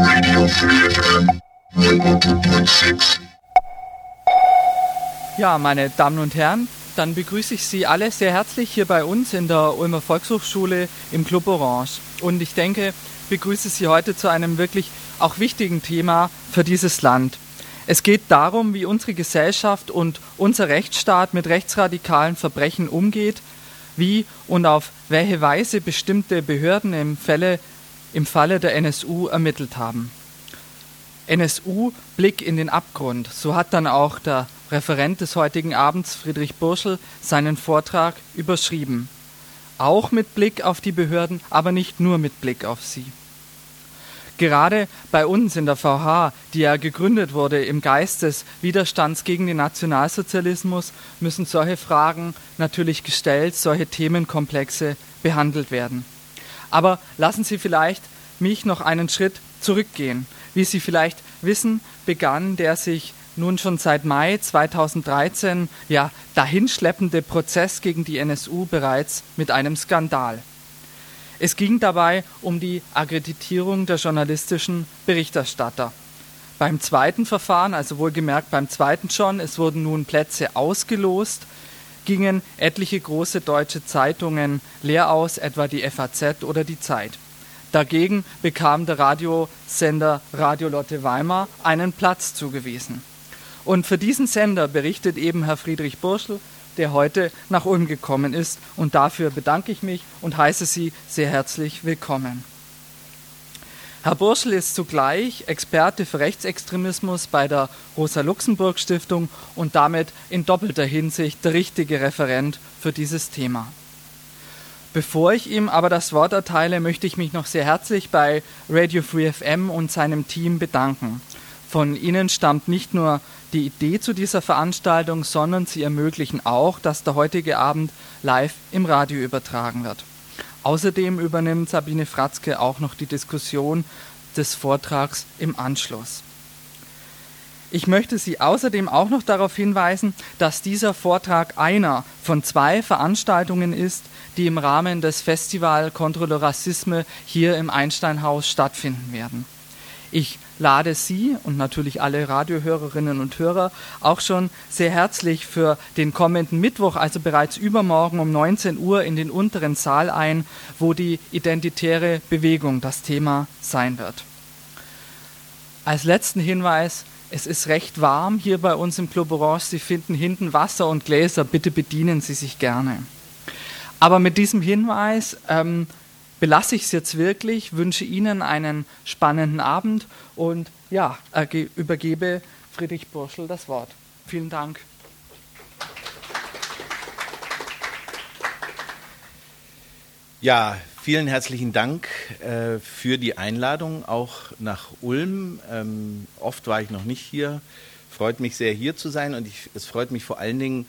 Radio Free FM 100.6. Ja, meine Damen und Herren, dann begrüße ich Sie alle sehr herzlich hier bei uns in der Ulmer Volkshochschule im Club Orange. Und ich denke, begrüße Sie heute zu einem wirklich auch wichtigen Thema für dieses Land. Es geht darum, wie unsere Gesellschaft und unser Rechtsstaat mit rechtsradikalen Verbrechen umgeht, wie und auf welche Weise bestimmte Behörden im Falle, im Falle der NSU ermittelt haben. NSU Blick in den Abgrund. So hat dann auch der Referent des heutigen Abends, Friedrich Burschel, seinen Vortrag überschrieben. Auch mit Blick auf die Behörden, aber nicht nur mit Blick auf sie. Gerade bei uns in der VH, die ja gegründet wurde im Geist des Widerstands gegen den Nationalsozialismus, müssen solche Fragen natürlich gestellt, solche Themenkomplexe behandelt werden. Aber lassen Sie vielleicht mich noch einen Schritt zurückgehen. Wie Sie vielleicht wissen, begann der sich nun schon seit Mai 2013 ja dahinschleppende Prozess gegen die NSU bereits mit einem Skandal. Es ging dabei um die Akkreditierung der journalistischen Berichterstatter. Beim zweiten Verfahren, also wohlgemerkt beim zweiten schon, es wurden nun Plätze ausgelost, gingen etliche große deutsche Zeitungen leer aus, etwa die FAZ oder die Zeit. Dagegen bekam der Radiosender Radio Lotte Weimar einen Platz zugewiesen. Und für diesen Sender berichtet eben Herr Friedrich Burschel, der heute nach Ulm gekommen ist. Und dafür bedanke ich mich und heiße Sie sehr herzlich willkommen. Herr Burschel ist zugleich Experte für Rechtsextremismus bei der Rosa-Luxemburg-Stiftung und damit in doppelter Hinsicht der richtige Referent für dieses Thema. Bevor ich ihm aber das Wort erteile, möchte ich mich noch sehr herzlich bei Radio Free FM und seinem Team bedanken. Von Ihnen stammt nicht nur die Idee zu dieser Veranstaltung, sondern sie ermöglichen auch, dass der heutige Abend live im Radio übertragen wird. Außerdem übernimmt Sabine Fratzke auch noch die Diskussion des Vortrags im Anschluss. Ich möchte Sie außerdem auch noch darauf hinweisen, dass dieser Vortrag einer von zwei Veranstaltungen ist, die im Rahmen des Festival Contre le Racisme hier im Einsteinhaus stattfinden werden. Ich lade Sie und natürlich alle Radiohörerinnen und Hörer auch schon sehr herzlich für den kommenden Mittwoch, also bereits übermorgen um 19 Uhr in den unteren Saal ein, wo die identitäre Bewegung das Thema sein wird. Als letzten Hinweis, es ist recht warm hier bei uns im Club Orange. Sie finden hinten Wasser und Gläser. Bitte bedienen Sie sich gerne. Aber mit diesem Hinweis ähm, belasse ich es jetzt wirklich, wünsche Ihnen einen spannenden Abend und ja, übergebe Friedrich Burschel das Wort. Vielen Dank. Ja, vielen herzlichen Dank äh, für die Einladung auch nach Ulm. Ähm, oft war ich noch nicht hier. Freut mich sehr, hier zu sein und ich, es freut mich vor allen Dingen,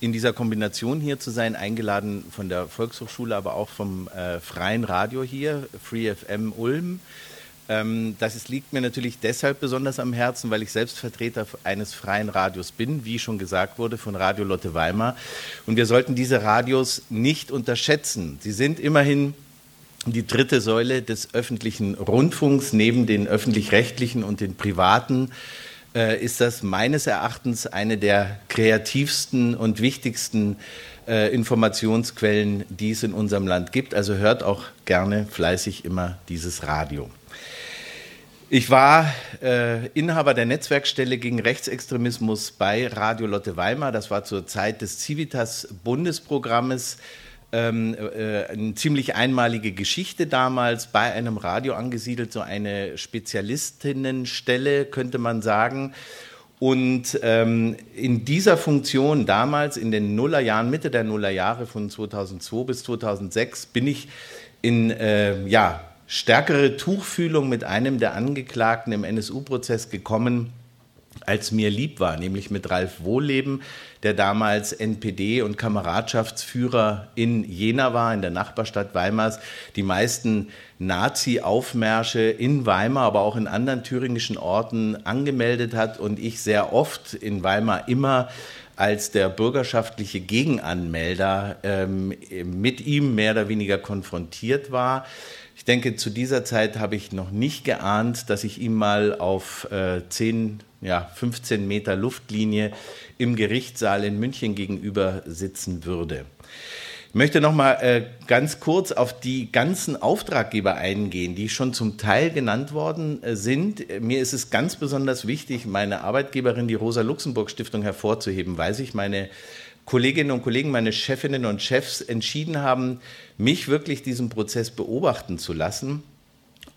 in dieser Kombination hier zu sein, eingeladen von der Volkshochschule, aber auch vom äh, freien Radio hier, Free FM Ulm. Ähm, das ist, liegt mir natürlich deshalb besonders am Herzen, weil ich selbst Vertreter eines freien Radios bin, wie schon gesagt wurde, von Radio Lotte Weimar. Und wir sollten diese Radios nicht unterschätzen. Sie sind immerhin die dritte Säule des öffentlichen Rundfunks neben den öffentlich-rechtlichen und den privaten äh, ist das meines Erachtens eine der kreativsten und wichtigsten äh, Informationsquellen, die es in unserem Land gibt. Also hört auch gerne fleißig immer dieses Radio. Ich war äh, Inhaber der Netzwerkstelle gegen Rechtsextremismus bei Radio Lotte Weimar. Das war zur Zeit des Civitas Bundesprogrammes ähm, äh, eine ziemlich einmalige Geschichte damals bei einem Radio angesiedelt, so eine Spezialistinnenstelle, könnte man sagen. Und ähm, in dieser Funktion damals, in den Nullerjahren, Mitte der Nullerjahre von 2002 bis 2006, bin ich in äh, ja, stärkere Tuchfühlung mit einem der Angeklagten im NSU-Prozess gekommen, als mir lieb war, nämlich mit Ralf Wohlleben, der damals NPD und Kameradschaftsführer in Jena war, in der Nachbarstadt Weimars, die meisten Nazi-Aufmärsche in Weimar, aber auch in anderen thüringischen Orten angemeldet hat und ich sehr oft in Weimar immer als der bürgerschaftliche Gegenanmelder ähm, mit ihm mehr oder weniger konfrontiert war. Ich denke, zu dieser Zeit habe ich noch nicht geahnt, dass ich ihm mal auf äh, 10, ja, 15 Meter Luftlinie im Gerichtssaal in München gegenüber sitzen würde. Ich möchte noch mal äh, ganz kurz auf die ganzen Auftraggeber eingehen, die schon zum Teil genannt worden äh, sind. Mir ist es ganz besonders wichtig, meine Arbeitgeberin, die Rosa-Luxemburg-Stiftung, hervorzuheben, weil sich meine Kolleginnen und Kollegen, meine Chefinnen und Chefs entschieden haben, mich wirklich diesen Prozess beobachten zu lassen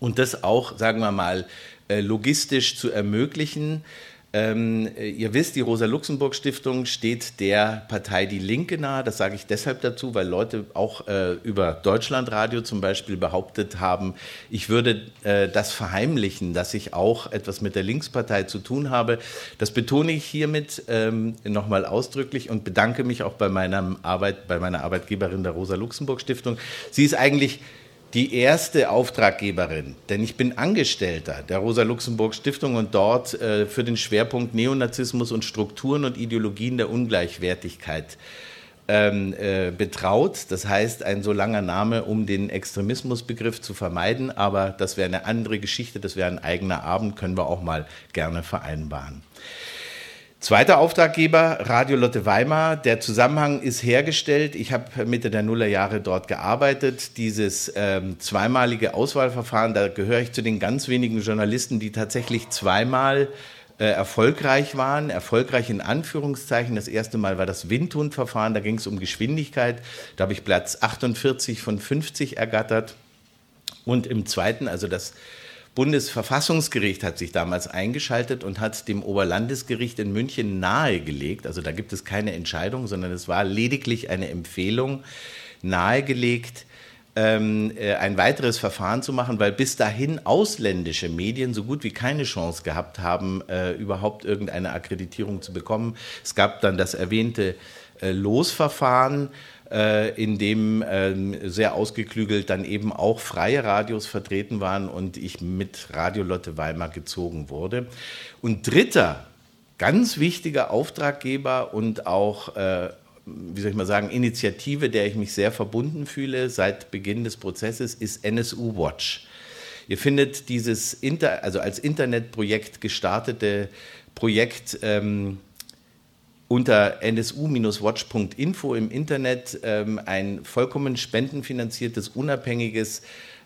und das auch, sagen wir mal, logistisch zu ermöglichen. Ähm, ihr wisst, die Rosa-Luxemburg-Stiftung steht der Partei Die Linke nahe. Das sage ich deshalb dazu, weil Leute auch äh, über Deutschlandradio zum Beispiel behauptet haben, ich würde äh, das verheimlichen, dass ich auch etwas mit der Linkspartei zu tun habe. Das betone ich hiermit ähm, nochmal ausdrücklich und bedanke mich auch bei meiner Arbeit, bei meiner Arbeitgeberin der Rosa-Luxemburg-Stiftung. Sie ist eigentlich die erste Auftraggeberin, denn ich bin Angestellter der Rosa-Luxemburg-Stiftung und dort äh, für den Schwerpunkt Neonazismus und Strukturen und Ideologien der Ungleichwertigkeit ähm, äh, betraut. Das heißt, ein so langer Name, um den Extremismusbegriff zu vermeiden, aber das wäre eine andere Geschichte, das wäre ein eigener Abend, können wir auch mal gerne vereinbaren. Zweiter Auftraggeber, Radio Lotte Weimar. Der Zusammenhang ist hergestellt. Ich habe Mitte der Nullerjahre dort gearbeitet. Dieses ähm, zweimalige Auswahlverfahren, da gehöre ich zu den ganz wenigen Journalisten, die tatsächlich zweimal äh, erfolgreich waren. Erfolgreich in Anführungszeichen. Das erste Mal war das Windhundverfahren, da ging es um Geschwindigkeit. Da habe ich Platz 48 von 50 ergattert. Und im zweiten, also das Bundesverfassungsgericht hat sich damals eingeschaltet und hat dem Oberlandesgericht in München nahegelegt, also da gibt es keine Entscheidung, sondern es war lediglich eine Empfehlung, nahegelegt, ähm, äh, ein weiteres Verfahren zu machen, weil bis dahin ausländische Medien so gut wie keine Chance gehabt haben, äh, überhaupt irgendeine Akkreditierung zu bekommen. Es gab dann das erwähnte äh, Losverfahren äh, in dem ähm, sehr ausgeklügelt dann eben auch freie Radios vertreten waren und ich mit Radio Lotte Weimar gezogen wurde. Und dritter, ganz wichtiger Auftraggeber und auch äh, wie soll ich mal sagen, Initiative, der ich mich sehr verbunden fühle seit Beginn des Prozesses, ist NSU Watch. Ihr findet dieses Inter, also als Internetprojekt gestartete Projekt ähm, unter nsu-watch.info im Internet ähm, ein vollkommen spendenfinanziertes, unabhängiges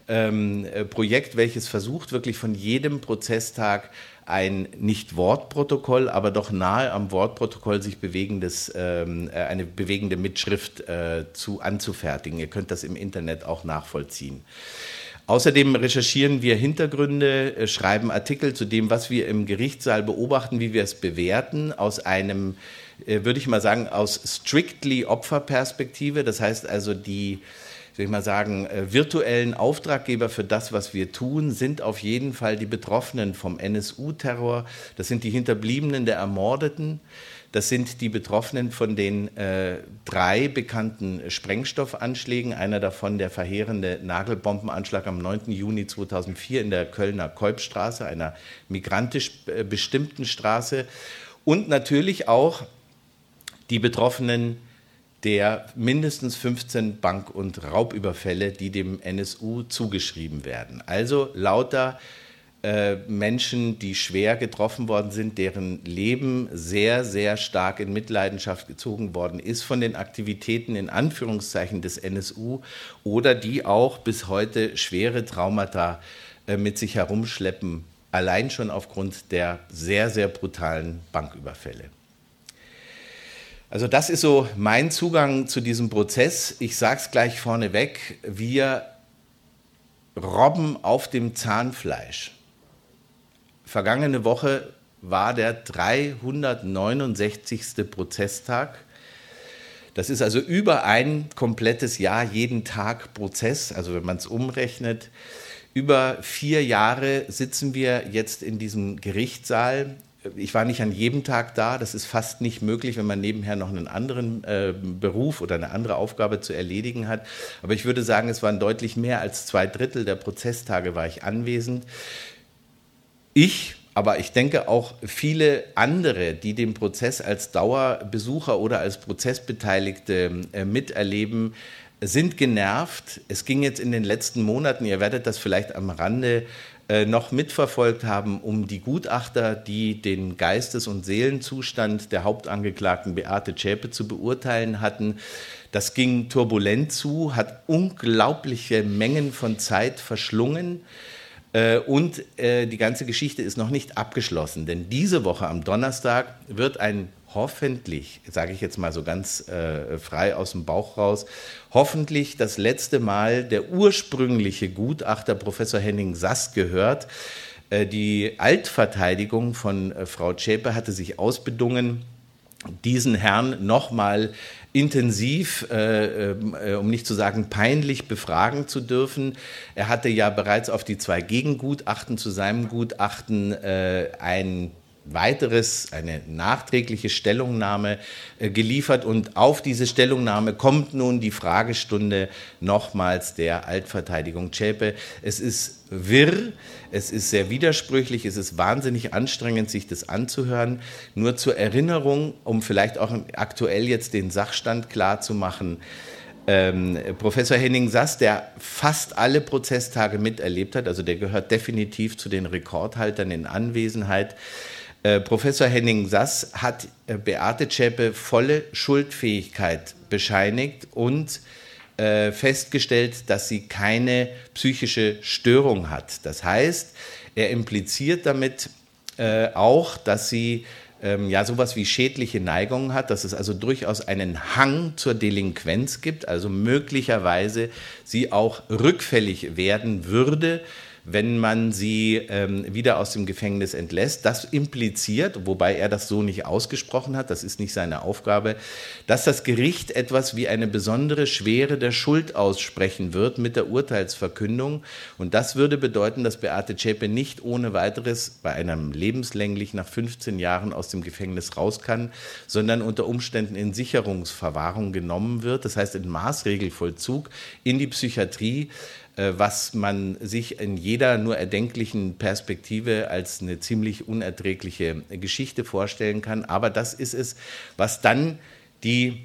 ähm, äh, Projekt, welches versucht, wirklich von jedem Prozesstag ein nicht Wortprotokoll, aber doch nahe am Wortprotokoll sich bewegendes, ähm, äh, eine bewegende Mitschrift äh, zu anzufertigen. Ihr könnt das im Internet auch nachvollziehen. Außerdem recherchieren wir Hintergründe, äh, schreiben Artikel zu dem, was wir im Gerichtssaal beobachten, wie wir es bewerten, aus einem, würde ich mal sagen, aus strictly Opferperspektive. Das heißt also, die, soll ich mal sagen, äh, virtuellen Auftraggeber für das, was wir tun, sind auf jeden Fall die Betroffenen vom NSU-Terror. Das sind die Hinterbliebenen der Ermordeten. Das sind die Betroffenen von den äh, drei bekannten Sprengstoffanschlägen. Einer davon der verheerende Nagelbombenanschlag am 9. Juni 2004 in der Kölner Kolbstraße, einer migrantisch äh, bestimmten Straße. Und natürlich auch die Betroffenen der mindestens 15 Bank- und Raubüberfälle, die dem NSU zugeschrieben werden. Also lauter äh, Menschen, die schwer getroffen worden sind, deren Leben sehr, sehr stark in Mitleidenschaft gezogen worden ist von den Aktivitäten in Anführungszeichen des NSU oder die auch bis heute schwere Traumata äh, mit sich herumschleppen, allein schon aufgrund der sehr, sehr brutalen Banküberfälle. Also das ist so mein Zugang zu diesem Prozess. Ich sage es gleich vorneweg, wir robben auf dem Zahnfleisch. Vergangene Woche war der 369. Prozesstag. Das ist also über ein komplettes Jahr, jeden Tag Prozess, also wenn man es umrechnet. Über vier Jahre sitzen wir jetzt in diesem Gerichtssaal. Ich war nicht an jedem Tag da, das ist fast nicht möglich, wenn man nebenher noch einen anderen äh, Beruf oder eine andere Aufgabe zu erledigen hat. Aber ich würde sagen, es waren deutlich mehr als zwei Drittel der Prozesstage war ich anwesend. Ich aber ich denke auch viele andere, die den Prozess als Dauerbesucher oder als Prozessbeteiligte äh, miterleben, sind genervt. Es ging jetzt in den letzten Monaten, ihr werdet das vielleicht am Rande noch mitverfolgt haben, um die Gutachter, die den Geistes- und Seelenzustand der Hauptangeklagten Beate Zschäpe zu beurteilen hatten. Das ging turbulent zu, hat unglaubliche Mengen von Zeit verschlungen. Äh, und äh, die ganze Geschichte ist noch nicht abgeschlossen, denn diese Woche am Donnerstag wird ein hoffentlich, sage ich jetzt mal so ganz äh, frei aus dem Bauch raus, hoffentlich das letzte Mal der ursprüngliche Gutachter Professor Henning Sass gehört. Äh, die Altverteidigung von äh, Frau Zschäpe hatte sich ausbedungen, diesen Herrn nochmal intensiv, äh, äh, um nicht zu sagen peinlich, befragen zu dürfen. Er hatte ja bereits auf die zwei Gegengutachten zu seinem Gutachten äh, ein weiteres, eine nachträgliche Stellungnahme äh, geliefert und auf diese Stellungnahme kommt nun die Fragestunde nochmals der Altverteidigung Zschäpe. Es ist wirr, es ist sehr widersprüchlich, es ist wahnsinnig anstrengend, sich das anzuhören. Nur zur Erinnerung, um vielleicht auch aktuell jetzt den Sachstand klar zu machen, ähm, Professor Henning Sass, der fast alle Prozesstage miterlebt hat, also der gehört definitiv zu den Rekordhaltern in Anwesenheit, äh, Professor Henning Sass hat äh, Beate Zschäpe volle Schuldfähigkeit bescheinigt und äh, festgestellt, dass sie keine psychische Störung hat. Das heißt, er impliziert damit auch, dass sie ähm, ja sowas wie schädliche Neigungen hat, dass es also durchaus einen Hang zur Delinquenz gibt, also möglicherweise sie auch rückfällig werden würde, wenn man sie ähm, wieder aus dem Gefängnis entlässt. Das impliziert, wobei er das so nicht ausgesprochen hat, das ist nicht seine Aufgabe, dass das Gericht etwas wie eine besondere Schwere der Schuld aussprechen wird mit der Urteilsverkündung. Und das würde bedeuten, dass Beate Zschäpe nicht ohne weiteres bei einem lebenslänglich nach 15 Jahren aus dem Gefängnis raus kann, sondern unter Umständen in Sicherungsverwahrung genommen wird, das heißt in Maßregelvollzug in die Psychiatrie was man sich in jeder nur erdenklichen Perspektive als eine ziemlich unerträgliche Geschichte vorstellen kann. Aber das ist es, was dann die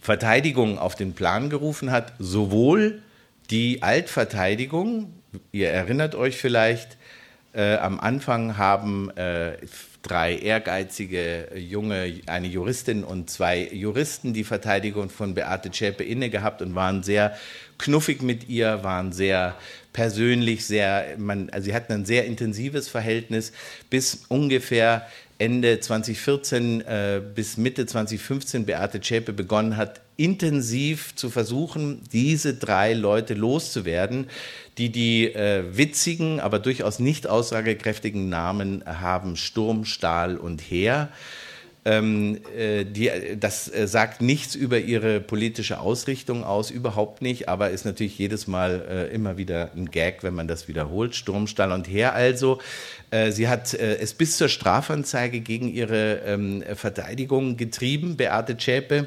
Verteidigung auf den Plan gerufen hat, sowohl die Altverteidigung, ihr erinnert euch vielleicht, äh, am Anfang haben äh, drei ehrgeizige junge, eine Juristin und zwei Juristen die Verteidigung von Beate Zschäpe inne gehabt und waren sehr knuffig mit ihr, waren sehr persönlich, sehr, man, also sie hatten ein sehr intensives Verhältnis bis ungefähr Ende 2014 äh, bis Mitte 2015 Beate Zschäpe begonnen hat, intensiv zu versuchen, diese drei Leute loszuwerden, die die äh, witzigen, aber durchaus nicht aussagekräftigen Namen haben Sturm, Stahl und Heer. Ähm, äh, die, das äh, sagt nichts über ihre politische Ausrichtung aus, überhaupt nicht, aber ist natürlich jedes Mal äh, immer wieder ein Gag, wenn man das wiederholt. Sturm, Stall und Heer also. Äh, sie hat äh, es bis zur Strafanzeige gegen ihre ähm, Verteidigung getrieben, Beate Zschäpe.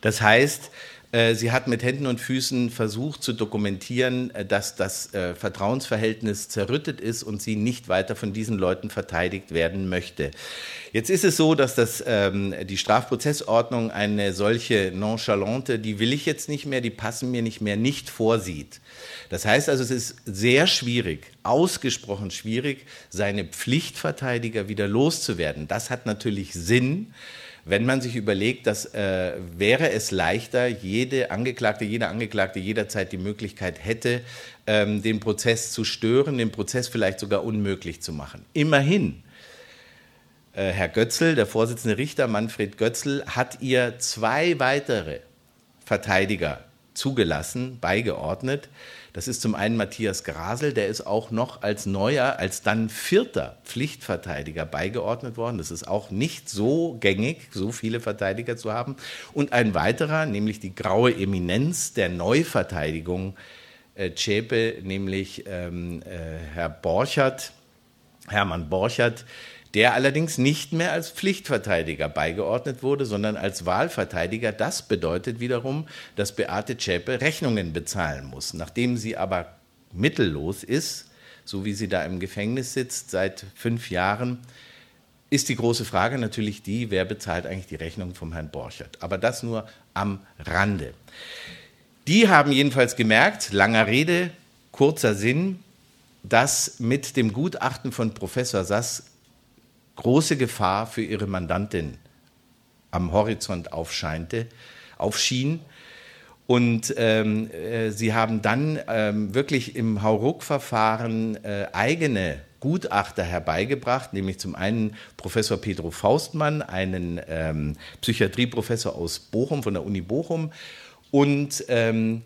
Das heißt, äh, sie hat mit Händen und Füßen versucht zu dokumentieren, äh, dass das äh, Vertrauensverhältnis zerrüttet ist und sie nicht weiter von diesen Leuten verteidigt werden möchte. Jetzt ist es so, dass das, ähm, die Strafprozessordnung eine solche nonchalante, die will ich jetzt nicht mehr, die passen mir nicht mehr, nicht vorsieht. Das heißt also, es ist sehr schwierig, ausgesprochen schwierig, seine Pflichtverteidiger wieder loszuwerden. Das hat natürlich Sinn wenn man sich überlegt, dass äh, wäre es leichter, jede Angeklagte, jeder Angeklagte jederzeit die Möglichkeit hätte, ähm, den Prozess zu stören, den Prozess vielleicht sogar unmöglich zu machen. Immerhin, äh, Herr Götzl, der Vorsitzende Richter Manfred Götzl, hat ihr zwei weitere Verteidiger zugelassen, beigeordnet. Das ist zum einen Matthias Grasel, der ist auch noch als neuer, als dann vierter Pflichtverteidiger beigeordnet worden. Das ist auch nicht so gängig, so viele Verteidiger zu haben. Und ein weiterer, nämlich die graue Eminenz der Neuverteidigung, äh, Zschäpe, nämlich ähm, äh, Herr Borchert, Hermann Borchert, der allerdings nicht mehr als Pflichtverteidiger beigeordnet wurde, sondern als Wahlverteidiger. Das bedeutet wiederum, dass Beate Zschäpe Rechnungen bezahlen muss. Nachdem sie aber mittellos ist, so wie sie da im Gefängnis sitzt seit fünf Jahren, ist die große Frage natürlich die, wer bezahlt eigentlich die Rechnung vom Herrn Borchert. Aber das nur am Rande. Die haben jedenfalls gemerkt, langer Rede, kurzer Sinn, dass mit dem Gutachten von Professor Sass große Gefahr für ihre Mandantin am Horizont aufscheinte, aufschien. Und ähm, äh, sie haben dann ähm, wirklich im Hauruck-Verfahren äh, eigene Gutachter herbeigebracht, nämlich zum einen Professor Pedro Faustmann, einen ähm, Psychiatrieprofessor aus Bochum, von der Uni Bochum, und ähm,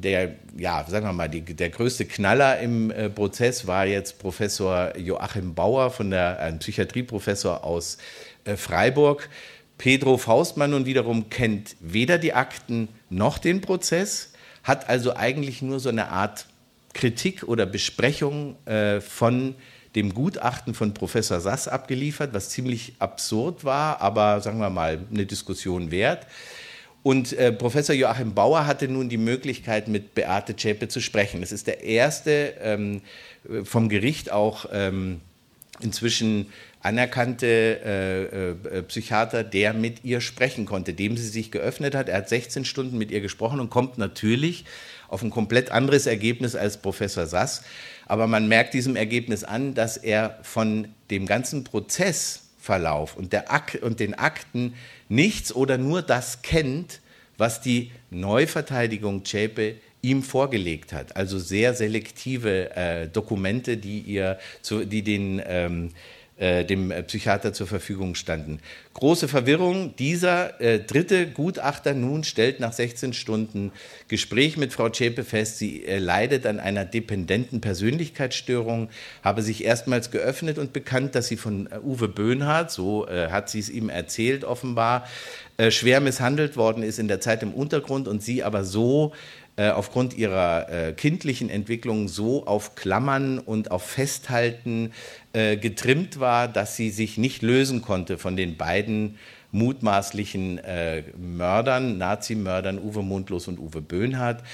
der, ja, sagen wir mal, die, der größte Knaller im äh, Prozess war jetzt Professor Joachim Bauer, von der, ein Psychiatrieprofessor aus äh, Freiburg. Pedro Faustmann nun wiederum kennt weder die Akten noch den Prozess, hat also eigentlich nur so eine Art Kritik oder Besprechung äh, von dem Gutachten von Professor Sass abgeliefert, was ziemlich absurd war, aber sagen wir mal eine Diskussion wert. Und äh, Professor Joachim Bauer hatte nun die Möglichkeit, mit Beate Zschäpe zu sprechen. Das ist der erste ähm, vom Gericht auch ähm, inzwischen anerkannte äh, äh, Psychiater, der mit ihr sprechen konnte, dem sie sich geöffnet hat. Er hat 16 Stunden mit ihr gesprochen und kommt natürlich auf ein komplett anderes Ergebnis als Professor Sass. Aber man merkt diesem Ergebnis an, dass er von dem ganzen Prozessverlauf und, der Ak und den Akten nichts oder nur das kennt, was die Neuverteidigung Zschäpe ihm vorgelegt hat. Also sehr selektive äh, Dokumente, die, ihr zu, die den ähm, äh, dem Psychiater zur Verfügung standen. Große Verwirrung. Dieser äh, dritte Gutachter nun stellt nach 16 Stunden Gespräch mit Frau Zschäpe fest, sie äh, leidet an einer dependenten Persönlichkeitsstörung, habe sich erstmals geöffnet und bekannt, dass sie von äh, Uwe Böhnhardt, so äh, hat sie es ihm erzählt offenbar, äh, schwer misshandelt worden ist in der Zeit im Untergrund und sie aber so äh, aufgrund ihrer äh, kindlichen Entwicklung so auf Klammern und auf Festhalten äh, getrimmt war, dass sie sich nicht lösen konnte von den beiden mutmaßlichen äh, Mördern, Nazi-Mördern Uwe Mundlos und Uwe Böhnhardt.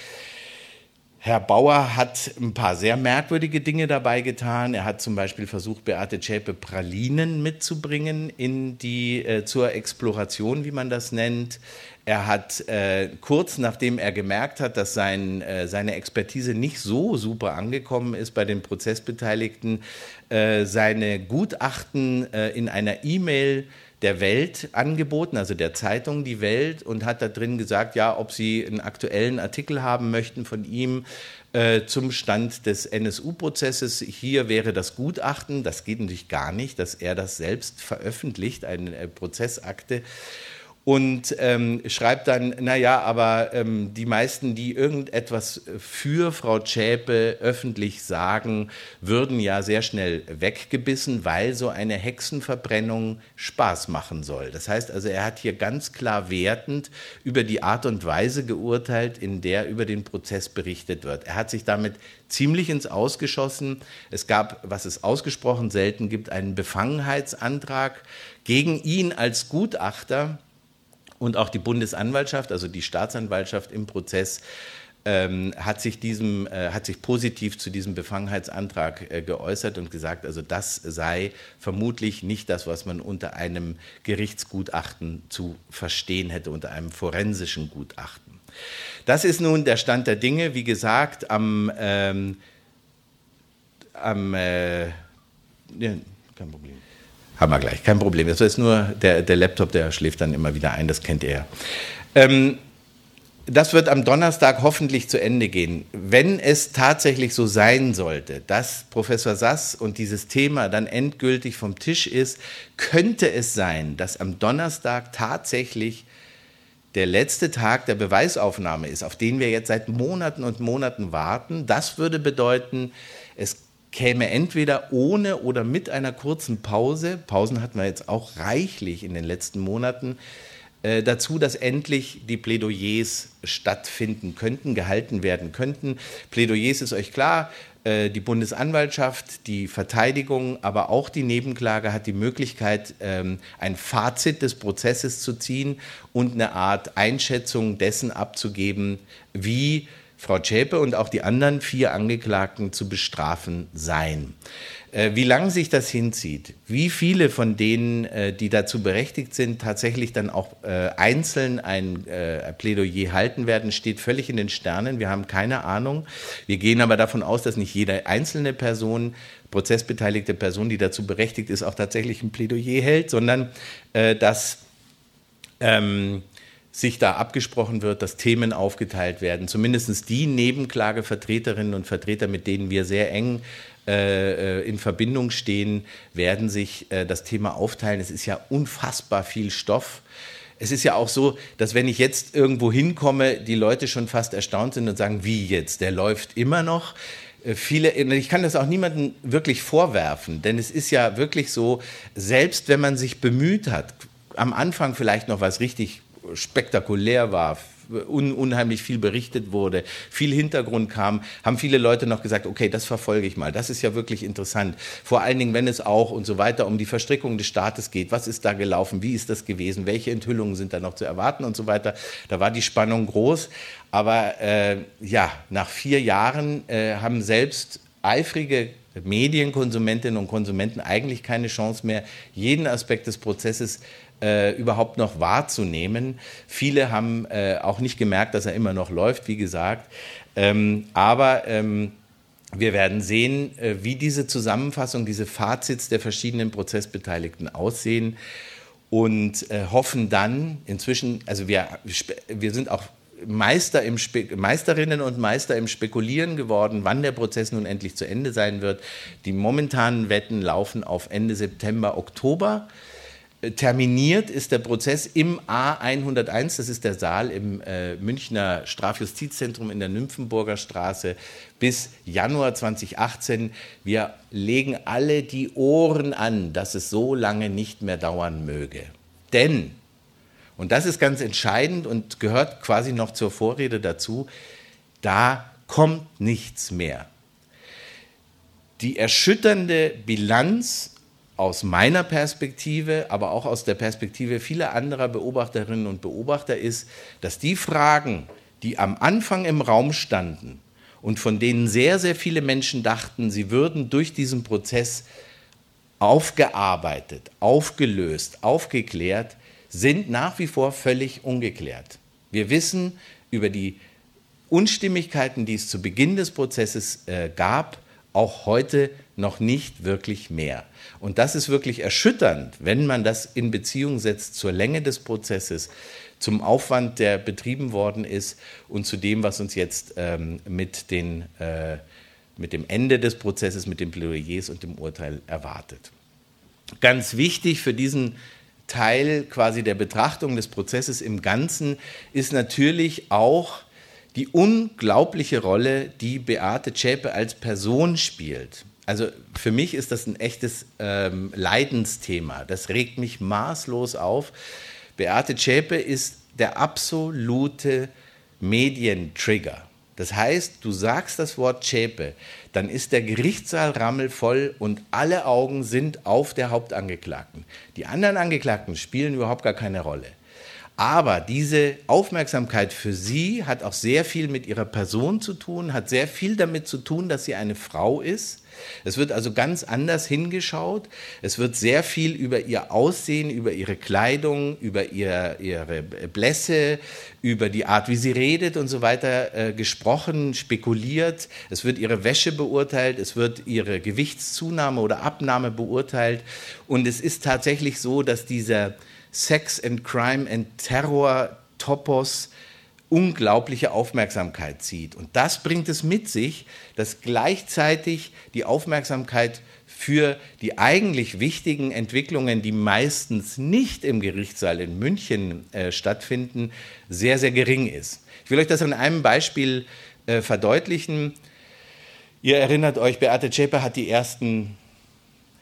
Herr Bauer hat ein paar sehr merkwürdige Dinge dabei getan. Er hat zum Beispiel versucht, Beate Zschäpe Pralinen mitzubringen in die, äh, zur Exploration, wie man das nennt. Er hat äh, kurz nachdem er gemerkt hat, dass sein, äh, seine Expertise nicht so super angekommen ist bei den Prozessbeteiligten, äh, seine Gutachten äh, in einer E-Mail der Welt angeboten, also der Zeitung Die Welt, und hat da drin gesagt, ja, ob sie einen aktuellen Artikel haben möchten von ihm äh, zum Stand des NSU-Prozesses. Hier wäre das Gutachten, das geht natürlich gar nicht, dass er das selbst veröffentlicht, eine äh, Prozessakte und ähm, schreibt dann, naja, aber ähm, die meisten, die irgendetwas für Frau Zschäpe öffentlich sagen, würden ja sehr schnell weggebissen, weil so eine Hexenverbrennung Spaß machen soll. Das heißt also, er hat hier ganz klar wertend über die Art und Weise geurteilt, in der über den Prozess berichtet wird. Er hat sich damit ziemlich ins Ausgeschossen. Es gab, was es ausgesprochen selten gibt, einen Befangenheitsantrag gegen ihn als Gutachter und auch die Bundesanwaltschaft, also die Staatsanwaltschaft im Prozess, ähm, hat, sich diesem, äh, hat sich positiv zu diesem Befangenheitsantrag äh, geäußert und gesagt, also das sei vermutlich nicht das, was man unter einem Gerichtsgutachten zu verstehen hätte, unter einem forensischen Gutachten. Das ist nun der Stand der Dinge. Wie gesagt, am, ähm, am äh, kein Problem. Haben wir gleich, kein Problem. Das ist nur der, der Laptop, der schläft dann immer wieder ein, das kennt ihr. Ähm, das wird am Donnerstag hoffentlich zu Ende gehen. Wenn es tatsächlich so sein sollte, dass Professor Sass und dieses Thema dann endgültig vom Tisch ist, könnte es sein, dass am Donnerstag tatsächlich der letzte Tag der Beweisaufnahme ist, auf den wir jetzt seit Monaten und Monaten warten. Das würde bedeuten, es käme entweder ohne oder mit einer kurzen Pause, Pausen hatten wir jetzt auch reichlich in den letzten Monaten, äh, dazu, dass endlich die Plädoyers stattfinden könnten, gehalten werden könnten. Plädoyers ist euch klar, äh, die Bundesanwaltschaft, die Verteidigung, aber auch die Nebenklage hat die Möglichkeit, ähm, ein Fazit des Prozesses zu ziehen und eine Art Einschätzung dessen abzugeben, wie Frau Zschäpe und auch die anderen vier Angeklagten zu bestrafen sein. Äh, wie lange sich das hinzieht, wie viele von denen, äh, die dazu berechtigt sind, tatsächlich dann auch äh, einzeln ein Plädoyer halten werden, steht völlig in den Sternen. Wir haben keine Ahnung. Wir gehen aber davon aus, dass nicht jede einzelne Person, prozessbeteiligte Person, die dazu berechtigt ist, auch tatsächlich ein Plädoyer hält, sondern dass ähm, sich da abgesprochen wird, dass Themen aufgeteilt werden. Zumindest die Nebenklagevertreterinnen und Vertreter, mit denen wir sehr eng äh, in Verbindung stehen, werden sich äh, das Thema aufteilen. Es ist ja unfassbar viel Stoff. Es ist ja auch so, dass wenn ich jetzt irgendwo hinkomme, die Leute schon fast erstaunt sind und sagen, wie jetzt, der läuft immer noch. Äh, viele, ich kann das auch niemandem wirklich vorwerfen, denn es ist ja wirklich so, selbst wenn man sich bemüht hat, am Anfang vielleicht noch was richtig spektakulär war, un, unheimlich viel berichtet wurde, viel Hintergrund kam, haben viele Leute noch gesagt, okay, das verfolge ich mal, das ist ja wirklich interessant. Vor allen Dingen, wenn es auch und so weiter um die Verstrickung des Staates geht, was ist da gelaufen, wie ist das gewesen, welche Enthüllungen sind da noch zu erwarten und so weiter. Da war die Spannung groß. Aber äh, ja, nach vier Jahren äh, haben selbst eifrige Medienkonsumentinnen und Konsumenten eigentlich keine Chance mehr, jeden Aspekt des Prozesses äh, überhaupt noch wahrzunehmen. Viele haben äh, auch nicht gemerkt, dass er immer noch läuft, wie gesagt. Ähm, aber ähm, wir werden sehen, äh, wie diese Zusammenfassung, diese Fazits der verschiedenen Prozessbeteiligten aussehen und äh, hoffen dann inzwischen, also wir, wir sind auch Meister im Meisterinnen und Meister im Spekulieren geworden, wann der Prozess nun endlich zu Ende sein wird. Die momentanen Wetten laufen auf Ende September, Oktober terminiert ist der Prozess im A101, das ist der Saal im äh, Münchner Strafjustizzentrum in der Nymphenburger Straße, bis Januar 2018. Wir legen alle die Ohren an, dass es so lange nicht mehr dauern möge. Denn, und das ist ganz entscheidend und gehört quasi noch zur Vorrede dazu, da kommt nichts mehr. Die erschütternde Bilanz aus meiner Perspektive, aber auch aus der Perspektive vieler anderer Beobachterinnen und Beobachter ist, dass die Fragen, die am Anfang im Raum standen und von denen sehr, sehr viele Menschen dachten, sie würden durch diesen Prozess aufgearbeitet, aufgelöst, aufgeklärt, sind nach wie vor völlig ungeklärt. Wir wissen über die Unstimmigkeiten, die es zu Beginn des Prozesses äh, gab, auch heute noch nicht wirklich mehr. Und das ist wirklich erschütternd, wenn man das in Beziehung setzt zur Länge des Prozesses, zum Aufwand, der betrieben worden ist und zu dem, was uns jetzt ähm, mit, den, äh, mit dem Ende des Prozesses, mit den Plädoyers und dem Urteil erwartet. Ganz wichtig für diesen Teil quasi der Betrachtung des Prozesses im Ganzen ist natürlich auch die unglaubliche Rolle, die Beate Zschäpe als Person spielt. Also für mich ist das ein echtes ähm, Leidensthema. Das regt mich maßlos auf. Beate Zschäpe ist der absolute Medientrigger. Das heißt, du sagst das Wort Zschäpe, dann ist der Gerichtssaal rammelvoll und alle Augen sind auf der Hauptangeklagten. Die anderen Angeklagten spielen überhaupt gar keine Rolle. Aber diese Aufmerksamkeit für sie hat auch sehr viel mit ihrer Person zu tun, hat sehr viel damit zu tun, dass sie eine Frau ist. Es wird also ganz anders hingeschaut. Es wird sehr viel über ihr Aussehen, über ihre Kleidung, über ihr, ihre Blässe, über die Art, wie sie redet und so weiter äh, gesprochen, spekuliert. Es wird ihre Wäsche beurteilt, es wird ihre Gewichtszunahme oder Abnahme beurteilt. Und es ist tatsächlich so, dass dieser Sex and Crime and Terror Topos unglaubliche Aufmerksamkeit zieht. Und das bringt es mit sich, dass gleichzeitig die Aufmerksamkeit für die eigentlich wichtigen Entwicklungen, die meistens nicht im Gerichtssaal in München äh, stattfinden, sehr, sehr gering ist. Ich will euch das an einem Beispiel äh, verdeutlichen. Ihr erinnert euch, Beate Zschäpe hat die ersten,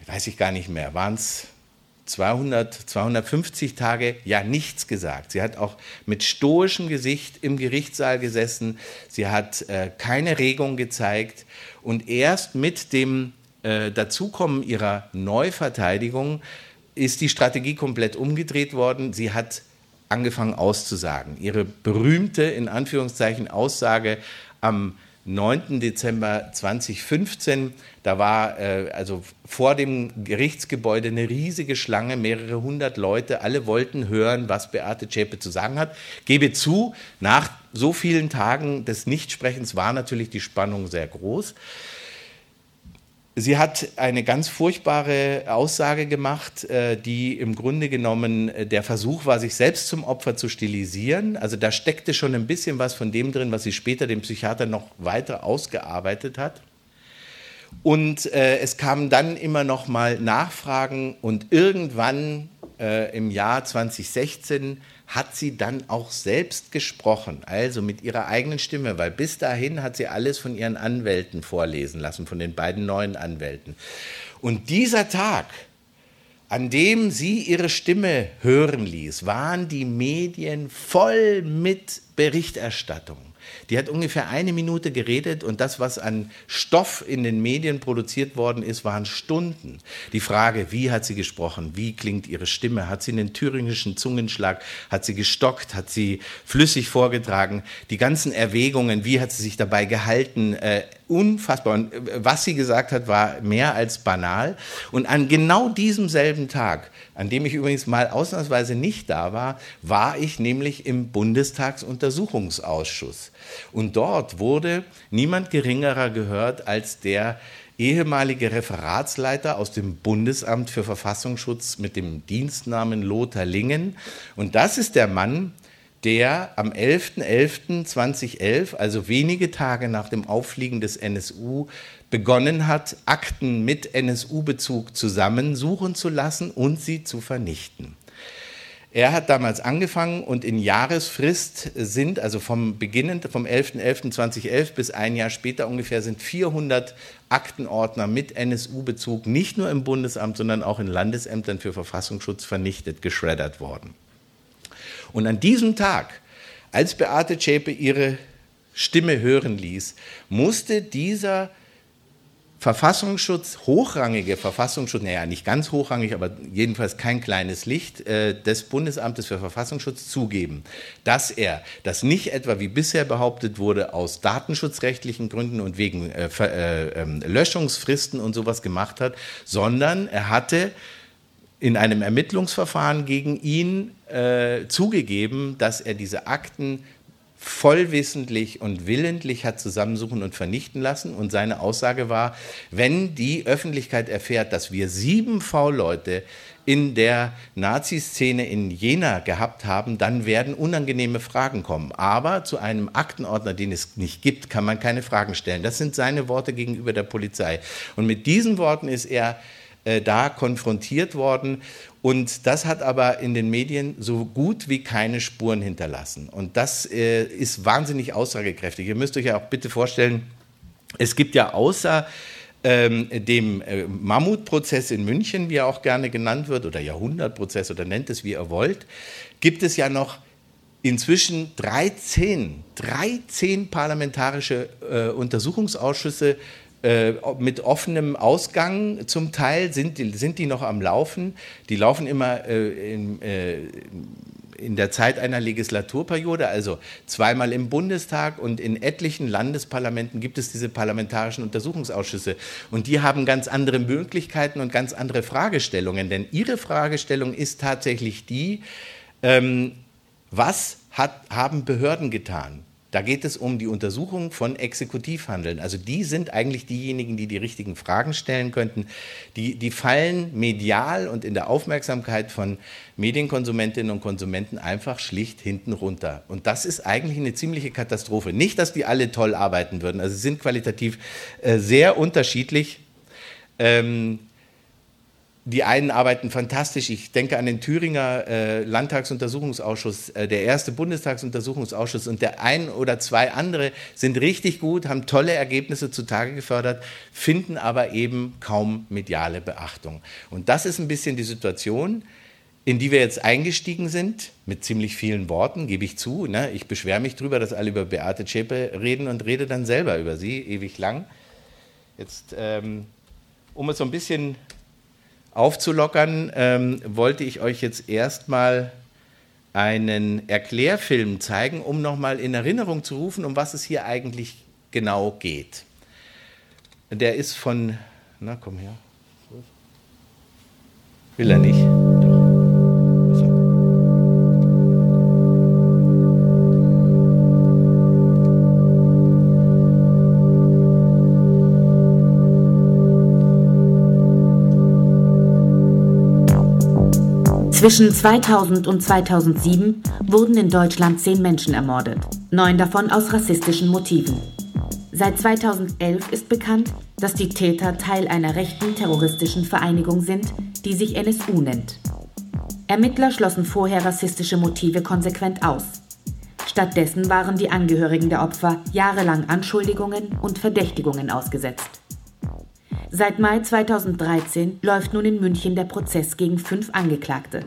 weiß ich gar nicht mehr, waren es 200, 250 Tage ja nichts gesagt. Sie hat auch mit stoischem Gesicht im Gerichtssaal gesessen. Sie hat äh, keine Regung gezeigt. Und erst mit dem äh, Dazukommen ihrer Neuverteidigung ist die Strategie komplett umgedreht worden. Sie hat angefangen auszusagen. Ihre berühmte, in Anführungszeichen, Aussage am 9. Dezember 2015. Da war äh, also vor dem Gerichtsgebäude eine riesige Schlange, mehrere hundert Leute. Alle wollten hören, was Beate Zschäpe zu sagen hat. Gebe zu, nach so vielen Tagen des Nichtsprechens war natürlich die Spannung sehr groß. Sie hat eine ganz furchtbare Aussage gemacht, äh, die im Grunde genommen äh, der Versuch war, sich selbst zum Opfer zu stilisieren. Also da steckte schon ein bisschen was von dem drin, was sie später dem Psychiater noch weiter ausgearbeitet hat. Und äh, es kamen dann immer noch mal Nachfragen und irgendwann im Jahr 2016 hat sie dann auch selbst gesprochen, also mit ihrer eigenen Stimme, weil bis dahin hat sie alles von ihren Anwälten vorlesen lassen, von den beiden neuen Anwälten. Und dieser Tag, an dem sie ihre Stimme hören ließ, waren die Medien voll mit Berichterstattung. Die hat ungefähr eine Minute geredet und das, was an Stoff in den Medien produziert worden ist, waren Stunden. Die Frage, wie hat sie gesprochen, wie klingt ihre Stimme, hat sie einen thüringischen Zungenschlag, hat sie gestockt, hat sie flüssig vorgetragen, die ganzen Erwägungen, wie hat sie sich dabei gehalten, äh, unfassbar. Und äh, was sie gesagt hat, war mehr als banal. Und an genau diesem selben Tag, an dem ich übrigens mal ausnahmsweise nicht da war, war ich nämlich im Bundestagsuntersuchungsausschuss. Und dort wurde niemand geringerer gehört als der ehemalige Referatsleiter aus dem Bundesamt für Verfassungsschutz mit dem Dienstnamen Lothar Lingen. Und das ist der Mann, der am 11.11.2011, also wenige Tage nach dem Auffliegen des NSU, begonnen hat, Akten mit NSU-Bezug zusammensuchen zu lassen und sie zu vernichten. Er hat damals angefangen und in Jahresfrist sind, also vom Beginn, vom 11.11.2011 bis ein Jahr später ungefähr, sind 400 Aktenordner mit NSU-Bezug nicht nur im Bundesamt, sondern auch in Landesämtern für Verfassungsschutz vernichtet, geschreddert worden. Und an diesem Tag, als Beate Zschäpe ihre Stimme hören ließ, musste dieser Verfassungsschutz, hochrangige Verfassungsschutz, naja, nicht ganz hochrangig, aber jedenfalls kein kleines Licht äh, des Bundesamtes für Verfassungsschutz zugeben, dass er das nicht etwa wie bisher behauptet wurde, aus datenschutzrechtlichen Gründen und wegen äh, äh, ähm, Löschungsfristen und sowas gemacht hat, sondern er hatte in einem Ermittlungsverfahren gegen ihn äh, zugegeben, dass er diese Akten vollwissentlich und willentlich hat zusammensuchen und vernichten lassen. Und seine Aussage war, wenn die Öffentlichkeit erfährt, dass wir sieben V-Leute in der Nazi-Szene in Jena gehabt haben, dann werden unangenehme Fragen kommen. Aber zu einem Aktenordner, den es nicht gibt, kann man keine Fragen stellen. Das sind seine Worte gegenüber der Polizei. Und mit diesen Worten ist er äh, da konfrontiert worden. Und das hat aber in den Medien so gut wie keine Spuren hinterlassen. Und das äh, ist wahnsinnig aussagekräftig. Ihr müsst euch ja auch bitte vorstellen, es gibt ja außer ähm, dem äh, Mammutprozess in München, wie er auch gerne genannt wird, oder Jahrhundertprozess oder nennt es, wie ihr wollt, gibt es ja noch inzwischen 13, 13 parlamentarische äh, Untersuchungsausschüsse äh, mit offenem Ausgang zum Teil sind die, sind die noch am Laufen. Die laufen immer äh, in, äh, in der Zeit einer Legislaturperiode, also zweimal im Bundestag und in etlichen Landesparlamenten gibt es diese parlamentarischen Untersuchungsausschüsse. Und die haben ganz andere Möglichkeiten und ganz andere Fragestellungen. Denn ihre Fragestellung ist tatsächlich die, ähm, was hat, haben Behörden getan? Da geht es um die Untersuchung von Exekutivhandeln. Also die sind eigentlich diejenigen, die die richtigen Fragen stellen könnten. Die, die fallen medial und in der Aufmerksamkeit von Medienkonsumentinnen und Konsumenten einfach schlicht hinten runter. Und das ist eigentlich eine ziemliche Katastrophe. Nicht, dass die alle toll arbeiten würden. Also sie sind qualitativ äh, sehr unterschiedlich. Ähm, die einen arbeiten fantastisch. Ich denke an den Thüringer äh, Landtagsuntersuchungsausschuss, äh, der erste Bundestagsuntersuchungsausschuss und der ein oder zwei andere sind richtig gut, haben tolle Ergebnisse zutage gefördert, finden aber eben kaum mediale Beachtung. Und das ist ein bisschen die Situation, in die wir jetzt eingestiegen sind, mit ziemlich vielen Worten, gebe ich zu. Ne? Ich beschwere mich darüber, dass alle über Beate Zschäpe reden und rede dann selber über sie, ewig lang. Jetzt, ähm, um es so ein bisschen aufzulockern, ähm, wollte ich euch jetzt erstmal einen Erklärfilm zeigen, um nochmal in Erinnerung zu rufen, um was es hier eigentlich genau geht. Der ist von, na komm her. Will er nicht? Zwischen 2000 und 2007 wurden in Deutschland zehn Menschen ermordet, neun davon aus rassistischen Motiven. Seit 2011 ist bekannt, dass die Täter Teil einer rechten terroristischen Vereinigung sind, die sich NSU nennt. Ermittler schlossen vorher rassistische Motive konsequent aus. Stattdessen waren die Angehörigen der Opfer jahrelang Anschuldigungen und Verdächtigungen ausgesetzt. Seit Mai 2013 läuft nun in München der Prozess gegen fünf Angeklagte.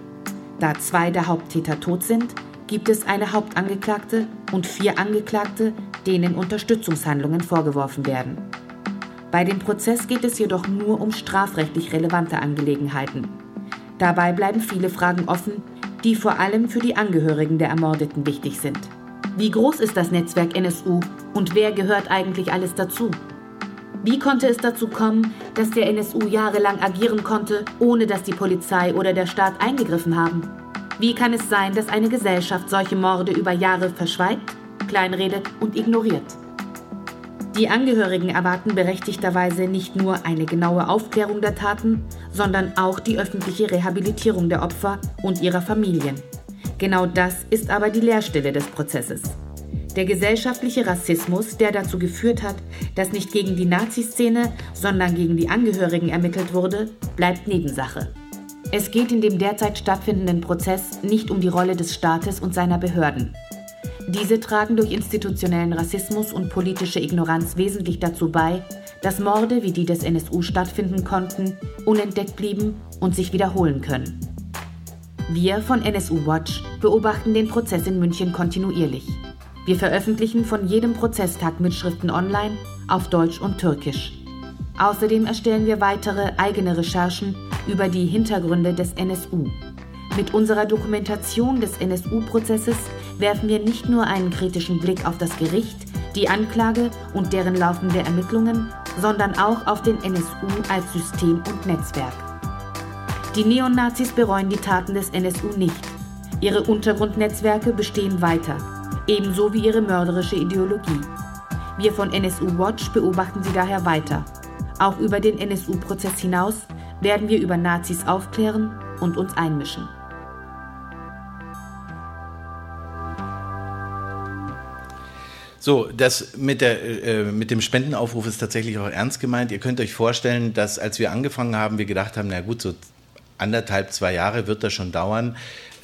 Da zwei der Haupttäter tot sind, gibt es eine Hauptangeklagte und vier Angeklagte, denen Unterstützungshandlungen vorgeworfen werden. Bei dem Prozess geht es jedoch nur um strafrechtlich relevante Angelegenheiten. Dabei bleiben viele Fragen offen, die vor allem für die Angehörigen der Ermordeten wichtig sind. Wie groß ist das Netzwerk NSU und wer gehört eigentlich alles dazu? Wie konnte es dazu kommen, dass der NSU jahrelang agieren konnte, ohne dass die Polizei oder der Staat eingegriffen haben? Wie kann es sein, dass eine Gesellschaft solche Morde über Jahre verschweigt, kleinredet und ignoriert? Die Angehörigen erwarten berechtigterweise nicht nur eine genaue Aufklärung der Taten, sondern auch die öffentliche Rehabilitierung der Opfer und ihrer Familien. Genau das ist aber die Leerstelle des Prozesses. Der gesellschaftliche Rassismus, der dazu geführt hat, dass nicht gegen die Naziszene, sondern gegen die Angehörigen ermittelt wurde, bleibt Nebensache. Es geht in dem derzeit stattfindenden Prozess nicht um die Rolle des Staates und seiner Behörden. Diese tragen durch institutionellen Rassismus und politische Ignoranz wesentlich dazu bei, dass Morde wie die des NSU stattfinden konnten, unentdeckt blieben und sich wiederholen können. Wir von NSU Watch beobachten den Prozess in München kontinuierlich. Wir veröffentlichen von jedem Prozesstag Mitschriften online auf Deutsch und Türkisch. Außerdem erstellen wir weitere eigene Recherchen über die Hintergründe des NSU. Mit unserer Dokumentation des NSU-Prozesses werfen wir nicht nur einen kritischen Blick auf das Gericht, die Anklage und deren laufende Ermittlungen, sondern auch auf den NSU als System und Netzwerk. Die Neonazis bereuen die Taten des NSU nicht. Ihre Untergrundnetzwerke bestehen weiter ebenso wie ihre mörderische Ideologie. Wir von NSU Watch beobachten sie daher weiter. Auch über den NSU-Prozess hinaus werden wir über Nazis aufklären und uns einmischen. So, das mit, der, äh, mit dem Spendenaufruf ist tatsächlich auch ernst gemeint. Ihr könnt euch vorstellen, dass als wir angefangen haben, wir gedacht haben, na gut, so anderthalb, zwei Jahre wird das schon dauern.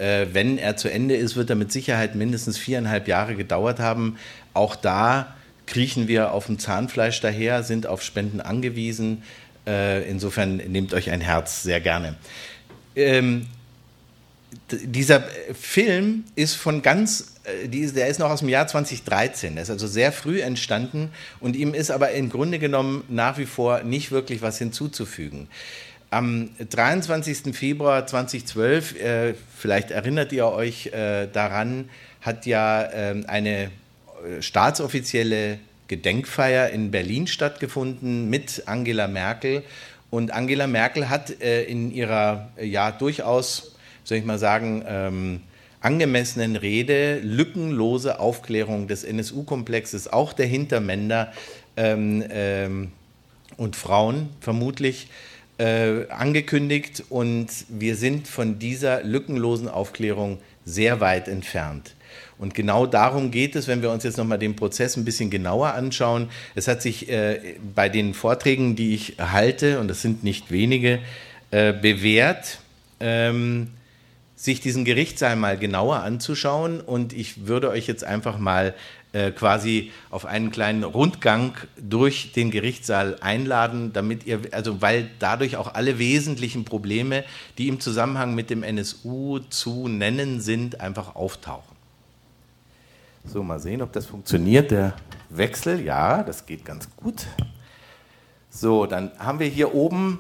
Äh, wenn er zu Ende ist, wird er mit Sicherheit mindestens viereinhalb Jahre gedauert haben. Auch da kriechen wir auf dem Zahnfleisch daher, sind auf Spenden angewiesen. Äh, insofern nehmt euch ein Herz sehr gerne. Ähm, dieser Film ist von ganz, äh, der ist noch aus dem Jahr 2013, der ist also sehr früh entstanden und ihm ist aber im Grunde genommen nach wie vor nicht wirklich was hinzuzufügen. Am 23. Februar 2012, äh, vielleicht erinnert ihr euch äh, daran, hat ja ähm, äh, eine staatsoffizielle Gedenkfeier in Berlin stattgefunden mit Angela Merkel. Und Angela Merkel hat äh, in ihrer ja durchaus, soll ich mal sagen, ähm, angemessenen Rede lückenlose Aufklärung des NSU-Komplexes, auch der Hintermänner ähm, ähm, und Frauen vermutlich äh, angekündigt und wir sind von dieser lückenlosen Aufklärung sehr weit entfernt. Und genau darum geht es, wenn wir uns jetzt nochmal den Prozess ein bisschen genauer anschauen. Es hat sich äh, bei den Vorträgen, die ich halte, und das sind nicht wenige, äh, bewährt, ähm, sich diesen Gerichtssaal mal genauer anzuschauen. Und ich würde euch jetzt einfach mal quasi auf einen kleinen Rundgang durch den Gerichtssaal einladen, damit ihr, also weil dadurch auch alle wesentlichen Probleme, die im Zusammenhang mit dem NSU zu nennen sind, einfach auftauchen. So, mal sehen, ob das funktioniert. Der Wechsel, ja, das geht ganz gut. So, dann haben wir hier oben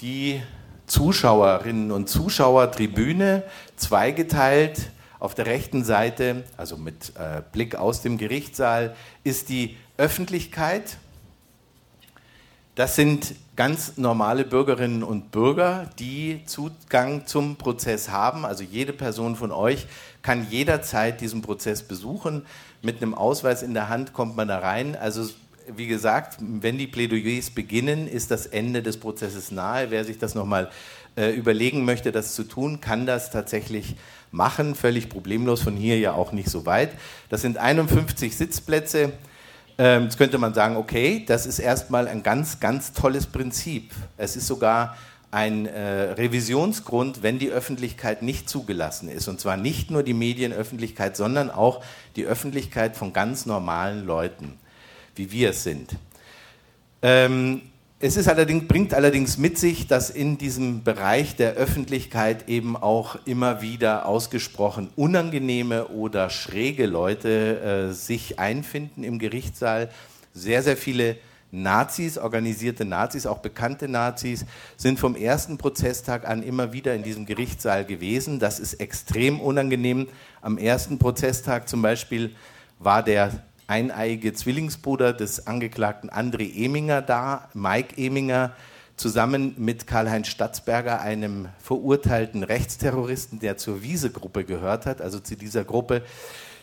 die Zuschauerinnen und Zuschauertribüne zweigeteilt Auf der rechten Seite, also mit äh, Blick aus dem Gerichtssaal, ist die Öffentlichkeit. Das sind ganz normale Bürgerinnen und Bürger, die Zugang zum Prozess haben. Also jede Person von euch kann jederzeit diesen Prozess besuchen. Mit einem Ausweis in der Hand kommt man da rein. Also wie gesagt, wenn die Plädoyers beginnen, ist das Ende des Prozesses nahe. Wer sich das nochmal äh, überlegen möchte, das zu tun, kann das tatsächlich machen, völlig problemlos, von hier ja auch nicht so weit. Das sind 51 Sitzplätze. Ähm, jetzt könnte man sagen, okay, das ist erstmal ein ganz, ganz tolles Prinzip. Es ist sogar ein äh, Revisionsgrund, wenn die Öffentlichkeit nicht zugelassen ist. Und zwar nicht nur die Medienöffentlichkeit, sondern auch die Öffentlichkeit von ganz normalen Leuten wie wir es sind. Ähm, es ist allerdings, bringt allerdings mit sich, dass in diesem Bereich der Öffentlichkeit eben auch immer wieder ausgesprochen unangenehme oder schräge Leute äh, sich einfinden im Gerichtssaal. Sehr, sehr viele Nazis, organisierte Nazis, auch bekannte Nazis, sind vom ersten Prozesstag an immer wieder in diesem Gerichtssaal gewesen. Das ist extrem unangenehm. Am ersten Prozesstag zum Beispiel war der eineiige Zwillingsbruder des Angeklagten André Eminger da, Mike Eminger, zusammen mit Karl-Heinz Statzberger, einem verurteilten Rechtsterroristen, der zur Wiese-Gruppe gehört hat, also zu dieser Gruppe,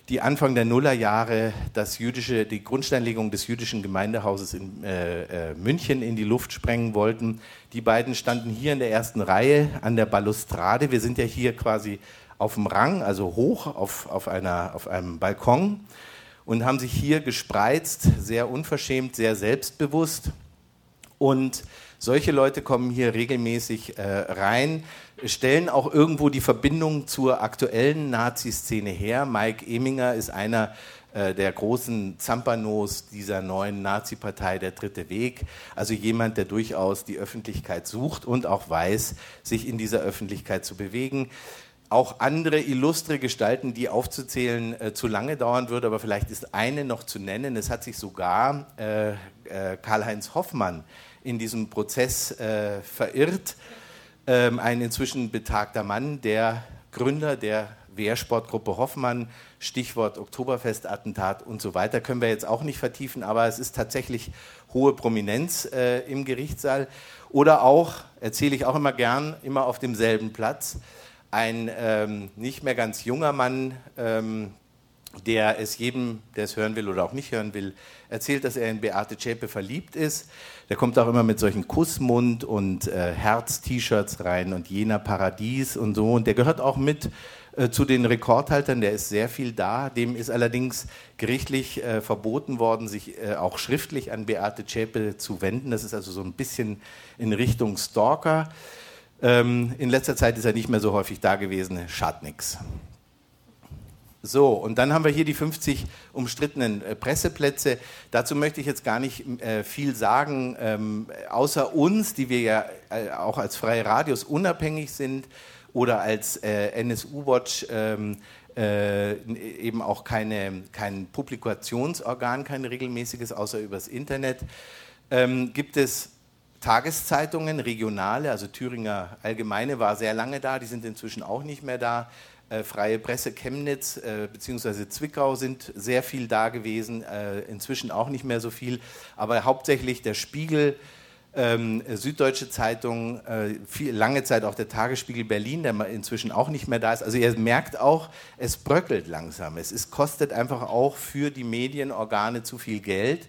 die Anfang der Nullerjahre das jüdische, die Grundsteinlegung des jüdischen Gemeindehauses in äh, äh, München in die Luft sprengen wollten. Die beiden standen hier in der ersten Reihe an der Balustrade. Wir sind ja hier quasi auf dem Rang, also hoch auf, auf, einer, auf einem Balkon und haben sich hier gespreizt, sehr unverschämt, sehr selbstbewusst. Und solche Leute kommen hier regelmäßig äh, rein, stellen auch irgendwo die Verbindung zur aktuellen Nazi-Szene her. Mike Eminger ist einer äh, der großen Zampanos dieser neuen Nazi-Partei, der Dritte Weg. Also jemand, der durchaus die Öffentlichkeit sucht und auch weiß, sich in dieser Öffentlichkeit zu bewegen auch andere illustre Gestalten, die aufzuzählen äh, zu lange dauern würde, aber vielleicht ist eine noch zu nennen. Es hat sich sogar äh, äh, Karl-Heinz Hoffmann in diesem Prozess äh, verirrt, ähm, ein inzwischen betagter Mann, der Gründer der Wehrsportgruppe Hoffmann, Stichwort Oktoberfestattentat und so weiter, können wir jetzt auch nicht vertiefen, aber es ist tatsächlich hohe Prominenz äh, im Gerichtssaal. Oder auch, erzähle ich auch immer gern, immer auf demselben Platz, ein ähm, nicht mehr ganz junger Mann, ähm, der es jedem, der es hören will oder auch nicht hören will, erzählt, dass er in Beate Zschäpe verliebt ist. Der kommt auch immer mit solchen Kussmund und äh, Herz-T-Shirts rein und jener Paradies und so. Und der gehört auch mit äh, zu den Rekordhaltern, der ist sehr viel da. Dem ist allerdings gerichtlich äh, verboten worden, sich äh, auch schriftlich an Beate Zschäpe zu wenden. Das ist also so ein bisschen in Richtung Stalker. Ähm, in letzter Zeit ist er nicht mehr so häufig da gewesen, schadet nichts. So, und dann haben wir hier die 50 umstrittenen äh, Presseplätze. Dazu möchte ich jetzt gar nicht äh, viel sagen, ähm, außer uns, die wir ja äh, auch als freie Radios unabhängig sind oder als äh, NSU-Watch ähm, äh, eben auch keine, kein Publikationsorgan, kein regelmäßiges, außer übers Internet, ähm, gibt es Tageszeitungen, regionale, also Thüringer Allgemeine war sehr lange da, die sind inzwischen auch nicht mehr da. Äh, Freie Presse Chemnitz äh, bzw. Zwickau sind sehr viel da gewesen, äh, inzwischen auch nicht mehr so viel, aber hauptsächlich der Spiegel, ähm, Süddeutsche Zeitung, äh, viel, lange Zeit auch der Tagesspiegel Berlin, der inzwischen auch nicht mehr da ist. Also ihr merkt auch, es bröckelt langsam. Es ist, kostet einfach auch für die Medienorgane zu viel Geld.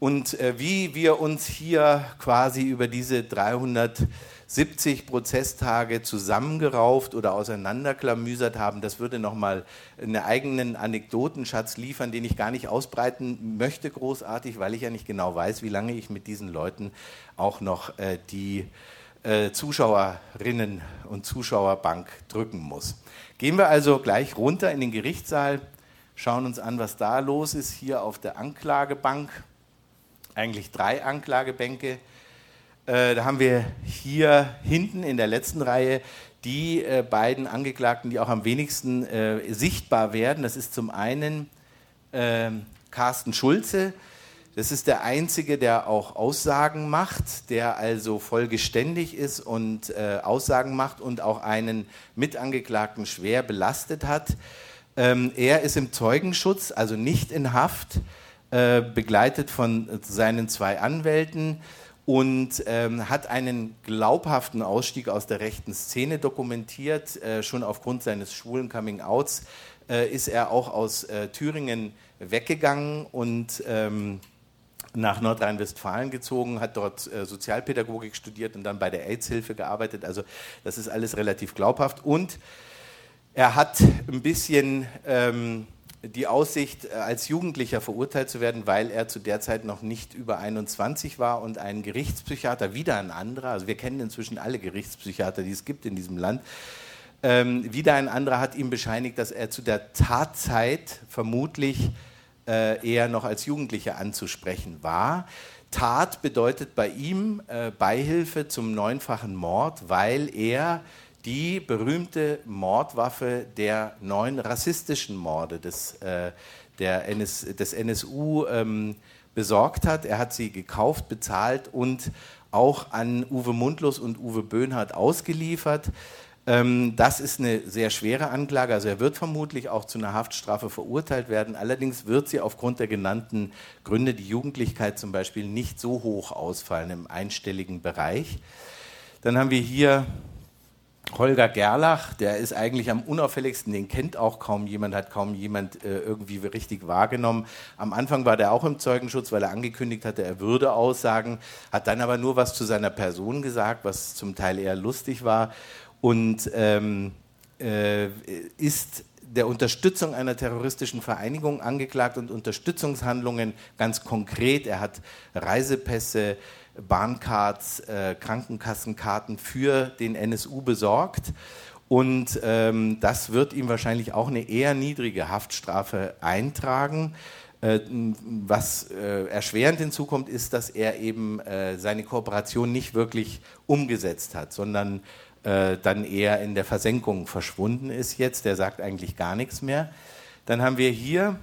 Und äh, wie wir uns hier quasi über diese 370 Prozesstage zusammengerauft oder auseinanderklamüsert haben, das würde nochmal einen eigenen Anekdotenschatz liefern, den ich gar nicht ausbreiten möchte großartig, weil ich ja nicht genau weiß, wie lange ich mit diesen Leuten auch noch äh, die äh, Zuschauerinnen und Zuschauerbank drücken muss. Gehen wir also gleich runter in den Gerichtssaal, schauen uns an, was da los ist, hier auf der Anklagebank eigentlich drei Anklagebänke. Äh, da haben wir hier hinten in der letzten Reihe die äh, beiden Angeklagten, die auch am wenigsten äh, sichtbar werden. Das ist zum einen ähm, Carsten Schulze, Das ist der einzige, der auch Aussagen macht, der also vollgeständig ist und Aussagen macht und auch einen Mitangeklagten schwer belastet hat. Ähm, er ist im Zeugenschutz, also nicht in Haft, äh, begleitet von seinen zwei Anwälten und ähm, hat einen glaubhaften Ausstieg aus der rechten Szene dokumentiert. Äh, schon aufgrund seines schwulen Coming-outs äh, ist er auch aus äh, Thüringen weggegangen und ähm, nach Nordrhein-Westfalen gezogen, hat dort äh, Sozialpädagogik studiert und dann bei der AIDS-Hilfe gearbeitet. Also das ist alles relativ glaubhaft. Und er hat ein bisschen ähm, die Aussicht, äh, als Jugendlicher verurteilt zu werden, weil er zu der Zeit noch nicht über 21 war und ein Gerichtspsychiater, wieder ein anderer, also wir kennen inzwischen alle Gerichtspsychiater, die es gibt in diesem Land, ähm, wieder ein anderer hat ihm bescheinigt, dass er zu der Tatzeit vermutlich äh, eher noch als Jugendlicher anzusprechen war. Tat bedeutet bei ihm äh, Beihilfe zum neunfachen Mord, weil er die berühmte Mordwaffe der neun rassistischen Morde des, äh, der NS, des NSU ähm, besorgt hat. Er hat sie gekauft, bezahlt und auch an Uwe Mundlos und Uwe Böhnhardt ausgeliefert. Ähm, das ist eine sehr schwere Anklage. Also er wird vermutlich auch zu einer Haftstrafe verurteilt werden. Allerdings wird sie aufgrund der genannten Gründe, die Jugendlichkeit zum Beispiel, nicht so hoch ausfallen im einstelligen Bereich. Dann haben wir hier Holger Gerlach, der ist eigentlich am unauffälligsten, den kennt auch kaum jemand, hat kaum jemand äh, irgendwie richtig wahrgenommen. Am Anfang war der auch im Zeugenschutz, weil er angekündigt hatte, er würde aussagen, hat dann aber nur was zu seiner Person gesagt, was zum Teil eher lustig war und ähm, äh, ist der Unterstützung einer terroristischen Vereinigung angeklagt und Unterstützungshandlungen ganz konkret. Er hat Reisepässe, Bahncards, äh, Krankenkassenkarten für den NSU besorgt. Und ähm, das wird ihm wahrscheinlich auch eine eher niedrige Haftstrafe eintragen. Äh, was äh, erschwerend hinzukommt, ist, dass er eben äh, seine Kooperation nicht wirklich umgesetzt hat, sondern äh, dann eher in der Versenkung verschwunden ist jetzt. Der sagt eigentlich gar nichts mehr. Dann haben wir hier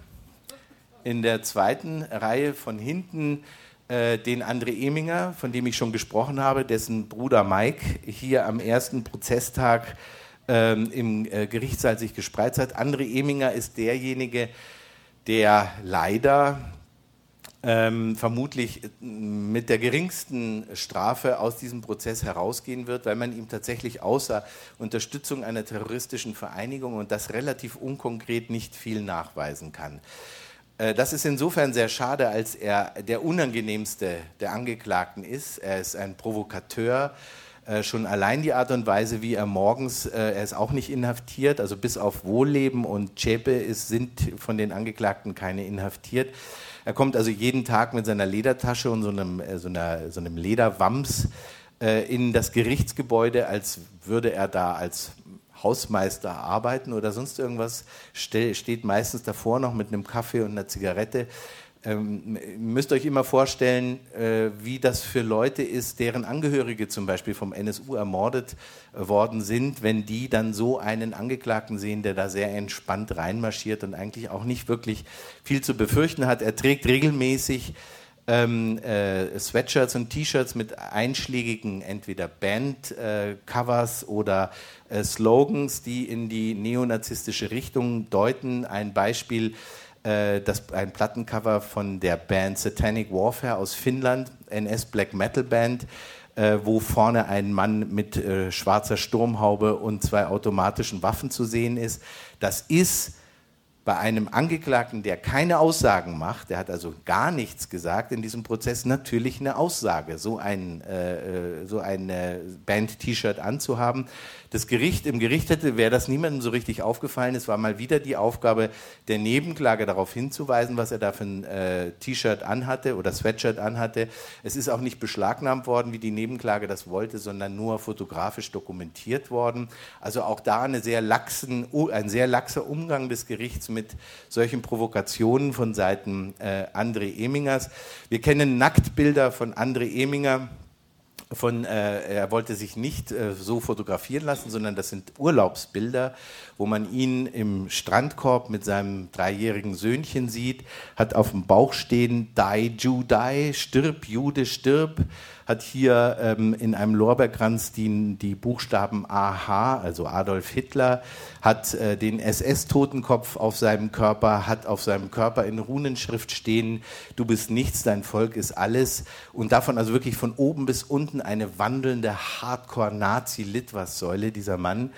in der zweiten Reihe von hinten äh, den André Eminger, von dem ich schon gesprochen habe, dessen Bruder Mike hier am ersten Prozesstag ähm, im äh, Gerichtssaal sich gespreizt hat. André Eminger ist derjenige, der leider ähm, vermutlich äh, mit der geringsten Strafe aus diesem Prozess herausgehen wird, weil man ihm tatsächlich außer Unterstützung einer terroristischen Vereinigung und das relativ unkonkret nicht viel nachweisen kann. Äh, das ist insofern sehr schade, als er der unangenehmste der Angeklagten ist. Er ist ein Provokateur. Äh, schon allein die Art und Weise, wie er morgens, er ist auch nicht inhaftiert, also bis auf Wohlleben und Chepe sind von den Angeklagten keine inhaftiert. Er kommt also jeden Tag mit seiner Ledertasche und so einem, äh, so einer, so einem Lederwams äh, in das Gerichtsgebäude, als würde er da als Hausmeister arbeiten oder sonst irgendwas, steht meistens davor noch mit einem Kaffee und einer Zigarette ähm, müsst euch immer vorstellen, äh, wie das für Leute ist, deren Angehörige zum Beispiel vom NSU ermordet äh, worden sind, wenn die dann so einen Angeklagten sehen, der da sehr entspannt reinmarschiert und eigentlich auch nicht wirklich viel zu befürchten hat. Er trägt regelmäßig ähm, äh, Sweatshirts und T-Shirts mit einschlägigen entweder Bandcovers äh, oder Slogans, die in die neonazistische Richtung deuten. Ein Beispiel äh, das, ein Plattencover von der Band Satanic Warfare aus Finnland, NS Black Metal Band, äh, wo vorne ein Mann mit äh, schwarzer Sturmhaube und zwei automatischen Waffen zu sehen ist. Das ist bei einem Angeklagten, der keine Aussagen macht, der hat also gar nichts gesagt in diesem Prozess, natürlich eine Aussage, so ein, äh, äh so ein Band-T-Shirt anzuhaben. Das Gericht, im Gericht hätte, wäre das niemandem so richtig aufgefallen. Es war mal wieder die Aufgabe der Nebenklage darauf hinzuweisen, was er da für ein äh, T-Shirt anhatte oder Sweatshirt anhatte. Es ist auch nicht beschlagnahmt worden, wie die Nebenklage das wollte, sondern nur fotografisch dokumentiert worden. Also auch da eine sehr laxen, ein sehr laxer Umgang des Gerichts mit solchen Provokationen von Seiten äh, André Emingers. Wir kennen Nacktbilder von André Eminger von, äh, er wollte sich nicht äh, so fotografieren lassen, sondern das sind Urlaubsbilder, wo man ihn im Strandkorb mit seinem dreijährigen Söhnchen sieht, hat auf dem Bauch stehen, Die, die, stirb, Jude, stirb, hat hier ähm, in einem Lorbeerkranz die, die Buchstaben AH, also Adolf Hitler, hat äh, den SS-Totenkopf auf seinem Körper, hat auf seinem Körper in Runenschrift stehen, du bist nichts, dein Volk ist alles und davon also wirklich von oben bis unten eine wandelnde Hardcore-Nazi-Litwas-Säule, dieser Mann.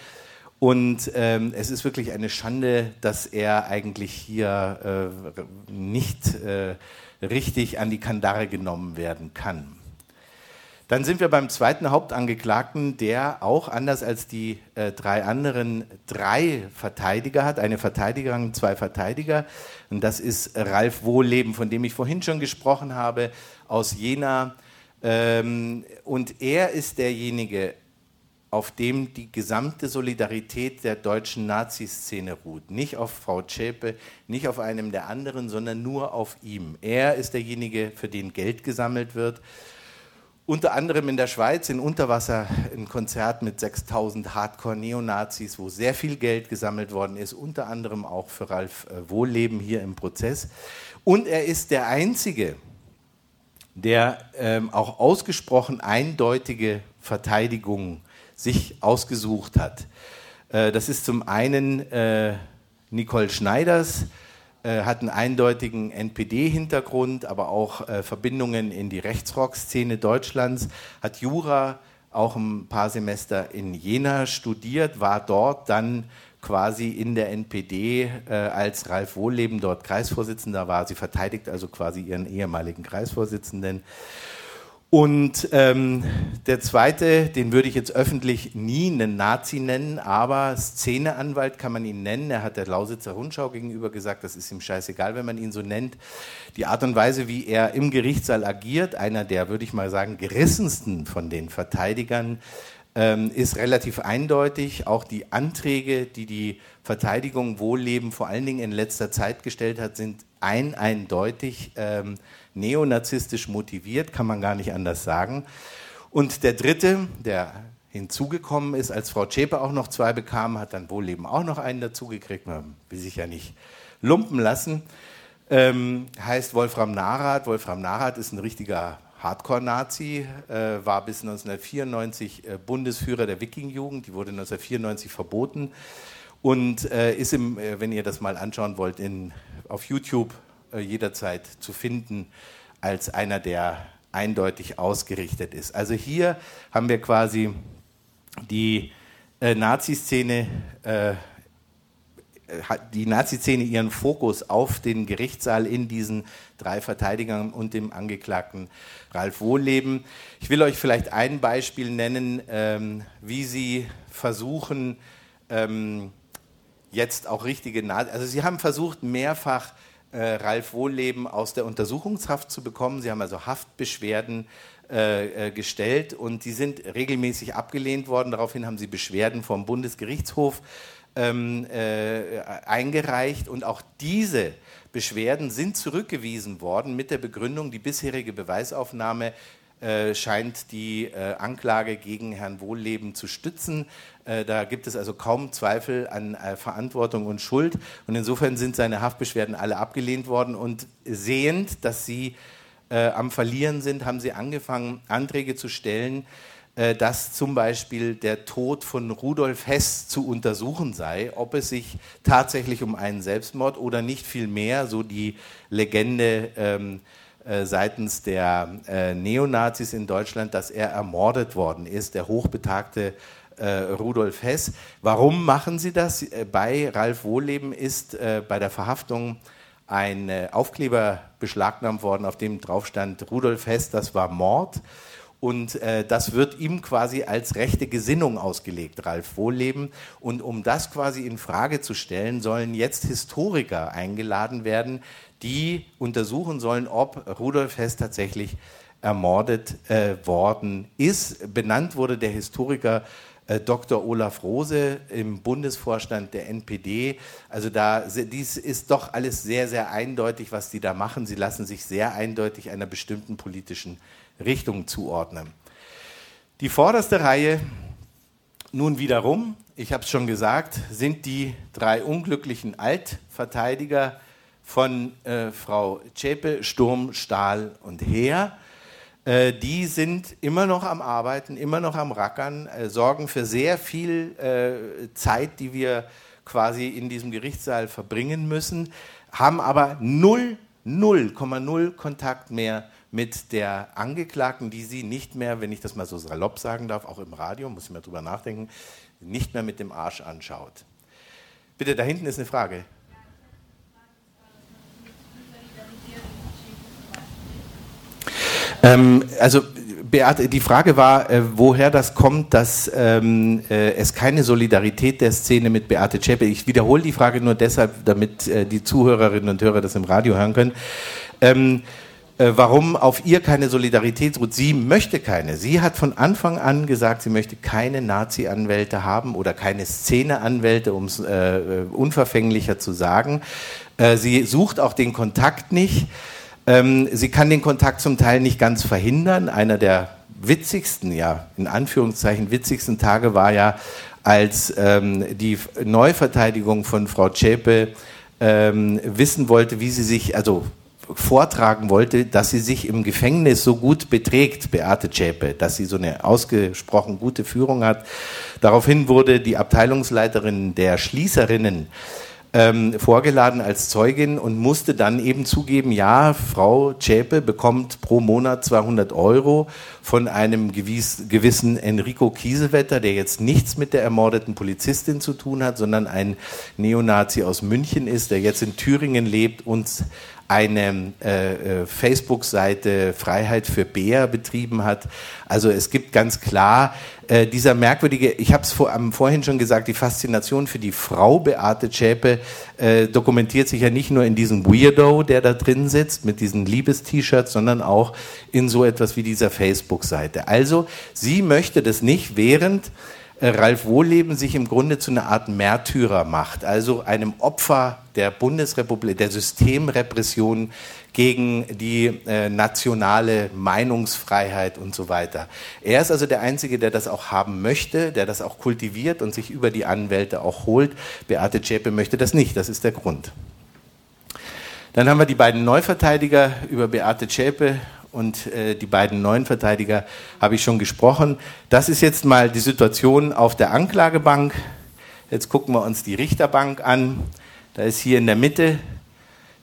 Und ähm, es ist wirklich eine Schande, dass er eigentlich hier äh, nicht äh, richtig an die Kandare genommen werden kann. Dann sind wir beim zweiten Hauptangeklagten, der auch anders als die äh, drei anderen drei Verteidiger hat. Eine Verteidigerin, zwei Verteidiger. Und das ist Ralf Wohlleben, von dem ich vorhin schon gesprochen habe, aus Jena. Ähm, und er ist derjenige, auf dem die gesamte Solidarität der deutschen Nazi-Szene ruht. Nicht auf Frau Zschäpe, nicht auf einem der anderen, sondern nur auf ihm. Er ist derjenige, für den Geld gesammelt wird unter anderem in der Schweiz in Unterwasser ein Konzert mit 6000 Hardcore-Neonazis, wo sehr viel Geld gesammelt worden ist, unter anderem auch für Ralf äh, Wohlleben hier im Prozess. Und er ist der Einzige, der ähm, auch ausgesprochen eindeutige Verteidigung sich ausgesucht hat. Äh, das ist zum einen äh, Nicole Schneiders, hat einen eindeutigen NPD-Hintergrund, aber auch äh, Verbindungen in die Rechtsrock-Szene Deutschlands, hat Jura auch ein paar Semester in Jena studiert, war dort dann quasi in der NPD, äh, als Ralf Wohlleben dort Kreisvorsitzender war. Sie verteidigt also quasi ihren ehemaligen Kreisvorsitzenden. Und ähm, der zweite, den würde ich jetzt öffentlich nie einen Nazi nennen, aber Szeneanwalt kann man ihn nennen. Er hat der Lausitzer Rundschau gegenüber gesagt, das ist ihm scheißegal, wenn man ihn so nennt. Die Art und Weise, wie er im Gerichtssaal agiert, einer der, würde ich mal sagen, gerissensten von den Verteidigern, ähm, ist relativ eindeutig. Auch die Anträge, die die Verteidigung Wohlleben vor allen Dingen in letzter Zeit gestellt hat, sind ein eindeutig. Ähm, neonazistisch motiviert, kann man gar nicht anders sagen. Und der dritte, der hinzugekommen ist, als Frau Zschäpe auch noch zwei bekam, hat dann Wohlleben auch noch einen dazugekriegt. Man will sich ja nicht lumpen lassen. Ähm, heißt Wolfram Narath. Wolfram Narath ist ein richtiger Hardcore-Nazi, äh, war bis 1994 äh, Bundesführer der Wiking-Jugend, die wurde 1994 verboten und äh, ist, im, äh, wenn ihr das mal anschauen wollt, in, auf YouTube jederzeit zu finden als einer, der eindeutig ausgerichtet ist. Also hier haben wir quasi die äh, Nazi-Szene, äh, hat die Nazi-Szene ihren Fokus auf den Gerichtssaal in diesen drei Verteidigern und dem Angeklagten Ralf Wohlleben. Ich will euch vielleicht ein Beispiel nennen, ähm, wie sie versuchen, ähm, jetzt auch richtige Nazi, also sie haben versucht mehrfach äh, Ralf Wohlleben aus der Untersuchungshaft zu bekommen. Sie haben also Haftbeschwerden äh, äh, gestellt und die sind regelmäßig abgelehnt worden. Daraufhin haben sie Beschwerden vom Bundesgerichtshof ähm, äh, eingereicht und auch diese Beschwerden sind zurückgewiesen worden mit der Begründung, die bisherige Beweisaufnahme äh, scheint die äh, Anklage gegen Herrn Wohlleben zu stützen. Äh, da gibt es also kaum Zweifel an äh, Verantwortung und Schuld. Und insofern sind seine Haftbeschwerden alle abgelehnt worden. Und sehend, dass sie äh, am Verlieren sind, haben sie angefangen, Anträge zu stellen, dass zum Beispiel der Tod von Rudolf Hess zu untersuchen sei, ob es sich tatsächlich um einen Selbstmord oder nicht viel mehr, so die Legende ähm, äh, seitens der äh, Neonazis in Deutschland, dass er ermordet worden ist, der hochbetagte äh, Rudolf Hess. Warum machen sie das? Äh, bei Ralf Wohlleben ist äh, bei der Verhaftung ein äh, Aufkleber beschlagnahmt worden, auf dem drauf stand Rudolf Hess, das war Mord. Und äh, das wird ihm quasi als rechte Gesinnung ausgelegt, Ralf Wohlleben. Und um das quasi in Frage zu stellen, sollen jetzt Historiker eingeladen werden, die untersuchen sollen, ob Rudolf Hess tatsächlich ermordet äh, worden ist. Benannt wurde der Historiker äh, Dr. Olaf Rose im Bundesvorstand der NPD. Also da dies ist doch alles sehr, sehr eindeutig, was die da machen. Sie lassen sich sehr eindeutig einer bestimmten politischen Richtung zuordnen. Die vorderste Reihe, nun wiederum, ich habe es schon gesagt, sind die drei unglücklichen Altverteidiger von äh, Frau Zschäpe, Sturm, Stahl und Heer. Äh, die sind immer noch am Arbeiten, immer noch am Rackern, äh, sorgen für sehr viel äh, Zeit, die wir quasi in diesem Gerichtssaal verbringen müssen, haben aber 0, 0,0 Kontakt mehr mit der Angeklagten, die sie nicht mehr, wenn ich das mal so salopp sagen darf, auch im Radio, muss ich mal drüber nachdenken, nicht mehr mit dem Arsch anschaut. Bitte, da hinten ist eine Frage. Ähm, also Beate, die Frage war, äh, woher das kommt, dass ähm, äh, es keine Solidarität der Szene mit Beate Zschäpe. Ich wiederhole die Frage nur deshalb, damit äh, die Zuhörerinnen und Hörer das im Radio hören können. Ähm, äh, warum auf ihr keine Solidarität ruht? Sie möchte keine. Sie hat von Anfang an gesagt, sie möchte keine Nazi-Anwälte haben oder keine Szene-Anwälte, um es äh, unverfänglicher zu sagen. Äh, sie sucht auch den Kontakt nicht. Ähm, sie kann den Kontakt zum Teil nicht ganz verhindern. Einer der witzigsten, ja, in Anführungszeichen witzigsten Tage war ja, als ähm, die Neuverteidigung von Frau Zschäpe ähm, wissen wollte, wie sie sich, also vortragen wollte, dass sie sich im Gefängnis so gut beträgt, Beate Zschäpe, dass sie so eine ausgesprochen gute Führung hat. Daraufhin wurde die Abteilungsleiterin der Schließerinnen ähm, vorgeladen als Zeugin und musste dann eben zugeben, ja, Frau Zschäpe bekommt pro Monat 200 Euro von einem gewiss, gewissen Enrico Kiesewetter, der jetzt nichts mit der ermordeten Polizistin zu tun hat, sondern ein Neonazi aus München ist, der jetzt in Thüringen lebt und eine äh, äh, Facebook-Seite Freiheit für Bär betrieben hat. Also es gibt ganz klar äh, dieser merkwürdige, ich habe es vor, vorhin schon gesagt, die Faszination für die Frau Beate Zschäpe äh, dokumentiert sich ja nicht nur in diesem Weirdo, der da drin sitzt mit diesen Liebes-T-Shirts, sondern auch in so etwas wie dieser Facebook-Seite. Also sie möchte das nicht, während äh, Ralf Wohleben sich im Grunde zu einer Art Märtyrer macht, also einem Opfer der Bundesrepublik, der Systemrepression gegen die äh, nationale Meinungsfreiheit und so weiter. Er ist also der Einzige, der das auch haben möchte, der das auch kultiviert und sich über die Anwälte auch holt. Beate Zschäpe möchte das nicht, das ist der Grund. Dann haben wir die beiden Neuverteidiger über Beate Zschäpe und äh, die beiden neuen Verteidiger habe ich schon gesprochen. Das ist jetzt mal die Situation auf der Anklagebank. Jetzt gucken wir uns die Richterbank an. Da ist hier in der Mitte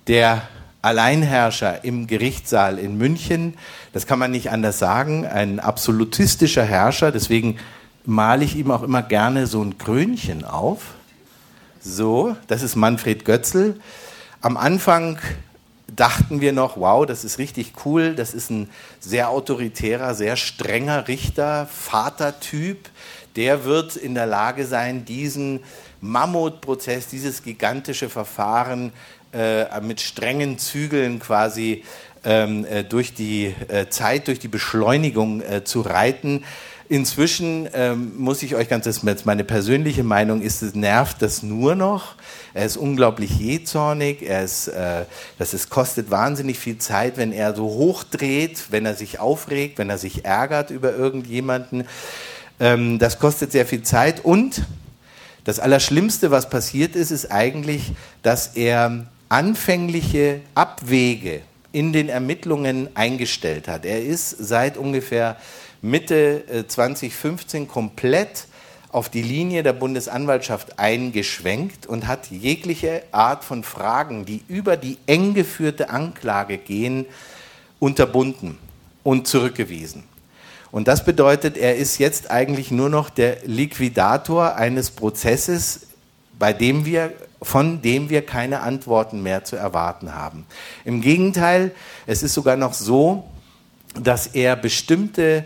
der Alleinherrscher im Gerichtssaal in München. Das kann man nicht anders sagen. Ein absolutistischer Herrscher. Deswegen male ich ihm auch immer gerne so ein Krönchen auf. So, das ist Manfred Götzl. Am Anfang dachten wir noch, wow, das ist richtig cool, das ist ein sehr autoritärer, sehr strenger Richter, Vatertyp, der wird in der Lage sein, diesen Mammutprozess, dieses gigantische Verfahren äh, mit strengen Zügeln quasi ähm, äh, durch die äh, Zeit, durch die Beschleunigung äh, zu reiten. Inzwischen ähm, muss ich euch ganz, das meine persönliche Meinung, ist es nervt das nur noch. Er ist unglaublich jähzornig. Er ist, äh, das ist, kostet wahnsinnig viel Zeit, wenn er so hochdreht, wenn er sich aufregt, wenn er sich ärgert über irgendjemanden. Ähm, das kostet sehr viel Zeit und das Allerschlimmste, was passiert ist, ist eigentlich, dass er anfängliche Abwege in den Ermittlungen eingestellt hat. Er ist seit ungefähr Mitte 2015 äh, komplett auf die Linie der Bundesanwaltschaft eingeschwenkt und hat jegliche Art von Fragen, die über die eng geführte Anklage gehen, unterbunden und zurückgewiesen. Und das bedeutet, er ist jetzt eigentlich nur noch der Liquidator eines Prozesses, bei dem wir, von dem wir keine Antworten mehr zu erwarten haben. Im Gegenteil, es ist sogar noch so, dass er bestimmte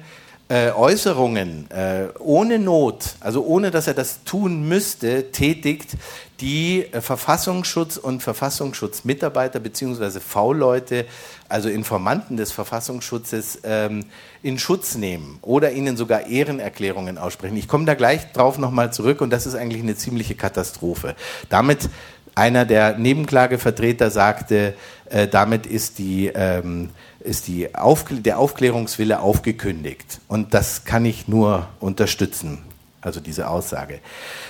äh, Äußerungen äh, ohne Not, also ohne dass er das tun müsste, tätigt, die äh, Verfassungsschutz und Verfassungsschutzmitarbeiter bzw. V-Leute, also Informanten des Verfassungsschutzes, ähm, in Schutz nehmen oder ihnen sogar Ehrenerklärungen aussprechen. Ich komme da gleich drauf nochmal zurück und das ist eigentlich eine ziemliche Katastrophe. Damit einer der Nebenklagevertreter sagte, äh, damit ist, die, ähm, ist die Aufkl der Aufklärungswille aufgekündigt. Und das kann ich nur unterstützen, also diese Aussage.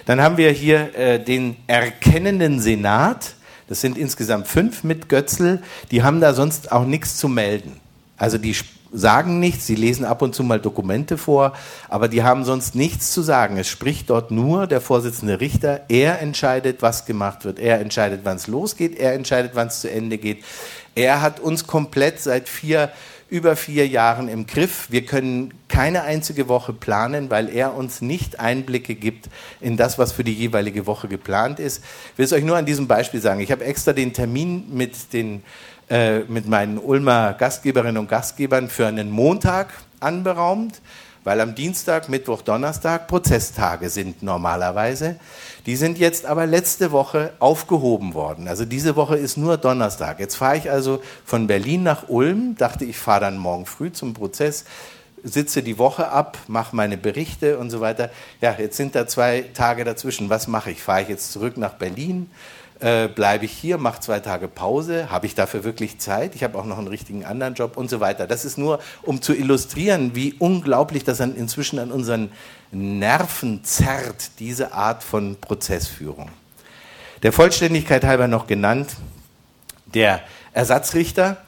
Dann haben wir hier äh, den erkennenden Senat. Das sind insgesamt fünf mit Götzl. Die haben da sonst auch nichts zu melden. Also die sagen nichts, sie lesen ab und zu mal Dokumente vor, aber die haben sonst nichts zu sagen. Es spricht dort nur der Vorsitzende Richter. Er entscheidet, was gemacht wird. Er entscheidet, wann es losgeht. Er entscheidet, wann es zu Ende geht. Er hat uns komplett seit vier, über vier Jahren im Griff. Wir können keine einzige Woche planen, weil er uns nicht Einblicke gibt in das, was für die jeweilige Woche geplant ist. Ich will es euch nur an diesem Beispiel sagen. Ich habe extra den Termin mit den äh, mit meinen Ulmer Gastgeberinnen und Gastgebern für einen Montag anberaumt, weil am Dienstag, Mittwoch, Donnerstag Prozesstage sind normalerweise. Die sind jetzt aber letzte Woche aufgehoben worden. Also diese Woche ist nur Donnerstag. Jetzt fahre ich also von Berlin nach Ulm, dachte ich fahre dann morgen früh zum Prozess, sitze die Woche ab, mache meine Berichte und so weiter. Ja, jetzt sind da zwei Tage dazwischen. Was mache ich? Fahre ich jetzt zurück nach Berlin? Äh, bleibe ich hier, mache zwei Tage Pause, habe ich dafür wirklich Zeit, ich habe auch noch einen richtigen anderen Job und so weiter. Das ist nur, um zu illustrieren, wie unglaublich das an, inzwischen an unseren Nerven zerrt, diese Art von Prozessführung. Der Vollständigkeit halber noch genannt, der Ersatzrichter,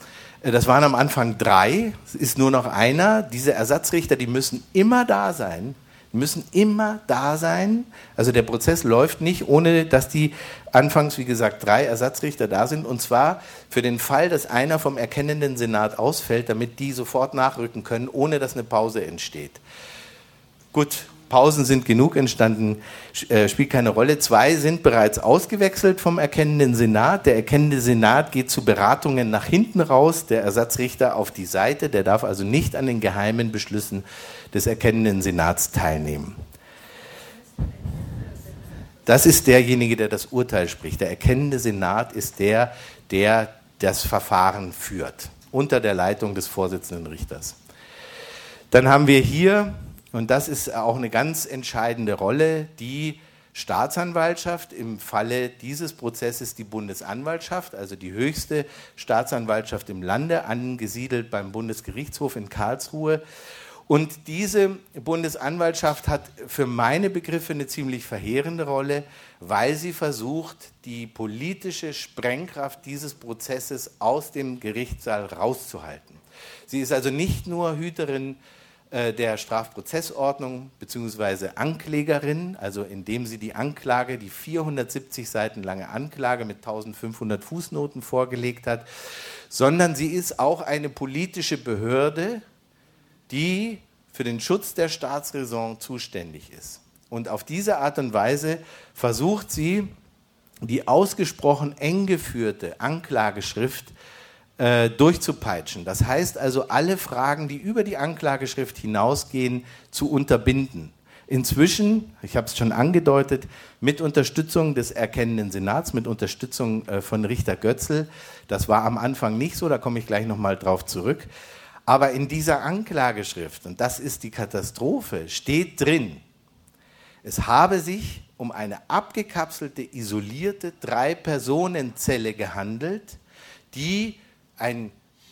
äh, das waren am Anfang drei, es ist nur noch einer. Diese Ersatzrichter, die müssen immer da sein, müssen immer da sein. Also der Prozess läuft nicht, ohne dass die anfangs, wie gesagt, drei Ersatzrichter da sind. Und zwar für den Fall, dass einer vom erkennenden Senat ausfällt, damit die sofort nachrücken können, ohne dass eine Pause entsteht. Gut, Pausen sind genug entstanden, äh, spielt keine Rolle. Zwei sind bereits ausgewechselt vom erkennenden Senat. Der erkennende Senat geht zu Beratungen nach hinten raus, der Ersatzrichter auf die Seite. Der darf also nicht an den geheimen Beschlüssen des erkennenden Senats teilnehmen. Das ist derjenige, der das Urteil spricht. Der erkennende Senat ist der, der das Verfahren führt, unter der Leitung des Vorsitzenden Richters. Dann haben wir hier und das ist auch eine ganz entscheidende Rolle, die Staatsanwaltschaft, im Falle dieses Prozesses die Bundesanwaltschaft, also die höchste Staatsanwaltschaft im Lande, angesiedelt beim Bundesgerichtshof in Karlsruhe. Und diese Bundesanwaltschaft hat für meine Begriffe eine ziemlich verheerende Rolle, weil sie versucht, die politische Sprengkraft dieses Prozesses aus dem Gerichtssaal rauszuhalten. Sie ist also nicht nur Hüterin äh, der Strafprozessordnung bzw. Anklägerin, also indem sie die Anklage, die 470 Seiten lange Anklage mit 1500 Fußnoten vorgelegt hat, sondern sie ist auch eine politische Behörde, die für den Schutz der Staatsräson zuständig ist. Und auf diese Art und Weise versucht sie, die ausgesprochen eng geführte Anklageschrift äh, durchzupeitschen. Das heißt also, alle Fragen, die über die Anklageschrift hinausgehen, zu unterbinden. Inzwischen, ich habe es schon angedeutet, mit Unterstützung des erkennenden Senats, mit Unterstützung äh, von Richter Götzl. Das war am Anfang nicht so, da komme ich gleich nochmal drauf zurück. Aber in dieser Anklageschrift, und das ist die Katastrophe, steht drin, es habe sich um eine abgekapselte, isolierte Drei-Personen-Zelle gehandelt, die ein,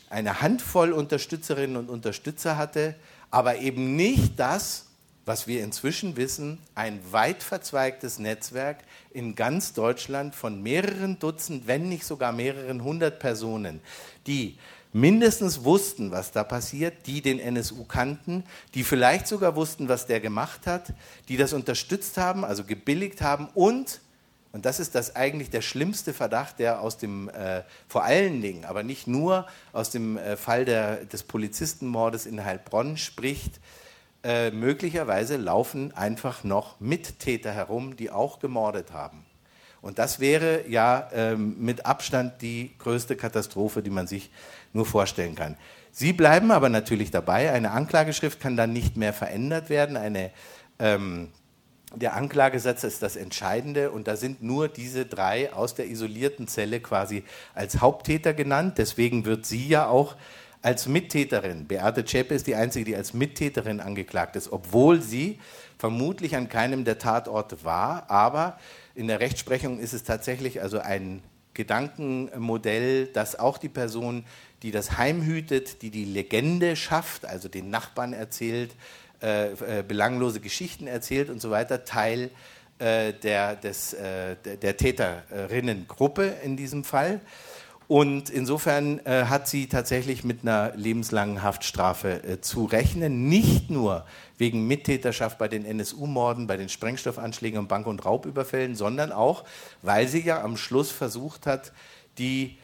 eine Handvoll Unterstützerinnen und Unterstützer hatte, aber eben nicht das, was wir inzwischen wissen, ein weit verzweigtes Netzwerk in ganz Deutschland von mehreren Dutzend, wenn nicht sogar mehreren hundert Personen, die mindestens wussten, was da passiert, die den NSU kannten, die vielleicht sogar wussten, was der gemacht hat, die das unterstützt haben, also gebilligt haben und und das ist das eigentlich der schlimmste Verdacht, der aus dem, äh, vor allen Dingen, aber nicht nur aus dem äh, Fall der, des Polizistenmordes in Heilbronn spricht. Äh, möglicherweise laufen einfach noch Mittäter herum, die auch gemordet haben. Und das wäre ja ähm, mit Abstand die größte Katastrophe, die man sich nur vorstellen kann. Sie bleiben aber natürlich dabei. Eine Anklageschrift kann dann nicht mehr verändert werden. Eine ähm, der Anklagesatz ist das Entscheidende und da sind nur diese drei aus der isolierten Zelle quasi als Haupttäter genannt. Deswegen wird sie ja auch als Mittäterin. Beate Zschäpe ist die einzige, die als Mittäterin angeklagt ist, obwohl sie vermutlich an keinem der Tatorte war. Aber in der Rechtsprechung ist es tatsächlich also ein Gedankenmodell, dass auch die Person, die das Heim hütet, die die Legende schafft, also den Nachbarn erzählt, äh, äh, belanglose Geschichten erzählt und so weiter, Teil äh, der, des, äh, der Täterinnengruppe in diesem Fall. Und insofern äh, hat sie tatsächlich mit einer lebenslangen Haftstrafe äh, zu rechnen, nicht nur wegen Mittäterschaft bei den NSU-Morden, bei den Sprengstoffanschlägen und Bank- und Raubüberfällen, sondern auch, weil sie ja am Schluss versucht hat, die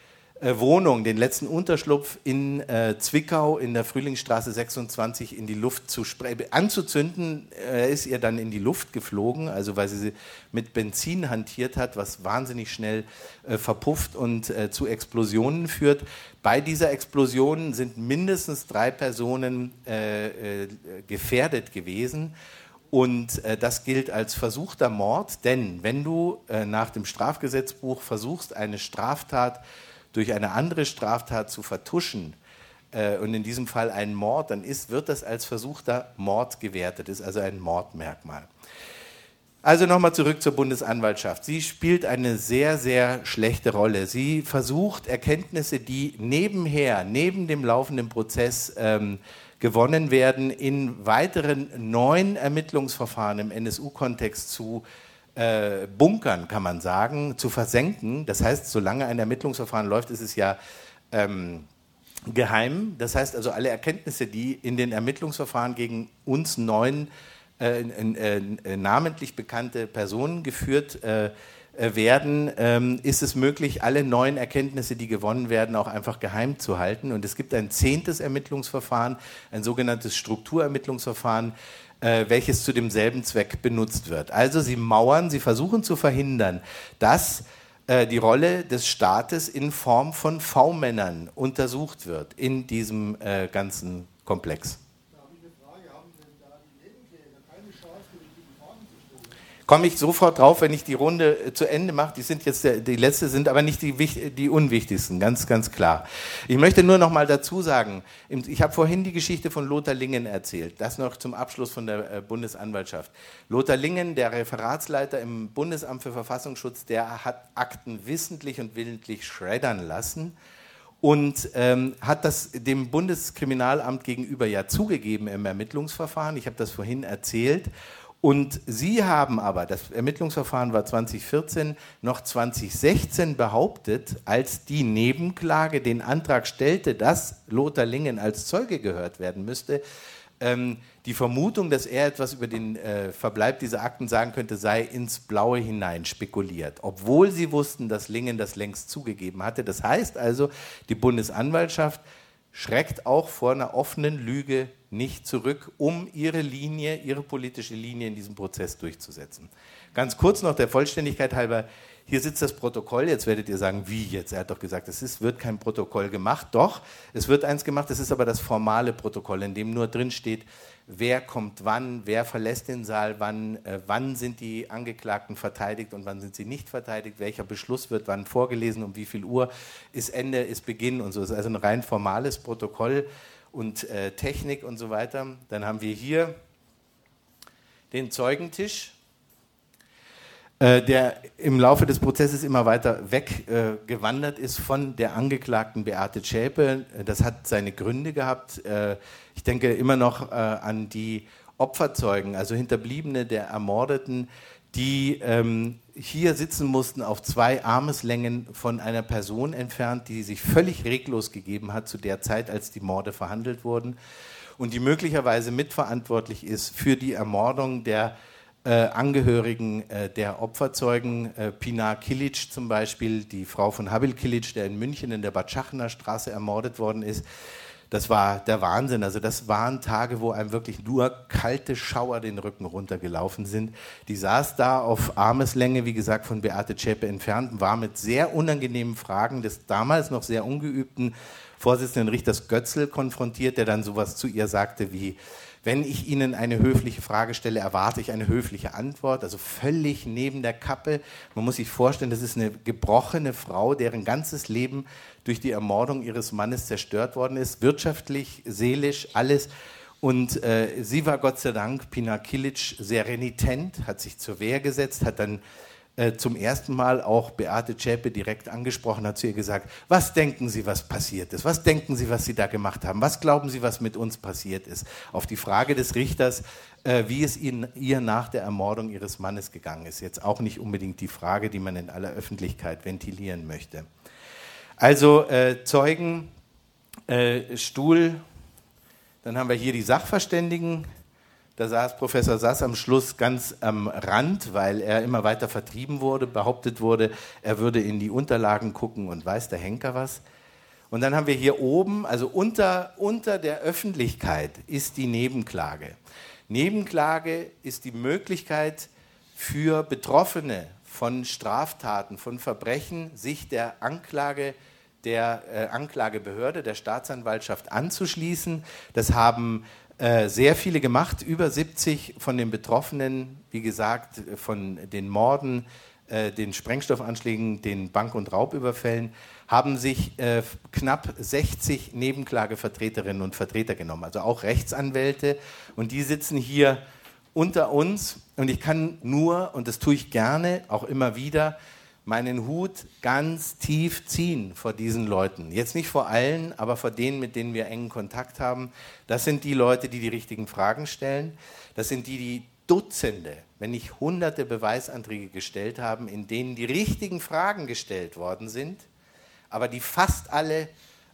Wohnung, den letzten Unterschlupf in äh, Zwickau in der Frühlingsstraße 26 in die Luft zu anzuzünden. Er ist ihr dann in die Luft geflogen, also weil sie mit Benzin hantiert hat, was wahnsinnig schnell äh, verpufft und äh, zu Explosionen führt. Bei dieser Explosion sind mindestens drei Personen äh, äh, gefährdet gewesen. Und äh, das gilt als versuchter Mord, denn wenn du äh, nach dem Strafgesetzbuch versuchst, eine Straftat durch eine andere Straftat zu vertuschen, äh, und in diesem Fall einen Mord, dann ist, wird das als versuchter Mord gewertet, ist also ein Mordmerkmal. Also nochmal zurück zur Bundesanwaltschaft. Sie spielt eine sehr, sehr schlechte Rolle. Sie versucht Erkenntnisse, die nebenher, neben dem laufenden Prozess ähm, gewonnen werden, in weiteren neuen Ermittlungsverfahren im NSU-Kontext zu äh, bunkern, kann man sagen, zu versenken. Das heißt, solange ein Ermittlungsverfahren läuft, ist es ja ähm, geheim. Das heißt also, alle Erkenntnisse, die in den Ermittlungsverfahren gegen uns neun äh, äh, äh namentlich bekannte Personen geführt äh, äh, werden, ähm, ist es möglich, alle neuen Erkenntnisse, die gewonnen werden, auch einfach geheim zu halten. Und es gibt ein zehntes Ermittlungsverfahren, ein sogenanntes Strukturermittlungsverfahren, äh, welches zu demselben Zweck benutzt wird. Also sie mauern, sie versuchen zu verhindern, dass äh, die Rolle des Staates in Form von V-Männern untersucht wird in diesem äh, ganzen Komplex. Komme ich sofort drauf, wenn ich die Runde äh, zu Ende mache. Die sind jetzt die letzte, sind aber nicht die, die unwichtigsten, ganz, ganz klar. Ich möchte nur noch mal dazu sagen, ich habe vorhin die Geschichte von Lothar Lingen erzählt. Das noch zum Abschluss von der äh, Bundesanwaltschaft. Lothar Lingen, der Referatsleiter im Bundesamt für Verfassungsschutz, der hat Akten wissentlich und willentlich schreddern lassen und ähm, hat das dem Bundeskriminalamt gegenüber ja zugegeben im Ermittlungsverfahren. Ich habe das vorhin erzählt. Und Sie haben aber, das Ermittlungsverfahren war 2014, noch 2016 behauptet, als die Nebenklage den Antrag stellte, dass Lothar Lingen als Zeuge gehört werden müsste, ähm, die Vermutung, dass er etwas über den äh, Verbleib dieser Akten sagen könnte, sei ins Blaue hinein spekuliert, obwohl sie wussten, dass Lingen das längst zugegeben hatte. Das heißt also, die Bundesanwaltschaft schreckt auch vor einer offenen Lüge nicht zurück, um ihre Linie, ihre politische Linie in diesem Prozess durchzusetzen. Ganz kurz noch der Vollständigkeit halber, hier sitzt das Protokoll, jetzt werdet ihr sagen, wie jetzt? Er hat doch gesagt, es ist, wird kein Protokoll gemacht. Doch, es wird eins gemacht, es ist aber das formale Protokoll, in dem nur drin steht, wer kommt wann, wer verlässt den Saal, wann, äh, wann sind die Angeklagten verteidigt und wann sind sie nicht verteidigt, welcher Beschluss wird wann vorgelesen, um wie viel Uhr ist Ende, ist Beginn und so. Es ist also ein rein formales Protokoll und äh, Technik und so weiter. Dann haben wir hier den Zeugentisch, äh, der im Laufe des Prozesses immer weiter weggewandert äh, ist von der Angeklagten Beate Schäpe. Das hat seine Gründe gehabt. Äh, ich denke immer noch äh, an die Opferzeugen, also Hinterbliebene der Ermordeten, die ähm, hier sitzen mussten auf zwei Armeslängen von einer Person entfernt, die sich völlig reglos gegeben hat zu der Zeit, als die Morde verhandelt wurden und die möglicherweise mitverantwortlich ist für die Ermordung der äh, Angehörigen äh, der Opferzeugen, äh, Pinar Kilic zum Beispiel, die Frau von Habil Kilic, der in München in der Batschachner Straße ermordet worden ist das war der Wahnsinn. Also das waren Tage, wo einem wirklich nur kalte Schauer den Rücken runtergelaufen sind. Die saß da auf Armeslänge, wie gesagt, von Beate Zschäpe entfernt, war mit sehr unangenehmen Fragen des damals noch sehr ungeübten Vorsitzenden Richters Götzl konfrontiert, der dann sowas zu ihr sagte wie, wenn ich Ihnen eine höfliche Frage stelle, erwarte ich eine höfliche Antwort, also völlig neben der Kappe. Man muss sich vorstellen, das ist eine gebrochene Frau, deren ganzes Leben durch die Ermordung ihres Mannes zerstört worden ist, wirtschaftlich, seelisch, alles. Und äh, sie war Gott sei Dank, Pina Kilic, sehr renitent, hat sich zur Wehr gesetzt, hat dann äh, zum ersten Mal auch Beate Zschäpe direkt angesprochen, hat zu ihr gesagt, was denken Sie, was passiert ist? Was denken Sie, was Sie da gemacht haben? Was glauben Sie, was mit uns passiert ist? Auf die Frage des Richters, äh, wie es ihnen, ihr nach der Ermordung ihres Mannes gegangen ist. Jetzt auch nicht unbedingt die Frage, die man in aller Öffentlichkeit ventilieren möchte. Also äh, Zeugen, äh, Stuhl, dann haben wir hier die Sachverständigen, da saß Professor Sass am Schluss ganz am Rand, weil er immer weiter vertrieben wurde, behauptet wurde, er würde in die Unterlagen gucken und weiß der Henker was. Und dann haben wir hier oben, also unter, unter der Öffentlichkeit ist die Nebenklage. Nebenklage ist die Möglichkeit für Betroffene von Straftaten, von Verbrechen, sich der Anklage der äh, Anklagebehörde, der Staatsanwaltschaft anzuschließen. Das haben äh, sehr viele gemacht, über 70 von den Betroffenen, wie gesagt, von den Morden, äh, den Sprengstoffanschlägen, den Bank- und Raubüberfällen, haben sich äh, knapp 60 Nebenklagevertreterinnen und Vertreter genommen, also auch Rechtsanwälte. Und die sitzen hier unter uns. Und ich kann nur, und das tue ich gerne, auch immer wieder, meinen Hut ganz tief ziehen vor diesen Leuten. Jetzt nicht vor allen, aber vor denen, mit denen wir engen Kontakt haben. Das sind die Leute, die die richtigen Fragen stellen. Das sind die, die Dutzende, wenn nicht hunderte Beweisanträge gestellt haben, in denen die richtigen Fragen gestellt worden sind, aber die fast alle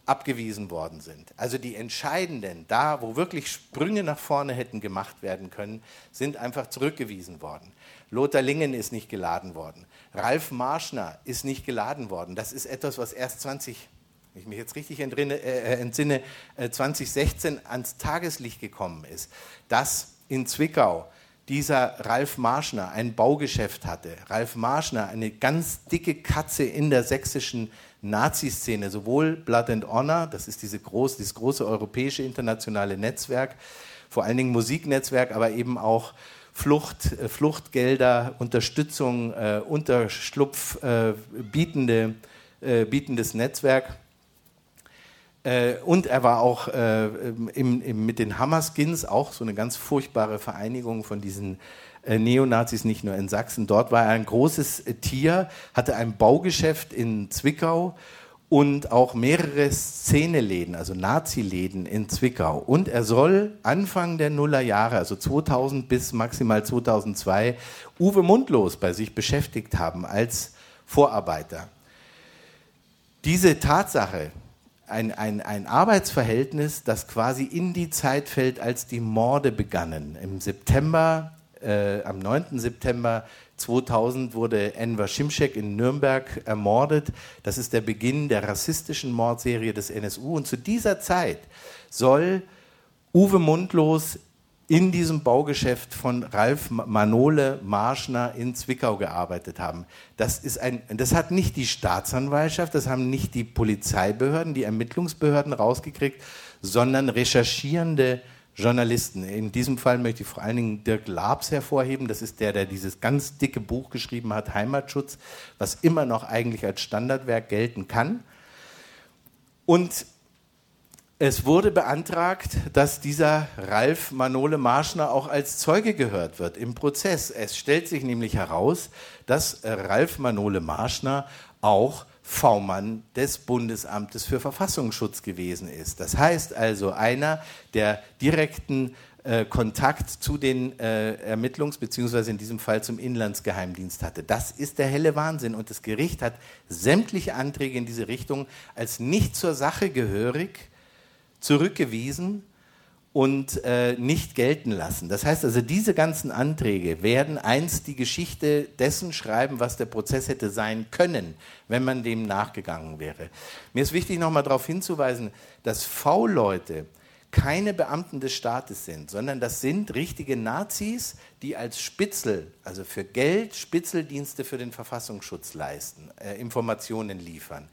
abgewiesen worden sind. Also die entscheidenden, da wo wirklich Sprünge nach vorne hätten gemacht werden können, sind einfach zurückgewiesen worden. Lothar Lingen ist nicht geladen worden. Ralf Marschner ist nicht geladen worden. Das ist etwas, was erst 20, wenn ich mich jetzt richtig entrinne, äh, äh entsinne, äh, 2016 ans Tageslicht gekommen ist, dass in Zwickau dieser Ralf Marschner ein Baugeschäft hatte. Ralf Marschner, eine ganz dicke Katze in der sächsischen Nazi-Szene, sowohl Blood and Honor, das ist diese groß, dieses große europäische internationale Netzwerk, vor allen Dingen Musiknetzwerk, aber eben auch Flucht, äh, Fluchtgelder, Unterstützung, äh, Unterschlupf äh, bietende, äh, bietendes Netzwerk. Äh, und er war auch äh, im, im, mit den Hammerskins, auch so eine ganz furchtbare Vereinigung von diesen Neonazis, nicht nur in Sachsen. Dort war er ein großes Tier, hatte ein Baugeschäft in Zwickau und auch mehrere Szeneläden, also Nazi-Läden in Zwickau. Und er soll Anfang der Nullerjahre, also 2000 bis maximal 2002, Uwe Mundlos bei sich beschäftigt haben als Vorarbeiter. Diese Tatsache, ein, ein, ein Arbeitsverhältnis, das quasi in die Zeit fällt, als die Morde begannen. Im September, äh, am 9. September 2000 wurde Enver Şimşek in Nürnberg ermordet. Das ist der Beginn der rassistischen Mordserie des NSU. Und zu dieser Zeit soll Uwe Mundlos in diesem Baugeschäft von Ralf Manole Marschner in Zwickau gearbeitet haben. Das, ist ein, das hat nicht die Staatsanwaltschaft, das haben nicht die Polizeibehörden, die Ermittlungsbehörden rausgekriegt, sondern recherchierende Journalisten. In diesem Fall möchte ich vor allen Dingen Dirk Labs hervorheben. Das ist der, der dieses ganz dicke Buch geschrieben hat, Heimatschutz, was immer noch eigentlich als Standardwerk gelten kann. Und es wurde beantragt, dass dieser Ralf Manole Marschner auch als Zeuge gehört wird im Prozess. Es stellt sich nämlich heraus, dass Ralf Manole Marschner auch V-Mann des Bundesamtes für Verfassungsschutz gewesen ist. Das heißt also einer, der direkten äh, Kontakt zu den äh, Ermittlungs- bzw. in diesem Fall zum Inlandsgeheimdienst hatte. Das ist der helle Wahnsinn. Und das Gericht hat sämtliche Anträge in diese Richtung als nicht zur Sache gehörig zurückgewiesen und äh, nicht gelten lassen. Das heißt also, diese ganzen Anträge werden einst die Geschichte dessen schreiben, was der Prozess hätte sein können, wenn man dem nachgegangen wäre. Mir ist wichtig, nochmal darauf hinzuweisen, dass V-Leute keine Beamten des Staates sind, sondern das sind richtige Nazis, die als Spitzel, also für Geld, Spitzeldienste für den Verfassungsschutz leisten, äh, Informationen liefern.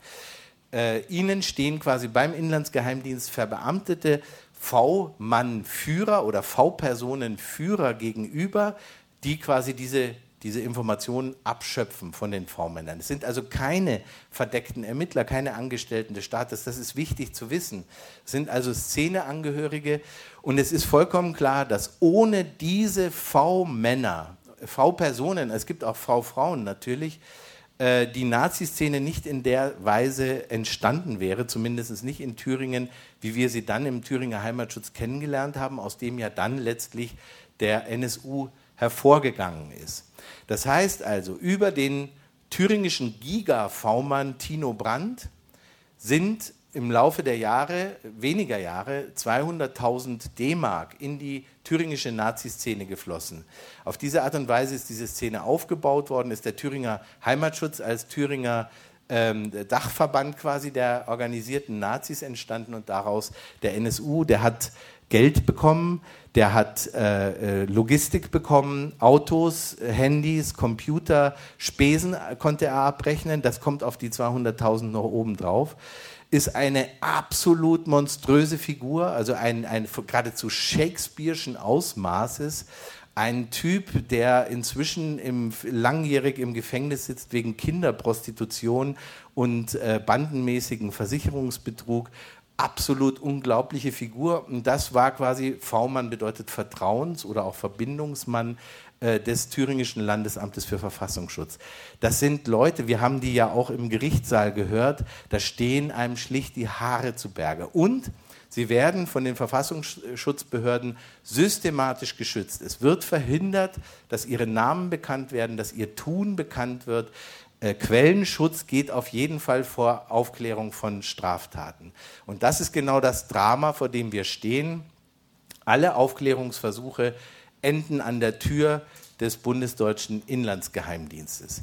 Äh, ihnen stehen quasi beim Inlandsgeheimdienst verbeamtete V-Mann-Führer oder V-Personen-Führer gegenüber, die quasi diese, diese Informationen abschöpfen von den V-Männern. Es sind also keine verdeckten Ermittler, keine Angestellten des Staates. Das ist wichtig zu wissen. Es sind also Szeneangehörige. Und es ist vollkommen klar, dass ohne diese V-Männer, V-Personen, es gibt auch V-Frauen natürlich, äh, die Nazi-Szene nicht in der Weise entstanden wäre, zumindest nicht in Thüringen, wie wir sie dann im Thüringer Heimatschutz kennengelernt haben, aus dem ja dann letztlich der NSU hervorgegangen ist. Das heißt also, über den thüringischen Giga-V-Mann Tino Brandt sind im Laufe der Jahre, weniger Jahre, 200.000 D-Mark in die thüringische Nazi-Szene geflossen. Auf diese Art und Weise ist diese Szene aufgebaut worden, ist der Thüringer Heimatschutz als Thüringer ähm, Dachverband quasi der organisierten Nazis entstanden und daraus der NSU, der hat Geld bekommen, der hat äh, äh Logistik bekommen, Autos, Handys, Computer, Spesen konnte er abrechnen, das kommt auf die 200.000 noch oben drauf ist eine absolut monströse Figur, also ein, ein geradezu Shakespeare'schen Ausmaßes. Ein Typ, der inzwischen im, langjährig im Gefängnis sitzt wegen Kinderprostitution und äh, bandenmäßigen Versicherungsbetrug. Absolut unglaubliche Figur. Und das war quasi, V-Mann bedeutet Vertrauens- oder auch Verbindungsmann äh, des Thüringischen Landesamtes für Verfassungsschutz. Das sind Leute, wir haben die ja auch im Gerichtssaal gehört, da stehen einem schlicht die Haare zu Berge. Und sie werden von den Verfassungsschutzbehörden systematisch geschützt. Es wird verhindert, dass ihre Namen bekannt werden, dass ihr Tun bekannt wird. Äh, Quellenschutz geht auf jeden Fall vor Aufklärung von Straftaten. Und das ist genau das Drama, vor dem wir stehen. Alle Aufklärungsversuche enden an der Tür des bundesdeutschen Inlandsgeheimdienstes.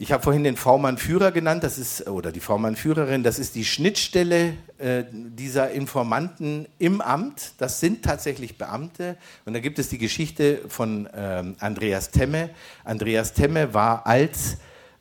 Ich habe vorhin den V-Mann-Führer genannt, das ist, oder die V-Mann-Führerin, das ist die Schnittstelle äh, dieser Informanten im Amt. Das sind tatsächlich Beamte. Und da gibt es die Geschichte von ähm, Andreas Temme. Andreas Temme war als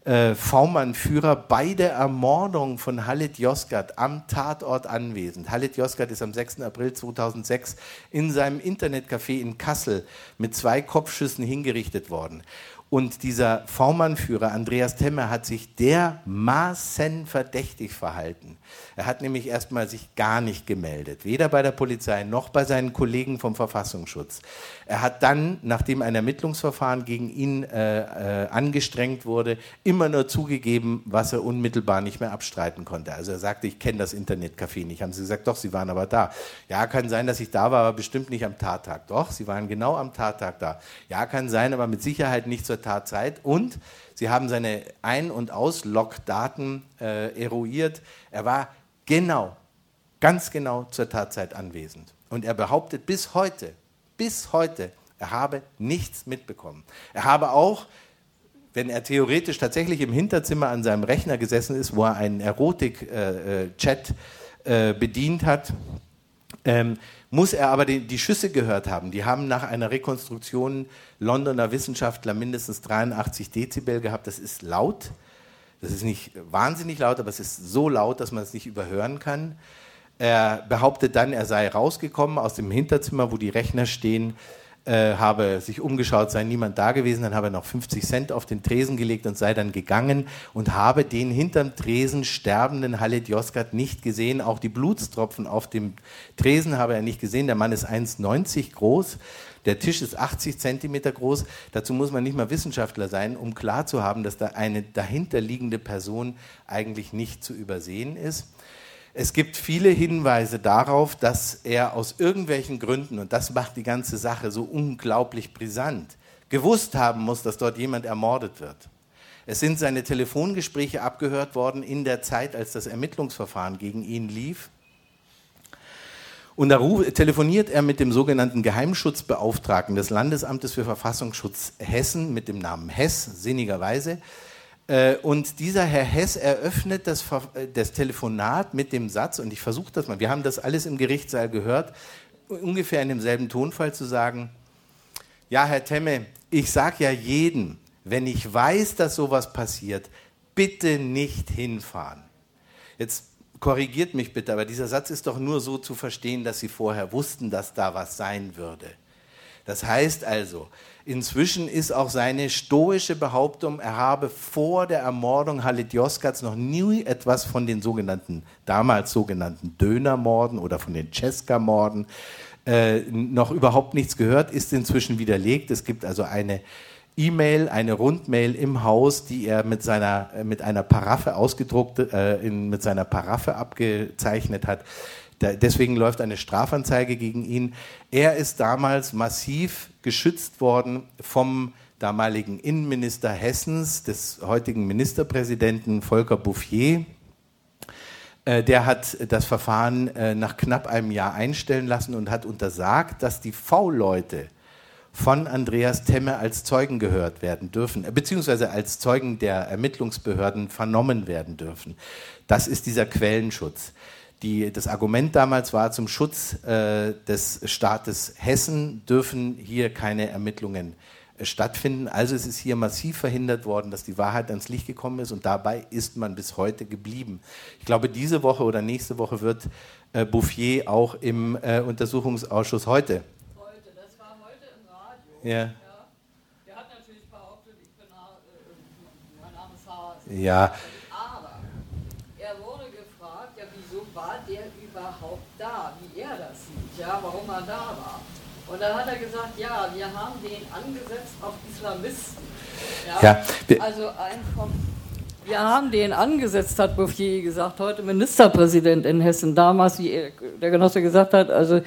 äh, V-Mann-Führer bei der Ermordung von Halit Yozgat am Tatort anwesend. Halit Yozgat ist am 6. April 2006 in seinem Internetcafé in Kassel mit zwei Kopfschüssen hingerichtet worden. Und dieser V-Mann-Führer Andreas Temme hat sich dermaßen verdächtig verhalten. Er hat nämlich erstmal sich gar nicht gemeldet, weder bei der Polizei noch bei seinen Kollegen vom Verfassungsschutz. Er hat dann, nachdem ein Ermittlungsverfahren gegen ihn äh, äh, angestrengt wurde, immer nur zugegeben, was er unmittelbar nicht mehr abstreiten konnte. Also er sagte, ich kenne das Internetcafé nicht. Haben sie gesagt, doch, Sie waren aber da. Ja, kann sein, dass ich da war, aber bestimmt nicht am Tattag. Doch, Sie waren genau am Tattag da. Ja, kann sein, aber mit Sicherheit nicht zur Tatzeit. Und Sie haben seine Ein- und Auslogdaten äh, eruiert. Er war genau, ganz genau zur Tatzeit anwesend. Und er behauptet bis heute, bis heute, er habe nichts mitbekommen. Er habe auch, wenn er theoretisch tatsächlich im Hinterzimmer an seinem Rechner gesessen ist, wo er einen Erotik-Chat äh, äh, bedient hat, ähm, muss er aber die, die, Schüsse gehört haben. Die haben nach einer Rekonstruktion Londoner Wissenschaftler mindestens 83 Dezibel gehabt. Das ist laut. Das ist nicht wahnsinnig laut, aber es ist so laut, dass man es nicht überhören kann. Er behauptet dann, er sei rausgekommen aus dem Hinterzimmer, wo die Rechner stehen, äh, habe sich umgeschaut, sei niemand da gewesen, dann habe er noch 50 Cent auf den Tresen gelegt und sei dann gegangen und habe den hinterm Tresen sterbenden Halit Yozgat nicht gesehen. Auch die Blutstropfen auf dem Tresen habe er nicht gesehen. Der Mann ist 1,90 groß. Der Tisch ist 80 Zentimeter groß. Dazu muss man nicht mal Wissenschaftler sein, um klar zu haben, dass da eine dahinterliegende Person eigentlich nicht zu übersehen ist. Es gibt viele Hinweise darauf, dass er aus irgendwelchen Gründen, und das macht die ganze Sache so unglaublich brisant, gewusst haben muss, dass dort jemand ermordet wird. Es sind seine Telefongespräche abgehört worden in der Zeit, als das Ermittlungsverfahren gegen ihn lief. Und da telefoniert er mit dem sogenannten Geheimschutzbeauftragten des Landesamtes für Verfassungsschutz Hessen mit dem Namen Hess, sinnigerweise. Äh, und dieser Herr Hess eröffnet das, äh, das Telefonat mit dem Satz, und ich versuche das mal, wir haben das alles im Gerichtssaal gehört, ungefähr in demselben Tonfall zu sagen, ja, Herr Temme, ich sage ja jedem, wenn ich weiß, dass sowas passiert, bitte nicht hinfahren. Jetzt korrigiert mich bitte, aber dieser Satz ist doch nur so zu verstehen, dass Sie vorher wussten, dass da was sein würde. Das heißt also, inzwischen ist auch seine stoische Behauptung, er habe vor der Ermordung Halit Yoskats noch nie etwas von den sogenannten, damals sogenannten Dönermorden oder von den Cesca-Morden äh, noch überhaupt nichts gehört, ist inzwischen widerlegt. Es gibt also eine E-Mail, eine Rundmail im Haus, die er mit seiner mit einer Paraffe ausgedruckt, äh, in, mit seiner Paraffe abgezeichnet hat, deswegen läuft eine Strafanzeige gegen ihn. Er ist damals massiv geschützt worden vom damaligen Innenminister Hessens, des heutigen Ministerpräsidenten Volker Bouffier. Äh, der hat das Verfahren äh, nach knapp einem Jahr einstellen lassen und hat untersagt, dass die V-Leute von Andreas Temme als Zeugen gehört werden dürfen, äh, beziehungsweise als Zeugen der Ermittlungsbehörden vernommen werden dürfen. Das ist dieser Quellenschutz. Die, das Argument damals war, zum Schutz äh, des Staates Hessen dürfen hier keine Ermittlungen äh, stattfinden. Also es ist hier massiv verhindert worden, dass die Wahrheit ans Licht gekommen ist und dabei ist man bis heute geblieben. Ich glaube, diese Woche oder nächste Woche wird äh, Bouffier auch im äh, Untersuchungsausschuss heute. Heute, das war heute im Radio. Ja. Ja. Der hat natürlich behauptet, ich bin, äh, mein Name ist Hase. Ja, Aber er wurde gefragt, ja, wieso war der überhaupt da, wie er das sieht, ja, warum er da war. Und dann hat er gesagt, ja, wir haben den angesetzt auf Islamisten. Ja, Ja, also ein vom wir haben den angesetzt, hat Bouffier gesagt, heute Ministerpräsident in Hessen, damals, wie er- der Genosse gesagt hat, also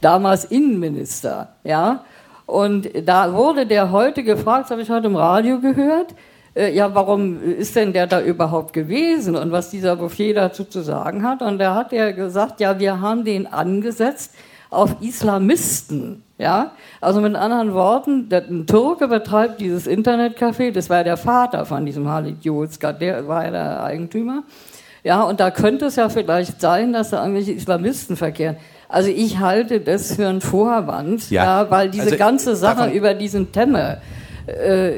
damals Innenminister, ja. Und da wurde der heute gefragt, das habe ich heute im Radio gehört, ja, warum ist denn der da überhaupt gewesen und was dieser Bouffier dazu zu sagen hat. Und da hat er gesagt, ja, wir haben den angesetzt auf Islamisten. Ja, also mit anderen Worten, der, ein Türke betreibt dieses Internetcafé, das war der Vater von diesem Halit Yozgat, der war ja der Eigentümer. Ja, und da könnte es ja vielleicht sein, dass da irgendwelche Islamisten verkehren. Also ich halte das für einen Vorwand, Ja. ja, weil diese Also, ganze Sache über diesen Temme äh,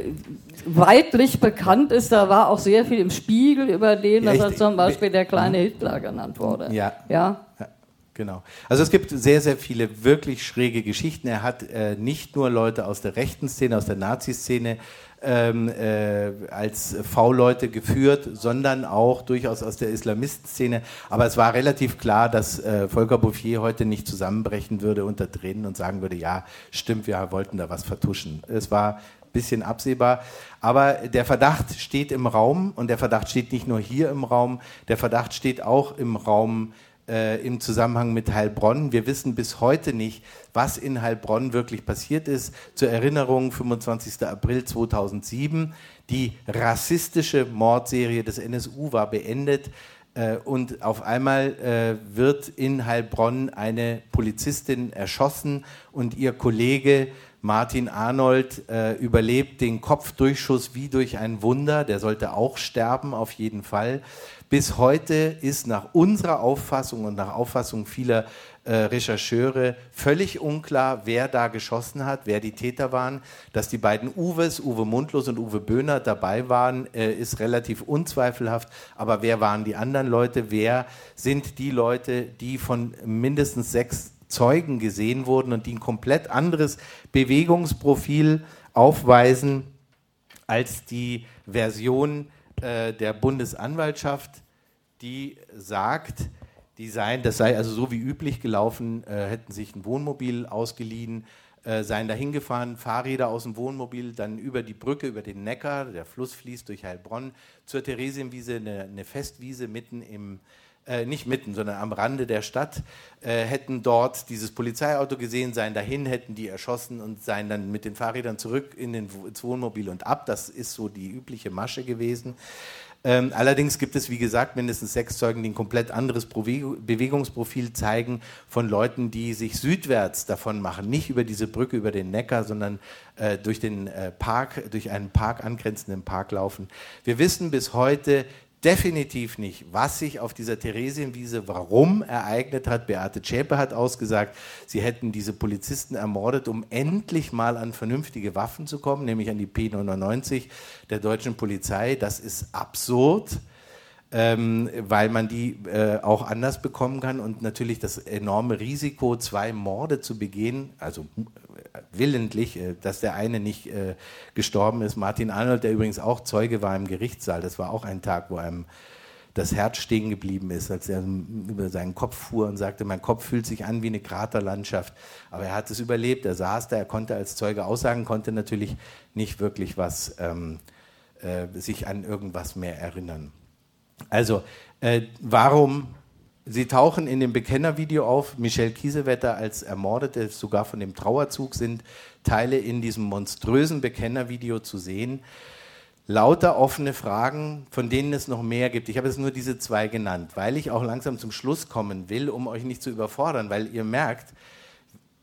weitlich bekannt ist, da war auch sehr viel im Spiegel über den, dass er zum Beispiel der kleine Hitler genannt wurde. Ja. Ja. Ja, genau. Also es gibt sehr, sehr viele wirklich schräge Geschichten. Er hat äh, nicht nur Leute aus der rechten Szene, aus der Nazi-Szene ähm, äh, als V-Leute geführt, sondern auch durchaus aus der Islamistenszene. Aber es war relativ klar, dass äh, Volker Bouffier heute nicht zusammenbrechen würde unter Tränen und sagen würde, ja, stimmt, wir wollten da was vertuschen. Es war ein bisschen absehbar. Aber der Verdacht steht im Raum und der Verdacht steht nicht nur hier im Raum, der Verdacht steht auch im Raum äh, im Zusammenhang mit Heilbronn. Wir wissen bis heute nicht, was in Heilbronn wirklich passiert ist. Zur Erinnerung, 25. April 2007, die rassistische Mordserie des NSU war beendet. Äh, Und auf einmal äh, wird in Heilbronn eine Polizistin erschossen und ihr Kollege Martin Arnold äh, überlebt den Kopfdurchschuss wie durch ein Wunder. Der sollte auch sterben, auf jeden Fall. Bis heute ist nach unserer Auffassung und nach Auffassung vieler äh, Rechercheure völlig unklar, wer da geschossen hat, wer die Täter waren. Dass die beiden Uwes, Uwe Mundlos und Uwe Böhner, dabei waren, äh, ist relativ unzweifelhaft. Aber wer waren die anderen Leute? Wer sind die Leute, die von mindestens sechs Zeugen gesehen wurden und die ein komplett anderes Bewegungsprofil aufweisen als die Version äh, der Bundesanwaltschaft, die sagt, die seien, das sei also so wie üblich gelaufen, äh, hätten sich ein Wohnmobil ausgeliehen, äh, seien dahin gefahren, Fahrräder aus dem Wohnmobil, dann über die Brücke, über den Neckar, der Fluss fließt durch Heilbronn, zur Theresienwiese, eine, eine Festwiese mitten im, äh, nicht mitten, sondern am Rande der Stadt, äh, hätten dort dieses Polizeiauto gesehen, seien dahin, hätten die erschossen und seien dann mit den Fahrrädern zurück in den, ins Wohnmobil und ab. Das ist so die übliche Masche gewesen. Ähm, allerdings gibt es, wie gesagt, mindestens sechs Zeugen, die ein komplett anderes Bewegungsprofil zeigen von Leuten, die sich südwärts davon machen, nicht über diese Brücke, über den Neckar, sondern äh, durch den äh, Park, durch einen Park angrenzenden Park laufen. Wir wissen bis heute definitiv nicht, was sich auf dieser Theresienwiese warum ereignet hat. Beate Zschäpe hat ausgesagt, sie hätten diese Polizisten ermordet, um endlich mal an vernünftige Waffen zu kommen, nämlich an die P99 der deutschen Polizei. Das ist absurd. ähm, weil man die äh, auch anders bekommen kann und natürlich das enorme Risiko, zwei Morde zu begehen, also willentlich, äh, dass der eine nicht äh, gestorben ist. Martin Arnold, der übrigens auch Zeuge war im Gerichtssaal, das war auch ein Tag, wo einem das Herz stehen geblieben ist, als er über seinen Kopf fuhr und sagte, mein Kopf fühlt sich an wie eine Kraterlandschaft. Aber er hat es überlebt, er saß da, er konnte als Zeuge aussagen, konnte natürlich nicht wirklich was, ähm, äh, sich an irgendwas mehr erinnern. Also, äh, warum Sie tauchen in dem Bekennervideo auf. Michelle Kiesewetter als Ermordete, sogar von dem Trauerzug sind Teile in diesem monströsen Bekennervideo zu sehen lauter offene Fragen, von denen es noch mehr gibt. Ich habe jetzt nur diese zwei genannt, weil ich auch langsam zum Schluss kommen will, um euch nicht zu überfordern, weil ihr merkt,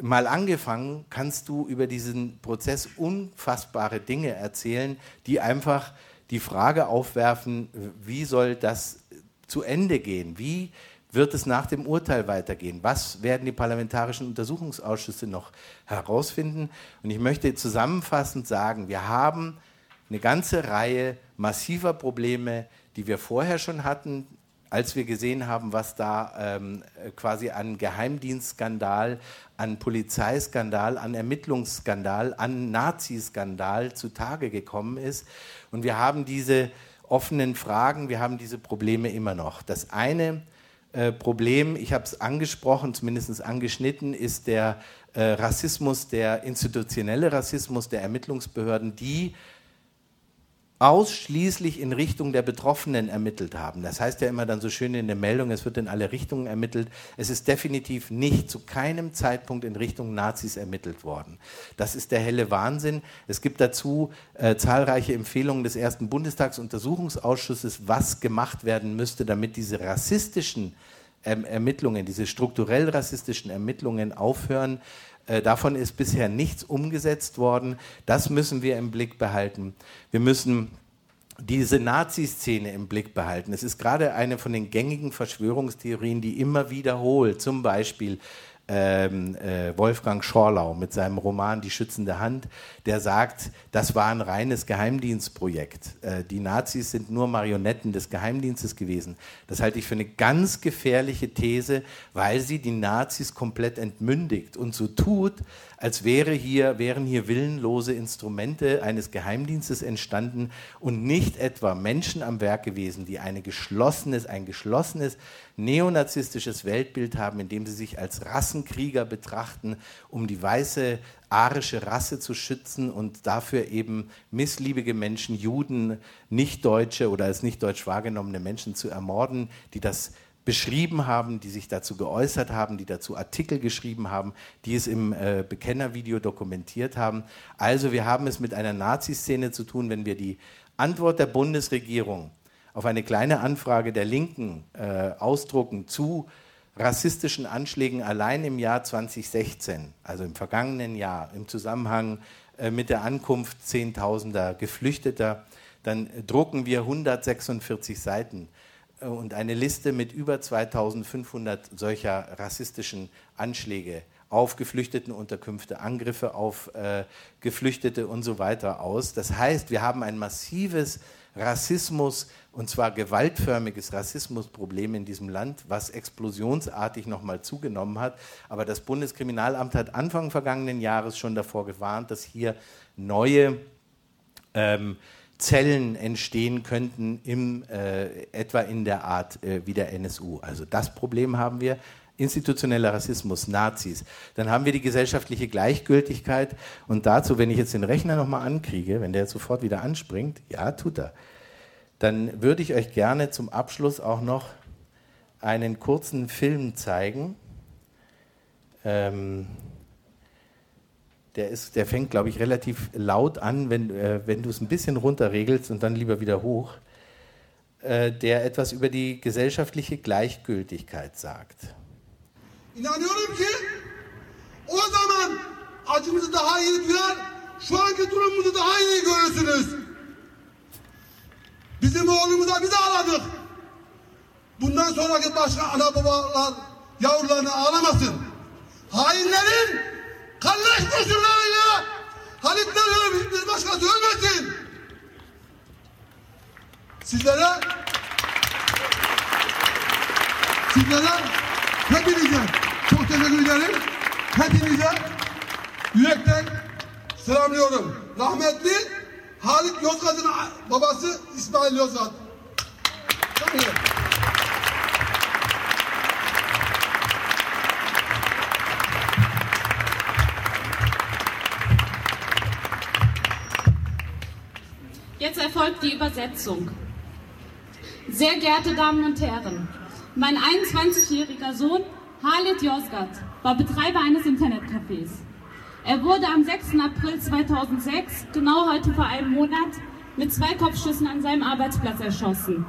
mal angefangen kannst du über diesen Prozess unfassbare Dinge erzählen, die einfach die Frage aufwerfen, wie soll das zu Ende gehen? Wie wird es nach dem Urteil weitergehen? Was werden die parlamentarischen Untersuchungsausschüsse noch herausfinden? Und ich möchte zusammenfassend sagen, wir haben eine ganze Reihe massiver Probleme, die wir vorher schon hatten, als wir gesehen haben, was da ähm, quasi an Geheimdienstskandal, an Polizeiskandal, an Ermittlungsskandal, an Naziskandal zutage gekommen ist. Und wir haben diese offenen Fragen, wir haben diese Probleme immer noch. Das eine äh, Problem, ich habe es angesprochen, zumindest angeschnitten, ist der äh, Rassismus, der institutionelle Rassismus der Ermittlungsbehörden, die ausschließlich in Richtung der Betroffenen ermittelt haben. Das heißt ja immer dann so schön in der Meldung, es wird in alle Richtungen ermittelt. Es ist definitiv nicht zu keinem Zeitpunkt in Richtung Nazis ermittelt worden. Das ist der helle Wahnsinn. Es gibt dazu äh, zahlreiche Empfehlungen des ersten Bundestagsuntersuchungsausschusses, was gemacht werden müsste, damit diese rassistischen ähm, Ermittlungen, diese strukturell rassistischen Ermittlungen aufhören. Äh, davon ist bisher nichts umgesetzt worden. Das müssen wir im Blick behalten. Wir müssen diese Nazi-Szene im Blick behalten. Es ist gerade eine von den gängigen Verschwörungstheorien, die immer wiederholt, zum Beispiel ähm, äh, Wolfgang Schorlau mit seinem Roman Die schützende Hand, der sagt, das war ein reines Geheimdienstprojekt. Äh, die Nazis sind nur Marionetten des Geheimdienstes gewesen. Das halte ich für eine ganz gefährliche These, weil sie die Nazis komplett entmündigt und so tut, als wäre hier, wären hier willenlose Instrumente eines Geheimdienstes entstanden und nicht etwa Menschen am Werk gewesen, die eine geschlossenes, ein geschlossenes neonazistisches Weltbild haben, in dem sie sich als Rassenkrieger betrachten, um die weiße arische Rasse zu schützen und dafür eben missliebige Menschen, Juden, Nichtdeutsche oder als nicht deutsch wahrgenommene Menschen zu ermorden, die das beschrieben haben, die sich dazu geäußert haben, die dazu Artikel geschrieben haben, die es im äh, Bekennervideo dokumentiert haben. Also wir haben es mit einer Nazi-Szene zu tun, wenn wir die Antwort der Bundesregierung auf eine kleine Anfrage der Linken äh, ausdrucken zu rassistischen Anschlägen allein im Jahr 2016, also im vergangenen Jahr, im Zusammenhang äh, mit der Ankunft Zehntausender Geflüchteter, dann drucken wir 146 Seiten und eine Liste mit über 2500 solcher rassistischen Anschläge auf Geflüchtetenunterkünfte, Angriffe auf äh, Geflüchtete und so weiter aus. Das heißt, wir haben ein massives Rassismus, und zwar gewaltförmiges Rassismusproblem in diesem Land, was explosionsartig nochmal zugenommen hat. Aber das Bundeskriminalamt hat Anfang vergangenen Jahres schon davor gewarnt, dass hier neue ähm, Zellen entstehen könnten, im, äh, etwa in der Art äh, wie der NSU. Also das Problem haben wir. Institutioneller Rassismus, Nazis. Dann haben wir die gesellschaftliche Gleichgültigkeit. Und dazu, wenn ich jetzt den Rechner nochmal ankriege, wenn der jetzt sofort wieder anspringt, ja, tut er, dann würde ich euch gerne zum Abschluss auch noch einen kurzen Film zeigen. Ähm, der, ist, der fängt, glaube ich, relativ laut an, wenn, äh, wenn du es ein bisschen runterregelst und dann lieber wieder hoch, äh, der etwas über die gesellschaftliche Gleichgültigkeit sagt. İnanıyorum ki o zaman acımızı daha iyi duyar, şu anki durumumuzu daha iyi görürsünüz. Bizim oğlumuza biz ağladık. Bundan sonraki başka ana babalar yavrularını ağlamasın. Hainlerin Kalleş kurşunlarıyla Halit'ten ölmüş bir başkası ölmesin. Sizlere Sizlere hepinize çok teşekkür ederim. Hepinize yürekten selamlıyorum. Rahmetli Halit Yozgat'ın babası İsmail Yozgat. Çok erfolgt die Übersetzung. Sehr geehrte Damen und Herren, mein 21-jähriger Sohn Halit Yozgat war Betreiber eines Internetcafés. Er wurde am 6. April 2006, genau heute vor einem Monat, mit zwei Kopfschüssen an seinem Arbeitsplatz erschossen.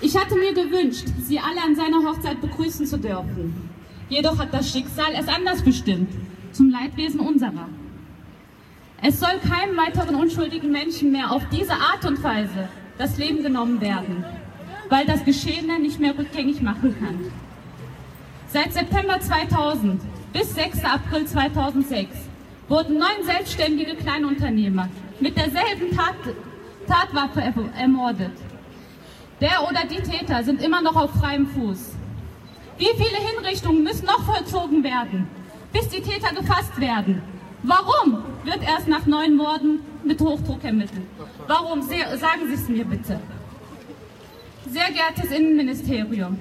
Ich hatte mir gewünscht, Sie alle an seiner Hochzeit begrüßen zu dürfen. Jedoch hat das Schicksal es anders bestimmt, zum Leidwesen unserer. Es soll keinem weiteren unschuldigen Menschen mehr auf diese Art und Weise das Leben genommen werden, weil das Geschehene nicht mehr rückgängig machen kann. Seit September 2000 bis 6. April 2006 wurden neun selbstständige Kleinunternehmer mit derselben Tat, Tatwaffe ermordet. Der oder die Täter sind immer noch auf freiem Fuß. Wie viele Hinrichtungen müssen noch vollzogen werden, bis die Täter gefasst werden? Warum wird erst nach neun Morden mit Hochdruck ermittelt? Warum? Sagen Sie es mir bitte. Sehr geehrtes Innenministerium,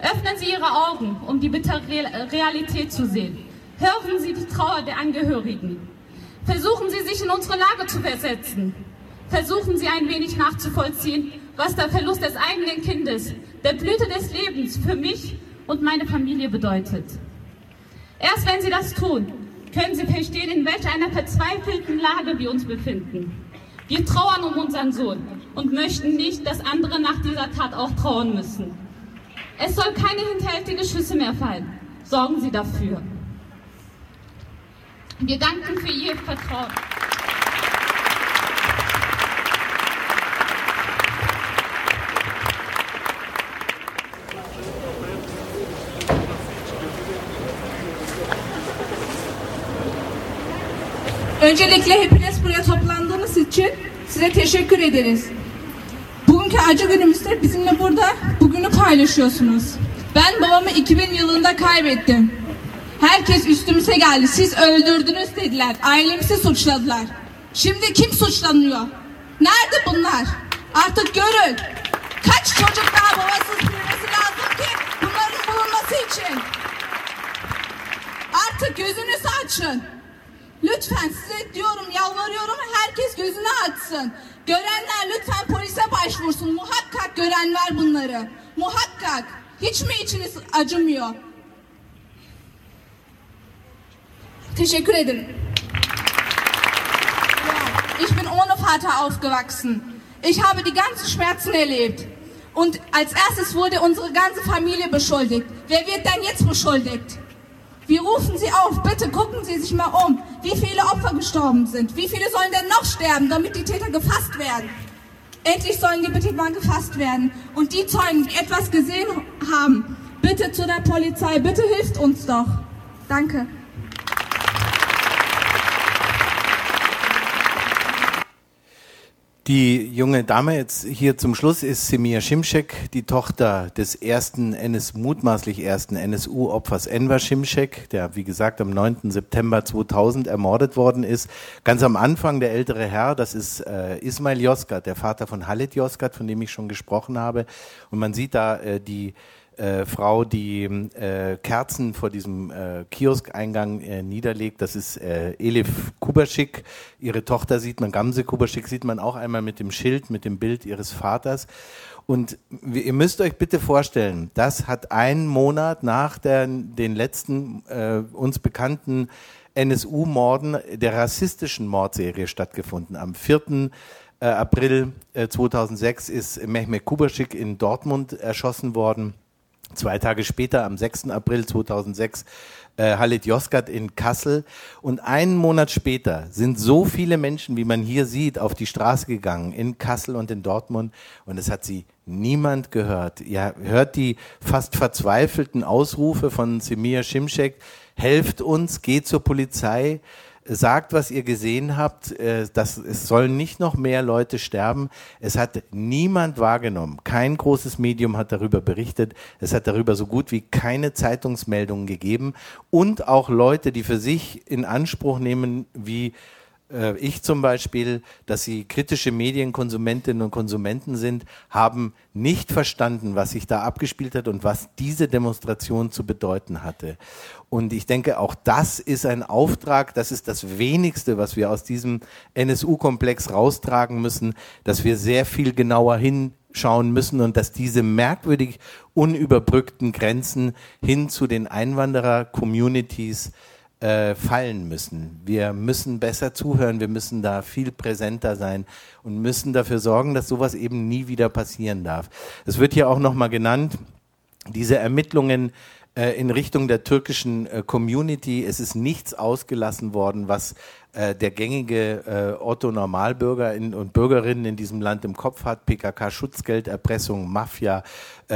öffnen Sie Ihre Augen, um die bittere Realität zu sehen. Hören Sie die Trauer der Angehörigen. Versuchen Sie sich in unsere Lage zu versetzen. Versuchen Sie ein wenig nachzuvollziehen, was der Verlust des eigenen Kindes, der Blüte des Lebens für mich und meine Familie bedeutet. Erst wenn Sie das tun, können Sie verstehen, in welch einer verzweifelten Lage wir uns befinden. Wir trauern um unseren Sohn und möchten nicht, dass andere nach dieser Tat auch trauern müssen. Es soll keine hinterhältige Schüsse mehr fallen. Sorgen Sie dafür. Wir danken für Ihr Vertrauen. Öncelikle hepiniz buraya toplandığınız için size teşekkür ederiz. Bugünkü acı günümüzde bizimle burada bugünü paylaşıyorsunuz. Ben babamı 2000 yılında kaybettim. Herkes üstümüze geldi. Siz öldürdünüz dediler. Ailemizi suçladılar. Şimdi kim suçlanıyor? Nerede bunlar? Artık görün. Kaç çocuk daha babasız büyümesi lazım ki bunların bulunması için. Artık gözünüzü açın. Lütfen size diyorum yalvarıyorum herkes gözünü açsın. Görenler lütfen polise başvursun. Muhakkak görenler bunları. Muhakkak. Hiç mi içiniz acımıyor? Teşekkür ederim. Ich bin ohne Vater aufgewachsen. Ich habe die ganzen Schmerzen erlebt. Und als erstes wurde unsere ganze Familie beschuldigt. Wer wird denn jetzt beschuldigt? Wir rufen Sie auf, bitte gucken Sie sich mal um, wie viele Opfer gestorben sind. Wie viele sollen denn noch sterben, damit die Täter gefasst werden? Endlich sollen die bitte mal gefasst werden. Und die Zeugen, die etwas gesehen haben, bitte zu der Polizei, bitte hilft uns doch. Danke. Die junge Dame jetzt hier zum Schluss ist Semir Schimschek, die Tochter des ersten NS, mutmaßlich ersten NSU-Opfers Enver Schimschek, der wie gesagt am 9. September 2000 ermordet worden ist. Ganz am Anfang der ältere Herr, das ist äh, Ismail Yozgat, der Vater von Halit Yozgat, von dem ich schon gesprochen habe. Und man sieht da äh, die äh, Frau, die äh, Kerzen vor diesem äh, Kioskeingang äh, niederlegt. Das ist äh, Elif Kubaschik. Ihre Tochter sieht man, Gamse Kubaschik sieht man auch einmal mit dem Schild, mit dem Bild ihres Vaters. Und ihr müsst euch bitte vorstellen, das hat einen Monat nach der, den letzten äh, uns bekannten NSU-Morden der rassistischen Mordserie stattgefunden. Am 4. Äh, April äh, 2006 ist Mehmet Kubaschik in Dortmund erschossen worden. Zwei Tage später, am 6. April 2006, äh, Halit Yozgat in Kassel. Und einen Monat später sind so viele Menschen, wie man hier sieht, auf die Straße gegangen, in Kassel und in Dortmund. Und es hat sie niemand gehört. Ihr hört die fast verzweifelten Ausrufe von Semir Schimschek, helft uns, geht zur Polizei. Sagt, was ihr gesehen habt. Äh, das, es sollen nicht noch mehr Leute sterben. Es hat niemand wahrgenommen. Kein großes Medium hat darüber berichtet. Es hat darüber so gut wie keine Zeitungsmeldungen gegeben. Und auch Leute, die für sich in Anspruch nehmen, wie äh, ich zum Beispiel, dass sie kritische Medienkonsumentinnen und Konsumenten sind, haben nicht verstanden, was sich da abgespielt hat und was diese Demonstration zu bedeuten hatte. Und ich denke, auch das ist ein Auftrag, das ist das wenigste, was wir aus diesem NSU-Komplex raustragen müssen, dass wir sehr viel genauer hinschauen müssen und dass diese merkwürdig unüberbrückten Grenzen hin zu den Einwanderer-Communities äh, fallen müssen. Wir müssen besser zuhören, wir müssen da viel präsenter sein und müssen dafür sorgen, dass sowas eben nie wieder passieren darf. Es wird hier auch nochmal genannt, diese Ermittlungen äh, in Richtung der türkischen äh, Community. Es ist nichts ausgelassen worden, was der gängige Otto Normalbürger und Bürgerinnen in diesem Land im Kopf hat. PKK, Schutzgelderpressung, Mafia,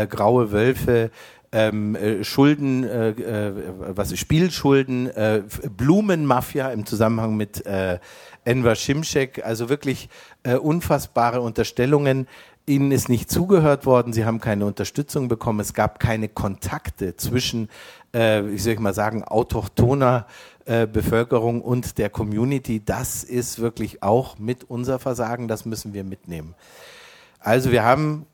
graue Wölfe, ähm, äh, Schulden, äh, äh, was Spielschulden, äh, Blumenmafia im Zusammenhang mit äh, Enver Şimşek, also wirklich äh, unfassbare Unterstellungen. Ihnen ist nicht zugehört worden, Sie haben keine Unterstützung bekommen, es gab keine Kontakte zwischen, äh, wie soll ich mal sagen, autochthoner äh, Bevölkerung und der Community. Das ist wirklich auch mit unser Versagen, das müssen wir mitnehmen. Also wir haben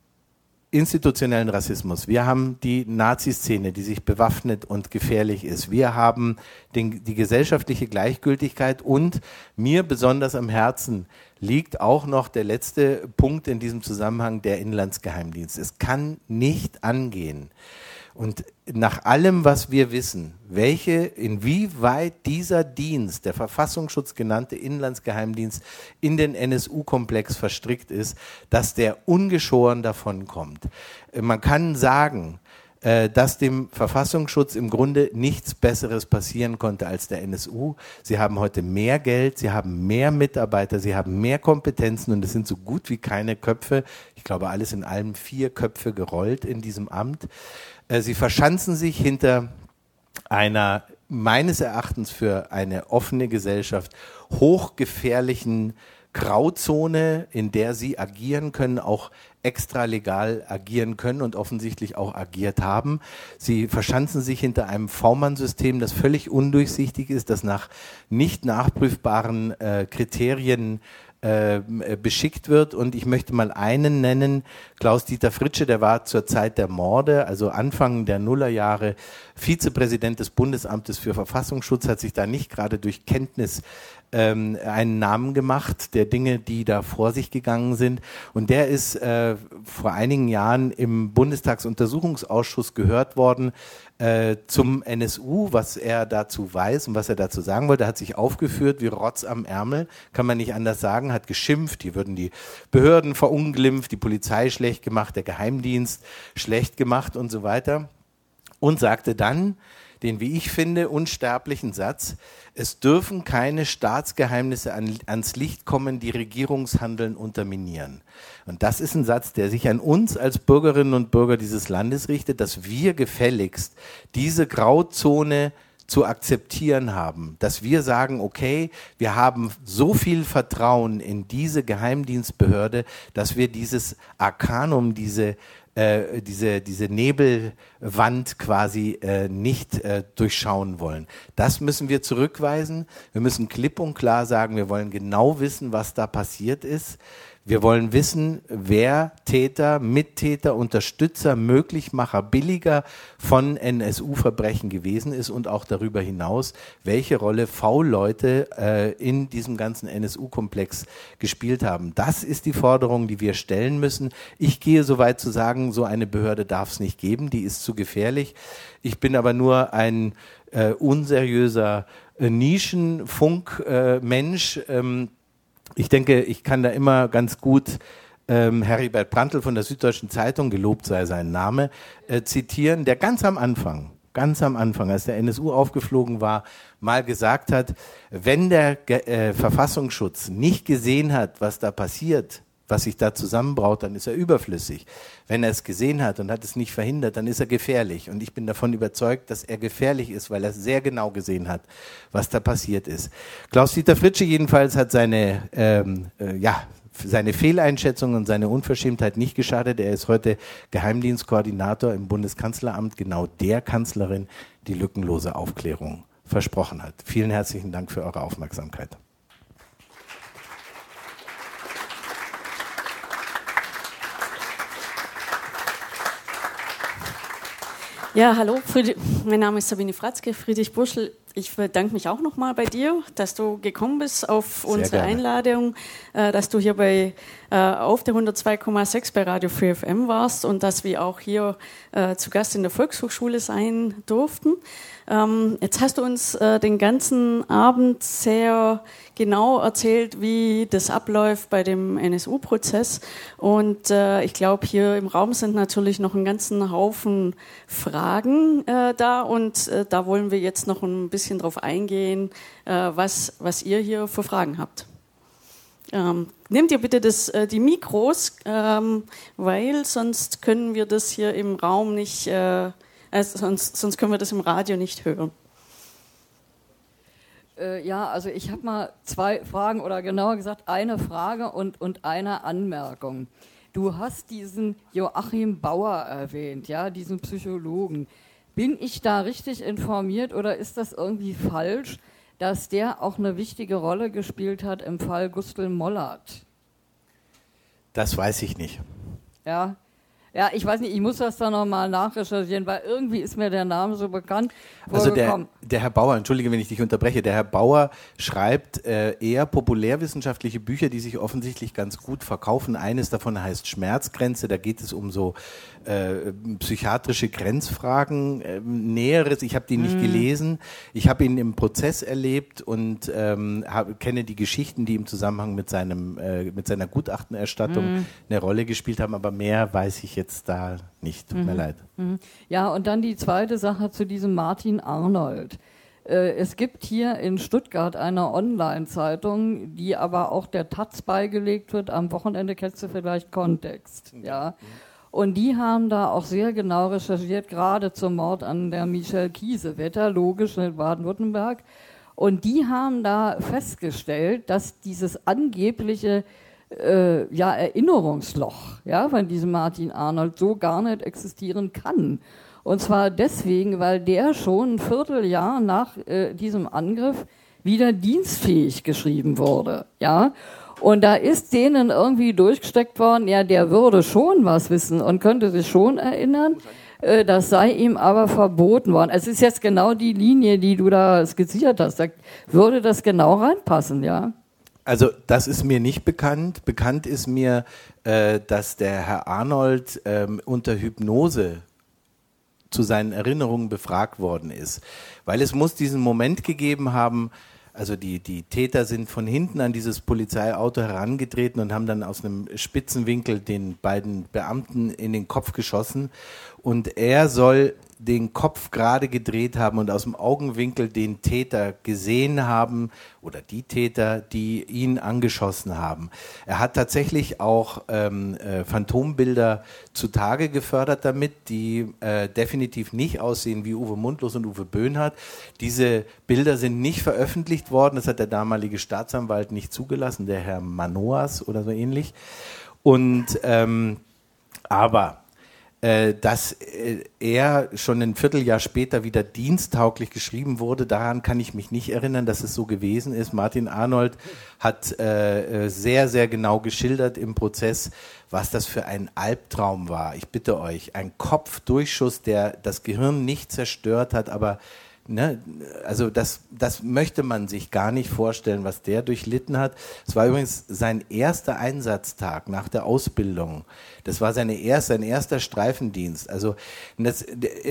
institutionellen Rassismus. Wir haben die Nazi-Szene, die sich bewaffnet und gefährlich ist. Wir haben den, die gesellschaftliche Gleichgültigkeit und mir besonders am Herzen liegt auch noch der letzte Punkt in diesem Zusammenhang, der Inlandsgeheimdienst. Es kann nicht angehen, und nach allem, was wir wissen, welche, inwieweit dieser Dienst, der Verfassungsschutz genannte Inlandsgeheimdienst, in den NSU-Komplex verstrickt ist, dass der ungeschoren davonkommt. Man kann sagen, äh, dass dem Verfassungsschutz im Grunde nichts Besseres passieren konnte als der NSU. Sie haben heute mehr Geld, sie haben mehr Mitarbeiter, sie haben mehr Kompetenzen und es sind so gut wie keine Köpfe, ich glaube alles in allem vier Köpfe gerollt in diesem Amt. Äh, sie verschanzen sich hinter einer meines Erachtens für eine offene Gesellschaft hochgefährlichen Grauzone, in der sie agieren können, auch extralegal agieren können und offensichtlich auch agiert haben. Sie verschanzen sich hinter einem V-Mann-System, das völlig undurchsichtig ist, das nach nicht nachprüfbaren äh, Kriterien äh, beschickt wird. Und ich möchte mal einen nennen, Klaus-Dieter Fritsche, der war zur Zeit der Morde, also Anfang der Nullerjahre, Vizepräsident des Bundesamtes für Verfassungsschutz, hat sich da nicht gerade durch Kenntnis ähm, einen Namen gemacht der Dinge, die da vor sich gegangen sind. Und der ist äh, vor einigen Jahren im Bundestagsuntersuchungsausschuss gehört worden äh, zum NSU, was er dazu weiß und was er dazu sagen wollte. Er hat sich aufgeführt wie Rotz am Ärmel, kann man nicht anders sagen, hat geschimpft, hier würden die Behörden verunglimpft, die Polizei schlecht gemacht, der Geheimdienst schlecht gemacht und so weiter. Und sagte dann, den, wie ich finde, unsterblichen Satz, es dürfen keine Staatsgeheimnisse an, ans Licht kommen, die Regierungshandeln unterminieren. Und das ist ein Satz, der sich an uns als Bürgerinnen und Bürger dieses Landes richtet, dass wir gefälligst diese Grauzone zu akzeptieren haben, dass wir sagen, okay, wir haben so viel Vertrauen in diese Geheimdienstbehörde, dass wir dieses Arkanum, diese äh, diese, diese Nebelwand quasi äh, nicht äh, durchschauen wollen. Das müssen wir zurückweisen. Wir müssen klipp und klar sagen, wir wollen genau wissen, was da passiert ist. Wir wollen wissen, wer Täter, Mittäter, Unterstützer, Möglichmacher, Billiger von NSU-Verbrechen gewesen ist und auch darüber hinaus, welche Rolle V-Leute äh, in diesem ganzen NSU-Komplex gespielt haben. Das ist die Forderung, die wir stellen müssen. Ich gehe so weit zu sagen, so eine Behörde darf es nicht geben, die ist zu gefährlich. Ich bin aber nur ein äh, unseriöser äh, Nischenfunk-Mensch. Äh, ähm, ich denke, ich kann da immer ganz gut ähm, Heribert Prantl von der Süddeutschen Zeitung, gelobt sei sein Name, äh, zitieren, der ganz am Anfang, ganz am Anfang, als der NSU aufgeflogen war, mal gesagt hat, wenn der äh, Verfassungsschutz nicht gesehen hat, was da passiert, was sich da zusammenbraut, dann ist er überflüssig. Wenn er es gesehen hat und hat es nicht verhindert, dann ist er gefährlich. Und ich bin davon überzeugt, dass er gefährlich ist, weil er sehr genau gesehen hat, was da passiert ist. Klaus-Dieter Fritsche jedenfalls hat seine, ähm, äh, ja, seine Fehleinschätzung und seine Unverschämtheit nicht geschadet. Er ist heute Geheimdienstkoordinator im Bundeskanzleramt, genau der Kanzlerin, die lückenlose Aufklärung versprochen hat. Vielen herzlichen Dank für eure Aufmerksamkeit. Ja, hallo, Friedrich, mein Name ist Sabine Fratzke, Friedrich Buschel. Ich bedanke mich auch nochmal bei dir, dass du gekommen bist auf Sehr unsere gerne. Einladung, äh, dass du hier bei äh, auf der 102,6 bei Radio Free FM warst und dass wir auch hier äh, zu Gast in der Volkshochschule sein durften. Ähm, jetzt hast du uns äh, den ganzen Abend sehr genau erzählt, wie das abläuft bei dem NSU-Prozess. Und äh, ich glaube, hier im Raum sind natürlich noch einen ganzen Haufen Fragen äh, da. Und äh, da wollen wir jetzt noch ein bisschen drauf eingehen, äh, was, was ihr hier für Fragen habt. Ähm, nehmt ihr bitte das, äh, die Mikros, ähm, weil sonst können wir das hier im Raum nicht, äh, also sonst, sonst können wir das im Radio nicht hören. Äh, ja, also ich habe mal zwei Fragen oder genauer gesagt eine Frage und, und eine Anmerkung. Du hast diesen Joachim Bauer erwähnt, ja, diesen Psychologen. Bin ich da richtig informiert oder ist das irgendwie falsch, dass der auch eine wichtige Rolle gespielt hat im Fall Gustl Mollert? Das weiß ich nicht. Ja. Ja, ich weiß nicht, ich muss das da nochmal nachrecherchieren, weil irgendwie ist mir der Name so bekannt Also der, der Herr Bauer, entschuldige, wenn ich dich unterbreche, der Herr Bauer schreibt äh, eher populärwissenschaftliche Bücher, die sich offensichtlich ganz gut verkaufen. Eines davon heißt Schmerzgrenze, da geht es um so äh, psychiatrische Grenzfragen, äh, Näheres. Ich habe die nicht Mhm. gelesen. Ich habe ihn im Prozess erlebt und ähm, hab, kenne die Geschichten, die im Zusammenhang mit, seinem, äh, mit seiner Gutachtenerstattung Mhm. eine Rolle gespielt haben, aber mehr weiß ich jetzt da nicht. Tut mir Mhm. leid. Mhm. Ja, und dann die zweite Sache zu diesem Martin Arnold. Äh, Es gibt hier in Stuttgart eine Online-Zeitung, die aber auch der Taz beigelegt wird. Am Wochenende kennst du vielleicht Kontext. Ja. Und die haben da auch sehr genau recherchiert, gerade zum Mord an der Michelle Kiesewetter, logisch in Baden-Württemberg. Und die haben da festgestellt, dass dieses angebliche äh, ja, Erinnerungsloch ja, von diesem Martin Arnold so gar nicht existieren kann. Und zwar deswegen, weil der schon ein Vierteljahr nach äh, diesem Angriff wieder dienstfähig geschrieben wurde. Ja? Und da ist denen irgendwie durchgesteckt worden, ja, der würde schon was wissen und könnte sich schon erinnern. Äh, Das sei ihm aber verboten worden. Es ist jetzt genau die Linie, die du da skizziert hast. Da würde das genau reinpassen, ja? Also das ist mir nicht bekannt. Bekannt ist mir, äh, dass der Herr Arnold ähm, unter Hypnose zu seinen Erinnerungen befragt worden ist. Weil es muss diesen Moment gegeben haben, also die, die Täter sind von hinten an dieses Polizeiauto herangetreten und haben dann aus einem spitzen Winkel den beiden Beamten in den Kopf geschossen. Und er soll den Kopf gerade gedreht haben und aus dem Augenwinkel den Täter gesehen haben oder die Täter, die ihn angeschossen haben. Er hat tatsächlich auch ähm, äh, Phantombilder zutage gefördert damit, die äh, definitiv nicht aussehen wie Uwe Mundlos und Uwe Böhnhardt. Diese Bilder sind nicht veröffentlicht worden, das hat der damalige Staatsanwalt nicht zugelassen, der Herr Manoas oder so ähnlich. Und ähm, aber dass äh, er schon ein Vierteljahr später wieder diensttauglich geschrieben wurde, daran kann ich mich nicht erinnern, dass es so gewesen ist. Martin Arnold hat äh, äh, sehr, sehr genau geschildert im Prozess, was das für ein Albtraum war. Ich bitte euch, ein Kopfdurchschuss, der das Gehirn nicht zerstört hat, aber Ne, also das, das möchte man sich gar nicht vorstellen, was der durchlitten hat. Es war übrigens sein erster Einsatztag nach der Ausbildung. Das war seine erste, sein erster Streifendienst. Also das,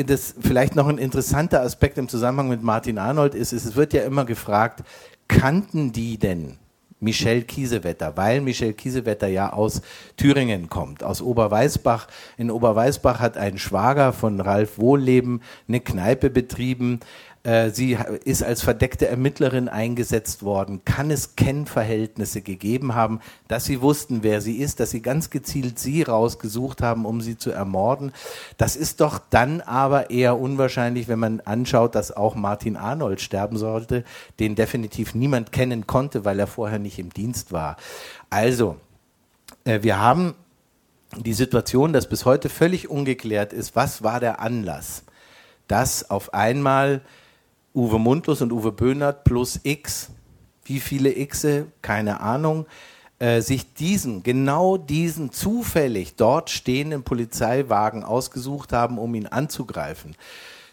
das vielleicht noch ein interessanter Aspekt im Zusammenhang mit Martin Arnold ist, ist, es wird ja immer gefragt, kannten die denn Michel Kiesewetter, weil Michel Kiesewetter ja aus Thüringen kommt, aus Oberweißbach. In Oberweißbach hat ein Schwager von Ralf Wohlleben eine Kneipe betrieben. Äh, sie ist als verdeckte Ermittlerin eingesetzt worden. Kann es Kennverhältnisse gegeben haben, dass sie wussten, wer sie ist, dass sie ganz gezielt sie rausgesucht haben, um sie zu ermorden? Das ist doch dann aber eher unwahrscheinlich, wenn man anschaut, dass auch Martin Arnold sterben sollte, den definitiv niemand kennen konnte, weil er vorher nicht im Dienst war. Also, äh, wir haben die Situation, dass bis heute völlig ungeklärt ist, was war der Anlass, dass auf einmal Uwe Mundlos und Uwe Böhnert plus X, wie viele Xe, keine Ahnung, äh, sich diesen, genau diesen zufällig dort stehenden Polizeiwagen ausgesucht haben, um ihn anzugreifen.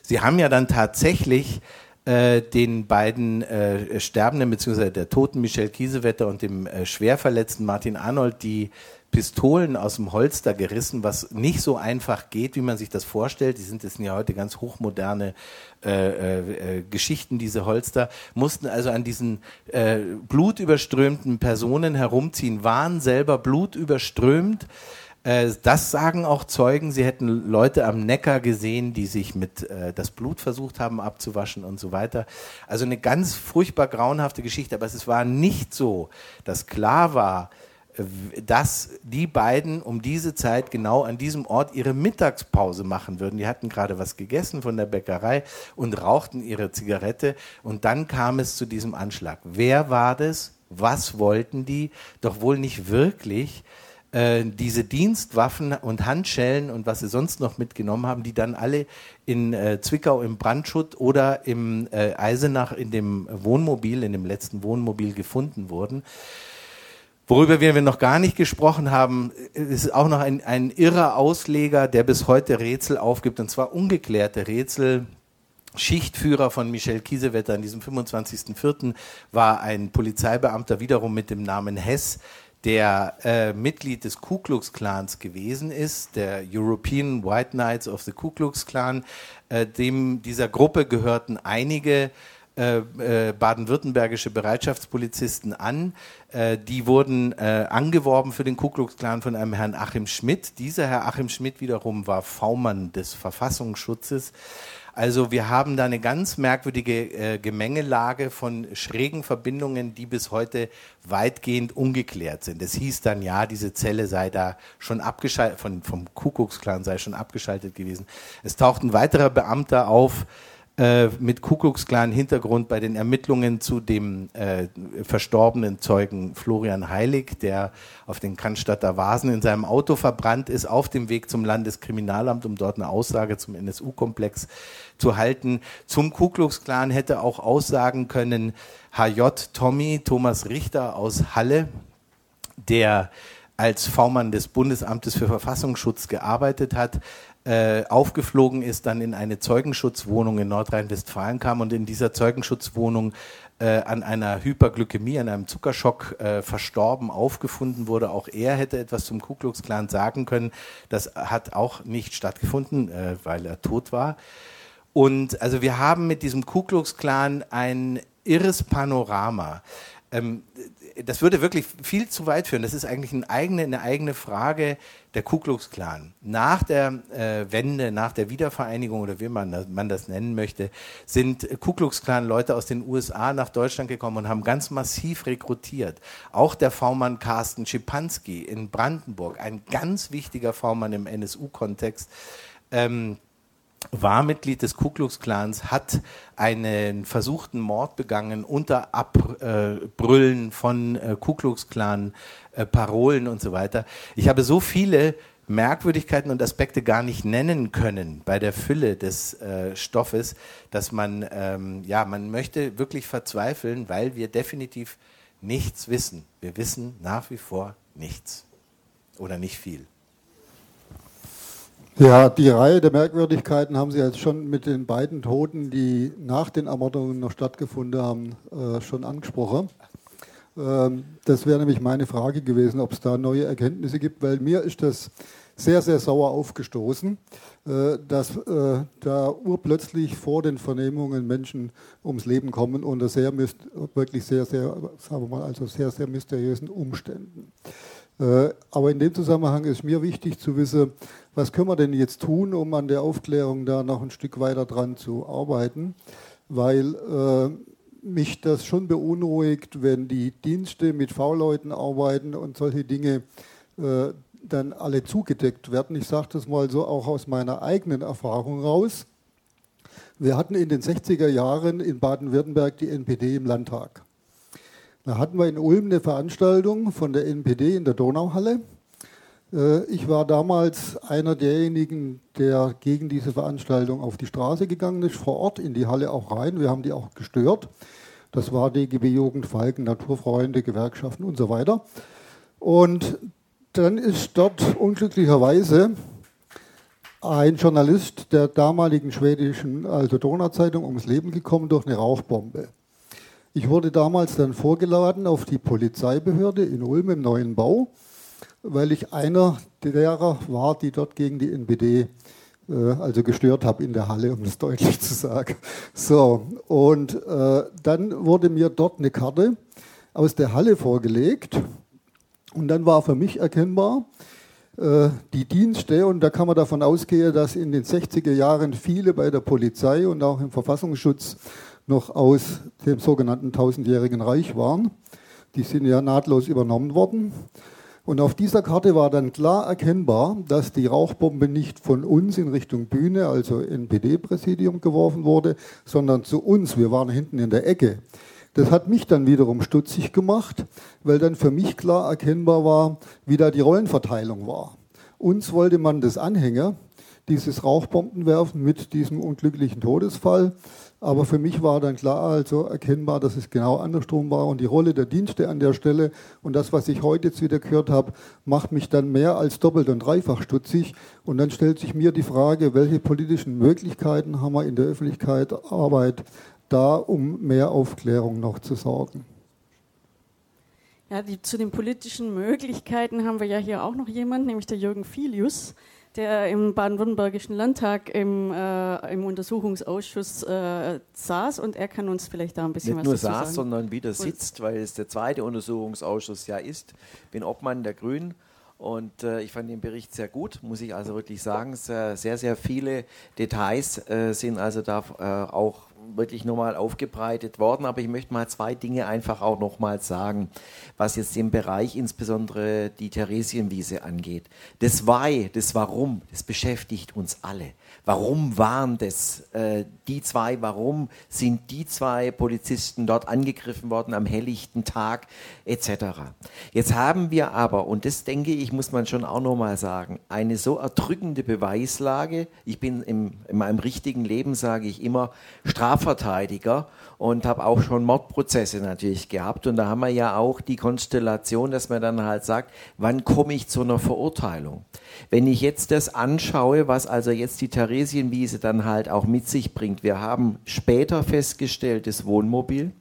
Sie haben ja dann tatsächlich äh, den beiden äh, Sterbenden, beziehungsweise der toten Michel Kiesewetter und dem äh, schwer verletzten Martin Arnold, die Pistolen aus dem Holster gerissen, was nicht so einfach geht, wie man sich das vorstellt. Die sind jetzt ja heute ganz hochmoderne äh, äh, Geschichten, diese Holster, mussten also an diesen äh, blutüberströmten Personen herumziehen, waren selber blutüberströmt. Äh, das sagen auch Zeugen. Sie hätten Leute am Neckar gesehen, die sich mit äh, das Blut versucht haben abzuwaschen und so weiter. Also eine ganz furchtbar grauenhafte Geschichte. Aber es war nicht so, dass klar war, dass die beiden um diese Zeit genau an diesem Ort ihre Mittagspause machen würden. Die hatten gerade was gegessen von der Bäckerei und rauchten ihre Zigarette und dann kam es zu diesem Anschlag. Wer war das? Was wollten die? Doch wohl nicht wirklich äh, diese Dienstwaffen und Handschellen und was sie sonst noch mitgenommen haben, die dann alle in äh, Zwickau im Brandschutt oder im äh, Eisenach in dem Wohnmobil, in dem letzten Wohnmobil gefunden wurden. Worüber wir noch gar nicht gesprochen haben, ist auch noch ein, ein irrer Ausleger, der bis heute Rätsel aufgibt, und zwar ungeklärte Rätsel. Schichtführer von Michel Kiesewetter an diesem 25.04. war ein Polizeibeamter wiederum mit dem Namen Hess, der äh, Mitglied des Ku Klux Klans gewesen ist, der European White Knights of the Ku Klux Klan. Äh, dem dieser Gruppe gehörten einige äh, äh, baden-württembergische Bereitschaftspolizisten an. Äh, die wurden äh, angeworben für den Ku Klux Klan von einem Herrn Achim Schmidt. Dieser Herr Achim Schmidt wiederum war V-Mann des Verfassungsschutzes. Also wir haben da eine ganz merkwürdige äh, Gemengelage von schrägen Verbindungen, die bis heute weitgehend ungeklärt sind. Es hieß dann, ja, diese Zelle sei da schon abgeschaltet, von, vom Kuckucksklan sei schon abgeschaltet gewesen. Es taucht ein weiterer Beamter auf, äh, mit Kuckucksklan Hintergrund bei den Ermittlungen zu dem äh, verstorbenen Zeugen Florian Heilig, der auf den Cannstatter Vasen in seinem Auto verbrannt ist, auf dem Weg zum Landeskriminalamt, um dort eine Aussage zum NSU-Komplex zu halten. Zum Kuckucksklan hätte auch aussagen können HJ Tommy Thomas Richter aus Halle, der als V-Mann des Bundesamtes für Verfassungsschutz gearbeitet hat, äh, aufgeflogen ist, dann in eine Zeugenschutzwohnung in Nordrhein-Westfalen kam und in dieser Zeugenschutzwohnung äh, an einer Hyperglykämie, an einem Zuckerschock äh, verstorben aufgefunden wurde. Auch er hätte etwas zum Ku Klux Klan sagen können. Das hat auch nicht stattgefunden, äh, weil er tot war. Und also wir haben mit diesem Ku Klux Klan ein irres Panorama. Ähm, das würde wirklich viel zu weit führen. Das ist eigentlich eine eigene, eine eigene Frage der Ku Klux Klan. Nach der äh, Wende, nach der Wiedervereinigung oder wie man das, man das nennen möchte, sind Ku Klux Klan Leute aus den USA nach Deutschland gekommen und haben ganz massiv rekrutiert. Auch der V-Mann Carsten Schipanski in Brandenburg, ein ganz wichtiger V-Mann im NSU-Kontext. Ähm, war Mitglied des Ku Klux Klans, hat einen versuchten Mord begangen unter Abbrüllen von äh, Ku Klux Klan äh, Parolen und so weiter. Ich habe so viele Merkwürdigkeiten und Aspekte gar nicht nennen können bei der Fülle des äh, Stoffes, dass man, ähm, ja, man möchte wirklich verzweifeln, weil wir definitiv nichts wissen. Wir wissen nach wie vor nichts oder nicht viel. Ja, die Reihe der Merkwürdigkeiten haben Sie jetzt schon mit den beiden Toten, die nach den Ermordungen noch stattgefunden haben, äh, schon angesprochen. Ähm, das wäre nämlich meine Frage gewesen, ob es da neue Erkenntnisse gibt, weil mir ist das sehr, sehr sauer aufgestoßen, äh, dass äh, da urplötzlich vor den Vernehmungen Menschen ums Leben kommen unter sehr, wirklich sehr, sehr, sagen wir mal, also sehr, sehr mysteriösen Umständen. Äh, aber in dem Zusammenhang ist mir wichtig zu wissen, was können wir denn jetzt tun, um an der Aufklärung da noch ein Stück weiter dran zu arbeiten. weil äh, mich das schon beunruhigt, wenn die Dienste mit V-Leuten arbeiten und solche Dinge äh, dann alle zugedeckt werden. Ich sage das mal so auch aus meiner eigenen Erfahrung raus. Wir hatten in den 60er Jahren in Baden-Württemberg die NPD im Landtag. Da hatten wir in Ulm eine Veranstaltung von der NPD in der Donauhalle. Äh, ich war damals einer derjenigen, der gegen diese Veranstaltung auf die Straße gegangen ist, vor Ort in die Halle auch rein. Wir haben die auch gestört. Das war DGB Jugend, Falken, Naturfreunde, Gewerkschaften und so weiter. Und dann ist dort unglücklicherweise ein Journalist der damaligen schwedischen also Donauzeitung ums Leben gekommen durch eine Rauchbombe. Ich wurde damals dann vorgeladen auf die Polizeibehörde in Ulm im neuen Bau, weil ich einer derer war, die dort gegen die NPD äh, also gestört habe in der Halle, um das deutlich zu sagen. So, und äh, dann wurde mir dort eine Karte aus der Halle vorgelegt und dann war für mich erkennbar, äh, die Dienste, und da kann man davon ausgehen, dass in den 60er Jahren viele bei der Polizei und auch im Verfassungsschutz noch aus dem sogenannten tausendjährigen Reich waren. Die sind ja nahtlos übernommen worden. Und auf dieser Karte war dann klar erkennbar, dass die Rauchbombe nicht von uns in Richtung Bühne, also NPD-Präsidium, geworfen wurde, sondern zu uns. Wir waren hinten in der Ecke. Das hat mich dann wiederum stutzig gemacht, weil dann für mich klar erkennbar war, wie da die Rollenverteilung war. Uns wollte man das Anhänger, dieses Rauchbombenwerfen mit diesem unglücklichen Todesfall. Aber für mich war dann klar also erkennbar, dass es genau andersrum war und die Rolle der Dienste an der Stelle und das, was ich heute jetzt wieder gehört habe, macht mich dann mehr als doppelt und dreifach stutzig. Und dann stellt sich mir die Frage, welche politischen Möglichkeiten haben wir in der Öffentlichkeit Arbeit da, um mehr Aufklärung noch zu sorgen. Ja, die, zu den politischen Möglichkeiten haben wir ja hier auch noch jemanden, nämlich der Jürgen Filius, der im baden-württembergischen Landtag im, äh, im Untersuchungsausschuss äh, saß und er kann uns vielleicht da ein bisschen Nicht was nur dazu saß, sagen. sondern wieder sitzt, weil es der zweite Untersuchungsausschuss ja ist. Bin Obmann der Grünen und äh, ich fand den Bericht sehr gut, muss ich also wirklich sagen. Sehr, sehr, sehr viele Details äh, sind also da äh, auch wirklich nochmal aufgebreitet worden. Aber ich möchte mal zwei Dinge einfach auch nochmal sagen, was jetzt den Bereich insbesondere die Theresienwiese angeht. Das Why, das Warum, das beschäftigt uns alle. Warum waren das äh, die zwei? Warum sind die zwei Polizisten dort angegriffen worden am helllichten Tag etc.? Jetzt haben wir aber, und das denke ich, muss man schon auch nochmal sagen, eine so erdrückende Beweislage. Ich bin im, in meinem richtigen Leben, sage ich immer, Strafverteidiger und habe auch schon Mordprozesse natürlich gehabt. Und da haben wir ja auch die Konstellation, dass man dann halt sagt, wann komme ich zu einer Verurteilung? Wenn ich jetzt das anschaue, was also jetzt die Theresienwiese dann halt auch mit sich bringt, wir haben später festgestellt, das Wohnmobil.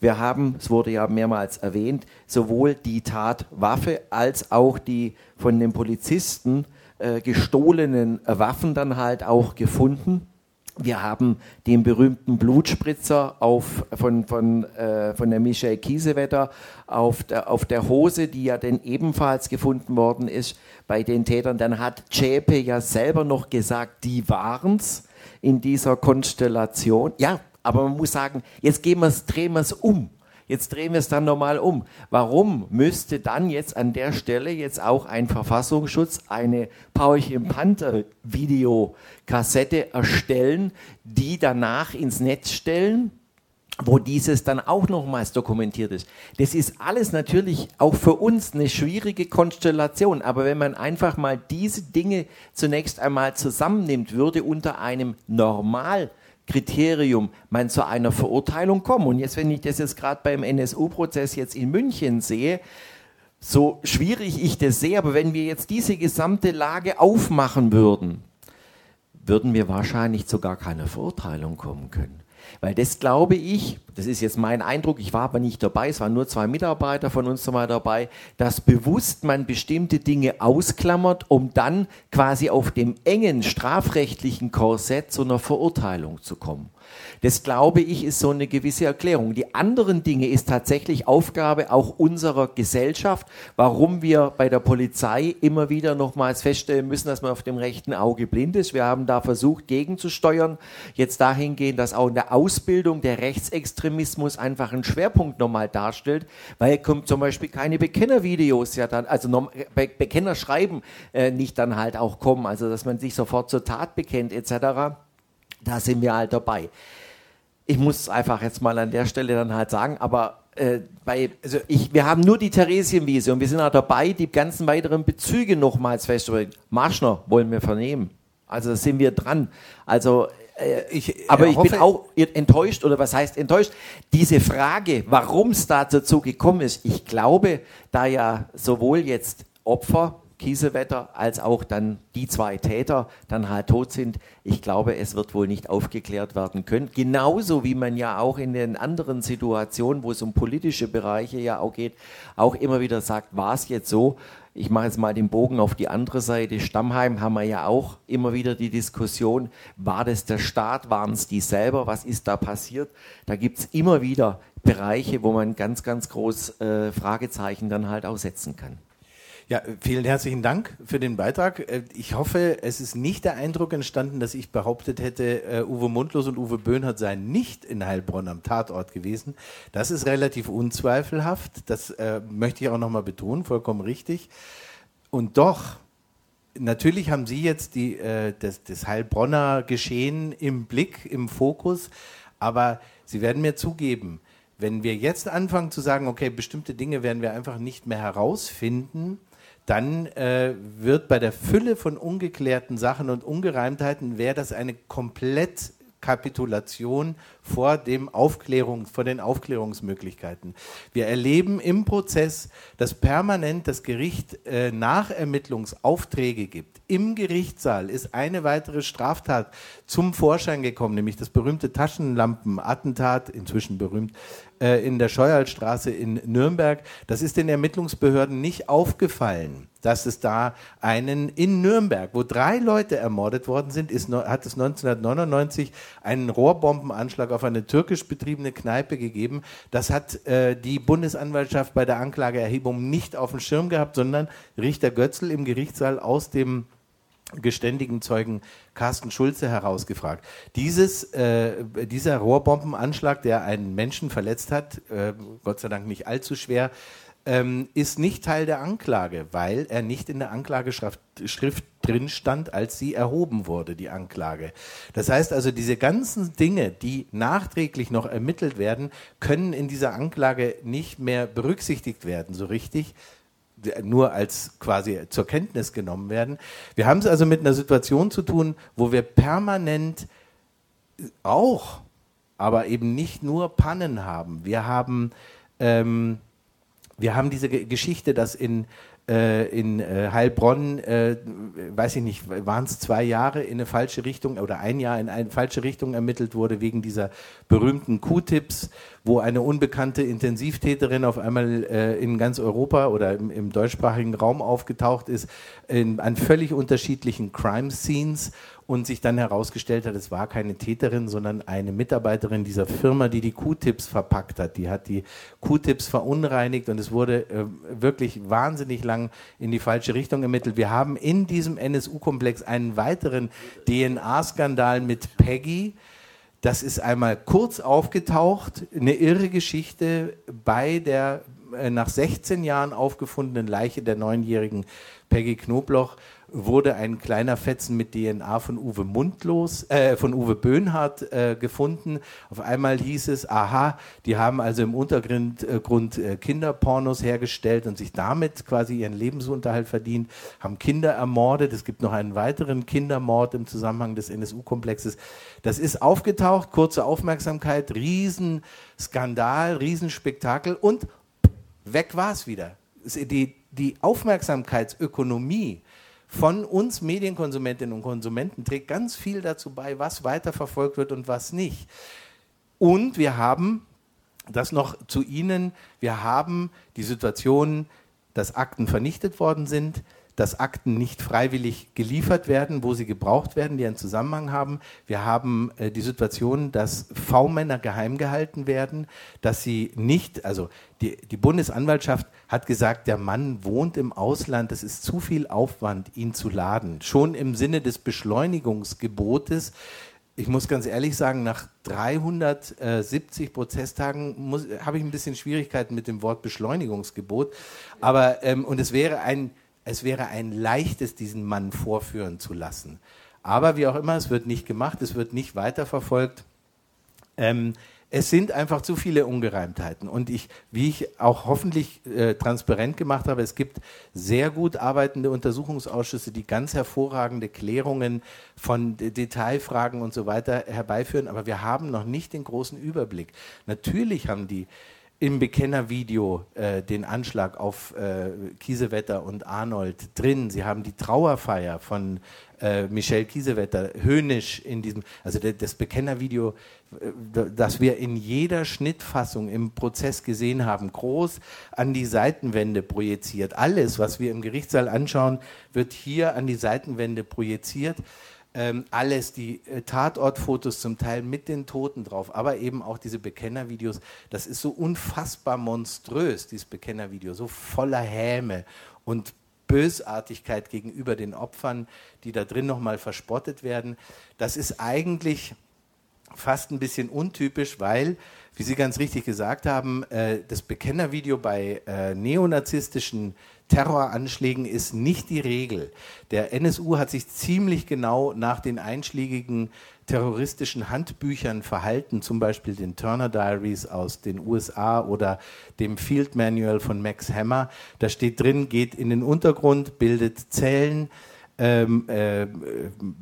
Wir haben, es wurde ja mehrmals erwähnt, sowohl die Tatwaffe als auch die von den Polizisten äh, gestohlenen Waffen dann halt auch gefunden. Wir haben den berühmten Blutspritzer auf, von, von, äh, von der Michelle Kiesewetter auf der, auf der Hose, die ja dann ebenfalls gefunden worden ist bei den Tätern. Dann hat Zschäpe ja selber noch gesagt, die waren's in dieser Konstellation. Ja, aber man muss sagen, jetzt gehen wir's, drehen wir es um. Jetzt drehen wir es dann nochmal um. Warum müsste dann jetzt an der Stelle jetzt auch ein Verfassungsschutz eine Paulchen Panther Videokassette erstellen, die danach ins Netz stellen? wo dieses dann auch nochmals dokumentiert ist. Das ist alles natürlich auch für uns eine schwierige Konstellation, aber wenn man einfach mal diese Dinge zunächst einmal zusammennimmt, würde unter einem Normalkriterium man zu einer Verurteilung kommen. Und jetzt, wenn ich das jetzt gerade beim NSU-Prozess jetzt in München sehe, so schwierig ich das sehe, aber wenn wir jetzt diese gesamte Lage aufmachen würden, würden wir wahrscheinlich zu gar keiner Verurteilung kommen können. Weil das glaube ich, das ist jetzt mein Eindruck, ich war aber nicht dabei, es waren nur zwei Mitarbeiter von uns mal dabei, dass bewusst man bestimmte Dinge ausklammert, um dann quasi auf dem engen strafrechtlichen Korsett zu einer Verurteilung zu kommen. Das glaube ich ist so eine gewisse Erklärung. Die anderen Dinge ist tatsächlich Aufgabe auch unserer Gesellschaft, warum wir bei der Polizei immer wieder nochmals feststellen müssen, dass man auf dem rechten Auge blind ist. Wir haben da versucht gegenzusteuern, jetzt dahingehend, dass auch in der Ausbildung der Rechtsextremismus einfach einen Schwerpunkt nochmal darstellt, weil kommt zum Beispiel keine Bekennervideos ja dann, also Be Bekenner schreiben äh, nicht dann halt auch kommen, also dass man sich sofort zur Tat bekennt etc. Da sind wir halt dabei. Ich muss einfach jetzt mal an der Stelle dann halt sagen, aber äh, bei, also ich, wir haben nur die Theresienwiese und wir sind auch dabei, die ganzen weiteren Bezüge nochmals festzustellen. Marschner wollen wir vernehmen. Also da sind wir dran. Also äh, ich, aber ich bin auch enttäuscht, oder was heißt enttäuscht? Diese Frage, warum es da dazu gekommen ist, ich glaube, da ja sowohl jetzt Opfer Kiesewetter als auch dann die zwei Täter dann halt tot sind. Ich glaube, es wird wohl nicht aufgeklärt werden können. Genauso wie man ja auch in den anderen Situationen, wo es um politische Bereiche ja auch geht, auch immer wieder sagt, war es jetzt so? Ich mache jetzt mal den Bogen auf die andere Seite. Stammheim haben wir ja auch immer wieder die Diskussion, war das der Staat, waren es die selber, was ist da passiert? Da gibt es immer wieder Bereiche, wo man ganz, ganz groß äh, Fragezeichen dann halt auch setzen kann. Ja, vielen herzlichen Dank für den Beitrag. Äh, ich hoffe, es ist nicht der Eindruck entstanden, dass ich behauptet hätte, äh, Uwe Mundlos und Uwe Böhnhardt seien nicht in Heilbronn am Tatort gewesen. Das ist relativ unzweifelhaft. Das äh, möchte ich auch nochmal betonen, vollkommen richtig. Und doch, natürlich haben Sie jetzt die, äh, das, das Heilbronner Geschehen im Blick, im Fokus, aber Sie werden mir zugeben, wenn wir jetzt anfangen zu sagen, okay, bestimmte Dinge werden wir einfach nicht mehr herausfinden, dann äh, wird bei der Fülle von ungeklärten Sachen und Ungereimtheiten, wäre das eine komplett Kapitulation vor, dem Aufklärung, vor den Aufklärungsmöglichkeiten. Wir erleben im Prozess, dass permanent das Gericht äh, Nachermittlungsaufträge gibt. Im Gerichtssaal ist eine weitere Straftat zum Vorschein gekommen, nämlich das berühmte Taschenlampenattentat, inzwischen berühmt, äh, in der Scheuerstraße in Nürnberg. Das ist den Ermittlungsbehörden nicht aufgefallen, dass es da einen in Nürnberg, wo drei Leute ermordet worden sind, ist, hat es 1999 einen Rohrbombenanschlag auf eine türkisch betriebene Kneipe gegeben. Das hat äh, die Bundesanwaltschaft bei der Anklageerhebung nicht auf dem Schirm gehabt, sondern Richter Götzl im Gerichtssaal aus dem geständigen Zeugen Carsten Schulze herausgefragt. Dieses, äh, dieser Rohrbombenanschlag, der einen Menschen verletzt hat, äh, Gott sei Dank nicht allzu schwer, ähm, ist nicht Teil der Anklage, weil er nicht in der Anklageschrift Schrift drin stand, als sie erhoben wurde, die Anklage. Das heißt also, diese ganzen Dinge, die nachträglich noch ermittelt werden, können in dieser Anklage nicht mehr berücksichtigt werden, so richtig, nur als quasi zur Kenntnis genommen werden. Wir haben es also mit einer Situation zu tun, wo wir permanent auch, aber eben nicht nur Pannen haben. Wir haben, ähm, wir haben diese Geschichte, dass in in äh, Heilbronn, äh, weiß ich nicht, waren es zwei Jahre in eine falsche Richtung oder ein Jahr in eine falsche Richtung ermittelt wurde wegen dieser berühmten Q-Tips, wo eine unbekannte Intensivtäterin auf einmal äh, in ganz Europa oder im, im deutschsprachigen Raum aufgetaucht ist, in, an völlig unterschiedlichen Crime-Scenes und sich dann herausgestellt hat, es war keine Täterin, sondern eine Mitarbeiterin dieser Firma, die die Q-Tips verpackt hat. Die hat die Q-Tips verunreinigt und es wurde äh, wirklich wahnsinnig lang in die falsche Richtung ermittelt. Wir haben in diesem NSU-Komplex einen weiteren DNA-Skandal mit Peggy. Das ist einmal kurz aufgetaucht, eine irre Geschichte bei der äh, nach 16 Jahren aufgefundenen Leiche der neunjährigen Peggy Knobloch wurde ein kleiner Fetzen mit DNA von Uwe Mundlos, äh, von Uwe Böhnhardt äh, gefunden. Auf einmal hieß es, aha, die haben also im Untergrund äh, Grund, äh, Kinderpornos hergestellt und sich damit quasi ihren Lebensunterhalt verdient, haben Kinder ermordet. Es gibt noch einen weiteren Kindermord im Zusammenhang des NSU-Komplexes. Das ist aufgetaucht, kurze Aufmerksamkeit, Riesenskandal, Riesenspektakel und weg war es wieder. Die, die Aufmerksamkeitsökonomie von uns Medienkonsumentinnen und Konsumenten trägt ganz viel dazu bei, was weiterverfolgt wird und was nicht. Und wir haben das noch zu Ihnen, wir haben die Situation, dass Akten vernichtet worden sind, dass Akten nicht freiwillig geliefert werden, wo sie gebraucht werden, die einen Zusammenhang haben. Wir haben äh, die Situation, dass V-Männer geheim gehalten werden, dass sie nicht, also die, die Bundesanwaltschaft hat gesagt, der Mann wohnt im Ausland, es ist zu viel Aufwand, ihn zu laden. Schon im Sinne des Beschleunigungsgebotes ich muss ganz ehrlich sagen, nach 370 Prozesstagen habe ich ein bisschen Schwierigkeiten mit dem Wort Beschleunigungsgebot. Aber ähm, und es wäre ein es wäre ein leichtes, diesen Mann vorführen zu lassen. Aber wie auch immer, es wird nicht gemacht, es wird nicht weiterverfolgt. Ähm, es sind einfach zu viele Ungereimtheiten. Und ich, wie ich auch hoffentlich äh, transparent gemacht habe, es gibt sehr gut arbeitende Untersuchungsausschüsse, die ganz hervorragende Klärungen von Detailfragen und so weiter herbeiführen. Aber wir haben noch nicht den großen Überblick. Natürlich haben die im Bekennervideo äh, den Anschlag auf äh, Kiesewetter und Arnold drin. Sie haben die Trauerfeier von äh, Michel Kiesewetter höhnisch in diesem, also das Bekennervideo, äh, das wir in jeder Schnittfassung im Prozess gesehen haben, groß an die Seitenwände projiziert. Alles, was wir im Gerichtssaal anschauen, wird hier an die Seitenwände projiziert ähm, alles, die äh, Tatortfotos zum Teil mit den Toten drauf, aber eben auch diese Bekennervideos. Das ist so unfassbar monströs, dieses Bekennervideo, so voller Häme und Bösartigkeit gegenüber den Opfern, die da drin nochmal verspottet werden. Das ist eigentlich fast ein bisschen untypisch, weil, wie Sie ganz richtig gesagt haben, äh, das Bekennervideo bei äh, neonazistischen Terroranschlägen ist nicht die Regel. Der NSU hat sich ziemlich genau nach den einschlägigen terroristischen Handbüchern verhalten, zum Beispiel den Turner Diaries aus den USA oder dem Field Manual von Max Hammer. Da steht drin, geht in den Untergrund, bildet Zellen, ähm, äh,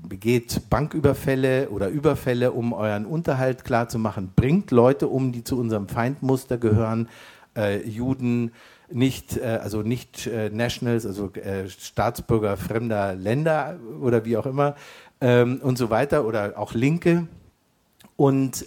begeht Banküberfälle oder Überfälle, um euren Unterhalt klarzumachen, bringt Leute um, die zu unserem Feindmuster gehören, äh, Juden, nicht, äh, also nicht äh, Nationals, also äh, Staatsbürger fremder Länder oder wie auch immer ähm, und so weiter oder auch Linke und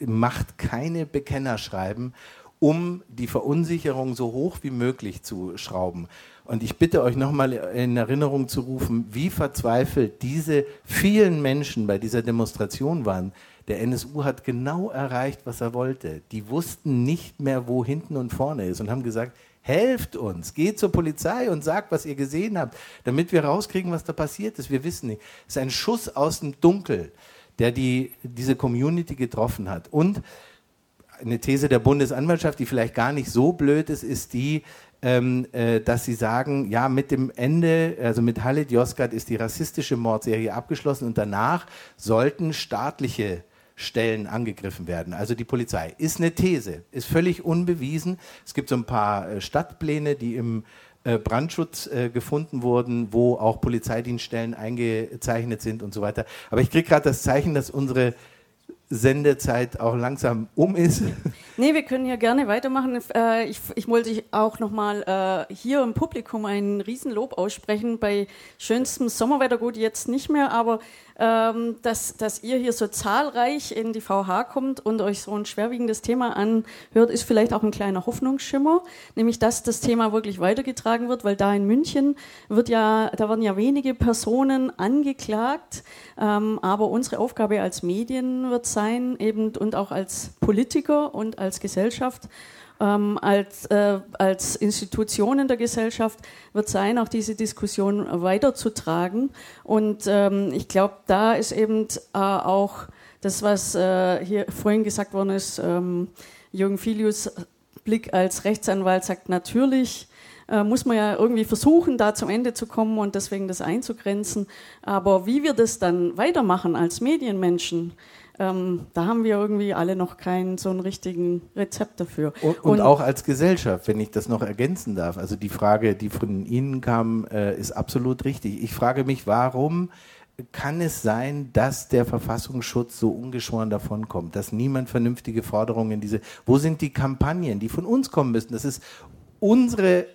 macht keine Bekennerschreiben, um die Verunsicherung so hoch wie möglich zu schrauben. Und ich bitte euch nochmal in Erinnerung zu rufen, wie verzweifelt diese vielen Menschen bei dieser Demonstration waren. Der NSU hat genau erreicht, was er wollte. Die wussten nicht mehr, wo hinten und vorne ist und haben gesagt, helft uns, geht zur Polizei und sagt, was ihr gesehen habt, damit wir rauskriegen, was da passiert ist. Wir wissen nicht. Es ist ein Schuss aus dem Dunkel, der die, diese Community getroffen hat. Und eine These der Bundesanwaltschaft, die vielleicht gar nicht so blöd ist, ist die, ähm, äh, dass sie sagen, ja, mit dem Ende, also mit Halit Yozgat ist die rassistische Mordserie abgeschlossen und danach sollten staatliche Stellen angegriffen werden, also die Polizei. Ist eine These, ist völlig unbewiesen. Es gibt so ein paar äh, Stadtpläne, die im äh, Brandschutz äh, gefunden wurden, wo auch Polizeidienststellen eingezeichnet sind und so weiter. Aber ich kriege gerade das Zeichen, dass unsere Sendezeit auch langsam um ist. Nee, wir können ja gerne weitermachen. Ich, ich wollte auch nochmal hier im Publikum ein Riesenlob aussprechen. Bei schönstem Sommerwetter, gut, jetzt nicht mehr, aber ähm, dass, dass ihr hier so zahlreich in die VH kommt und euch so ein schwerwiegendes Thema anhört, ist vielleicht auch ein kleiner Hoffnungsschimmer, nämlich dass das Thema wirklich weitergetragen wird, weil da in München wird ja, da werden ja wenige Personen angeklagt, ähm, aber unsere Aufgabe als Medien wird sein, eben und auch als Politiker und als Gesellschaft, ähm, als, äh, als Institutionen der Gesellschaft wird sein, auch diese Diskussion weiterzutragen. Und ähm, ich glaube, da ist eben äh, auch das, was äh, hier vorhin gesagt worden ist, ähm, Jürgen Filius Blick als Rechtsanwalt sagt, natürlich äh, muss man ja irgendwie versuchen, da zum Ende zu kommen und deswegen das einzugrenzen. Aber wie wir das dann weitermachen als Medienmenschen, ähm, da haben wir irgendwie alle noch keinen so einen richtigen Rezept dafür. Und, und, und, auch als Gesellschaft, wenn ich das noch ergänzen darf. Also die Frage, die von Ihnen kam, äh, ist absolut richtig. Ich frage mich, warum kann es sein, dass der Verfassungsschutz so ungeschoren davonkommt, dass niemand vernünftige Forderungen in diese, wo sind die Kampagnen, die von uns kommen müssen? Das ist unsere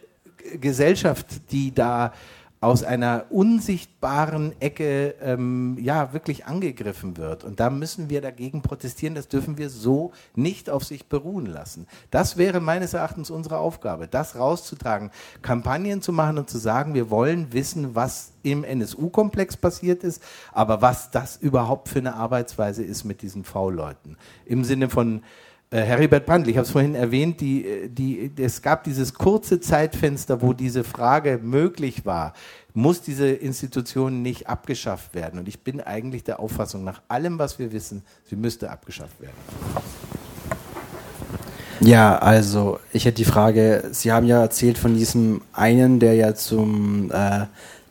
Gesellschaft, die da aus einer unsichtbaren Ecke ähm, ja wirklich angegriffen wird. Und da müssen wir dagegen protestieren. Das dürfen wir so nicht auf sich beruhen lassen. Das wäre meines Erachtens unsere Aufgabe, das rauszutragen, Kampagnen zu machen und zu sagen, wir wollen wissen, was im NSU-Komplex passiert ist, aber was das überhaupt für eine Arbeitsweise ist mit diesen V-Leuten. Im Sinne von Heribert Brandl, ich habe es vorhin erwähnt, die, äh, die, es gab dieses kurze Zeitfenster, wo diese Frage möglich war, muss diese Institution nicht abgeschafft werden. Und ich bin eigentlich der Auffassung, nach allem, was wir wissen, sie müsste abgeschafft werden. Ja, also ich hätte die Frage, Sie haben ja erzählt von diesem einen, der ja zum äh,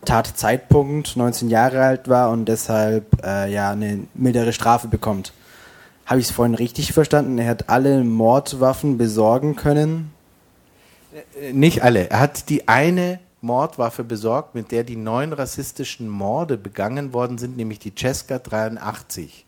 Tatzeitpunkt 19 Jahre alt war und deshalb äh, ja eine mildere Strafe bekommt. Habe ich es vorhin richtig verstanden? Er hat alle Mordwaffen besorgen können? Äh, nicht alle. Er hat die eine Mordwaffe besorgt, mit der die neun rassistischen Morde begangen worden sind, nämlich die Cesca 83,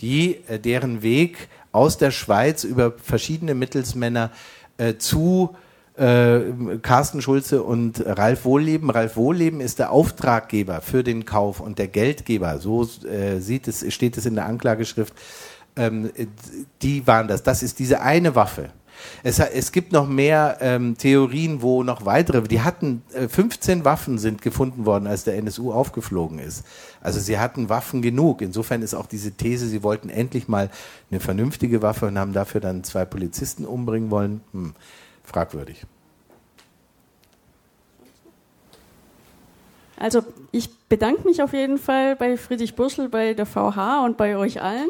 die äh, deren Weg aus der Schweiz über verschiedene Mittelsmänner äh, zu äh, Carsten Schulze und Ralf Wohlleben. Ralf Wohlleben ist der Auftraggeber für den Kauf und der Geldgeber, so äh, sieht es, steht es in der Anklageschrift ähm, die waren das. Das ist diese eine Waffe. Es, es gibt noch mehr ähm, Theorien, wo noch weitere, die hatten, äh, 15 Waffen sind gefunden worden, als der NSU aufgeflogen ist. Also sie hatten Waffen genug. Insofern ist auch diese These, sie wollten endlich mal eine vernünftige Waffe und haben dafür dann zwei Polizisten umbringen wollen, hm, fragwürdig. Also ich bedanke mich auf jeden Fall bei Friedrich Bursel, bei der VH und bei euch allen.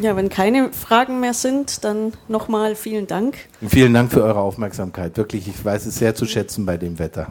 Ja, wenn keine Fragen mehr sind, dann nochmal vielen Dank. Und vielen Dank für eure Aufmerksamkeit. Wirklich, ich weiß es sehr zu schätzen bei dem Wetter.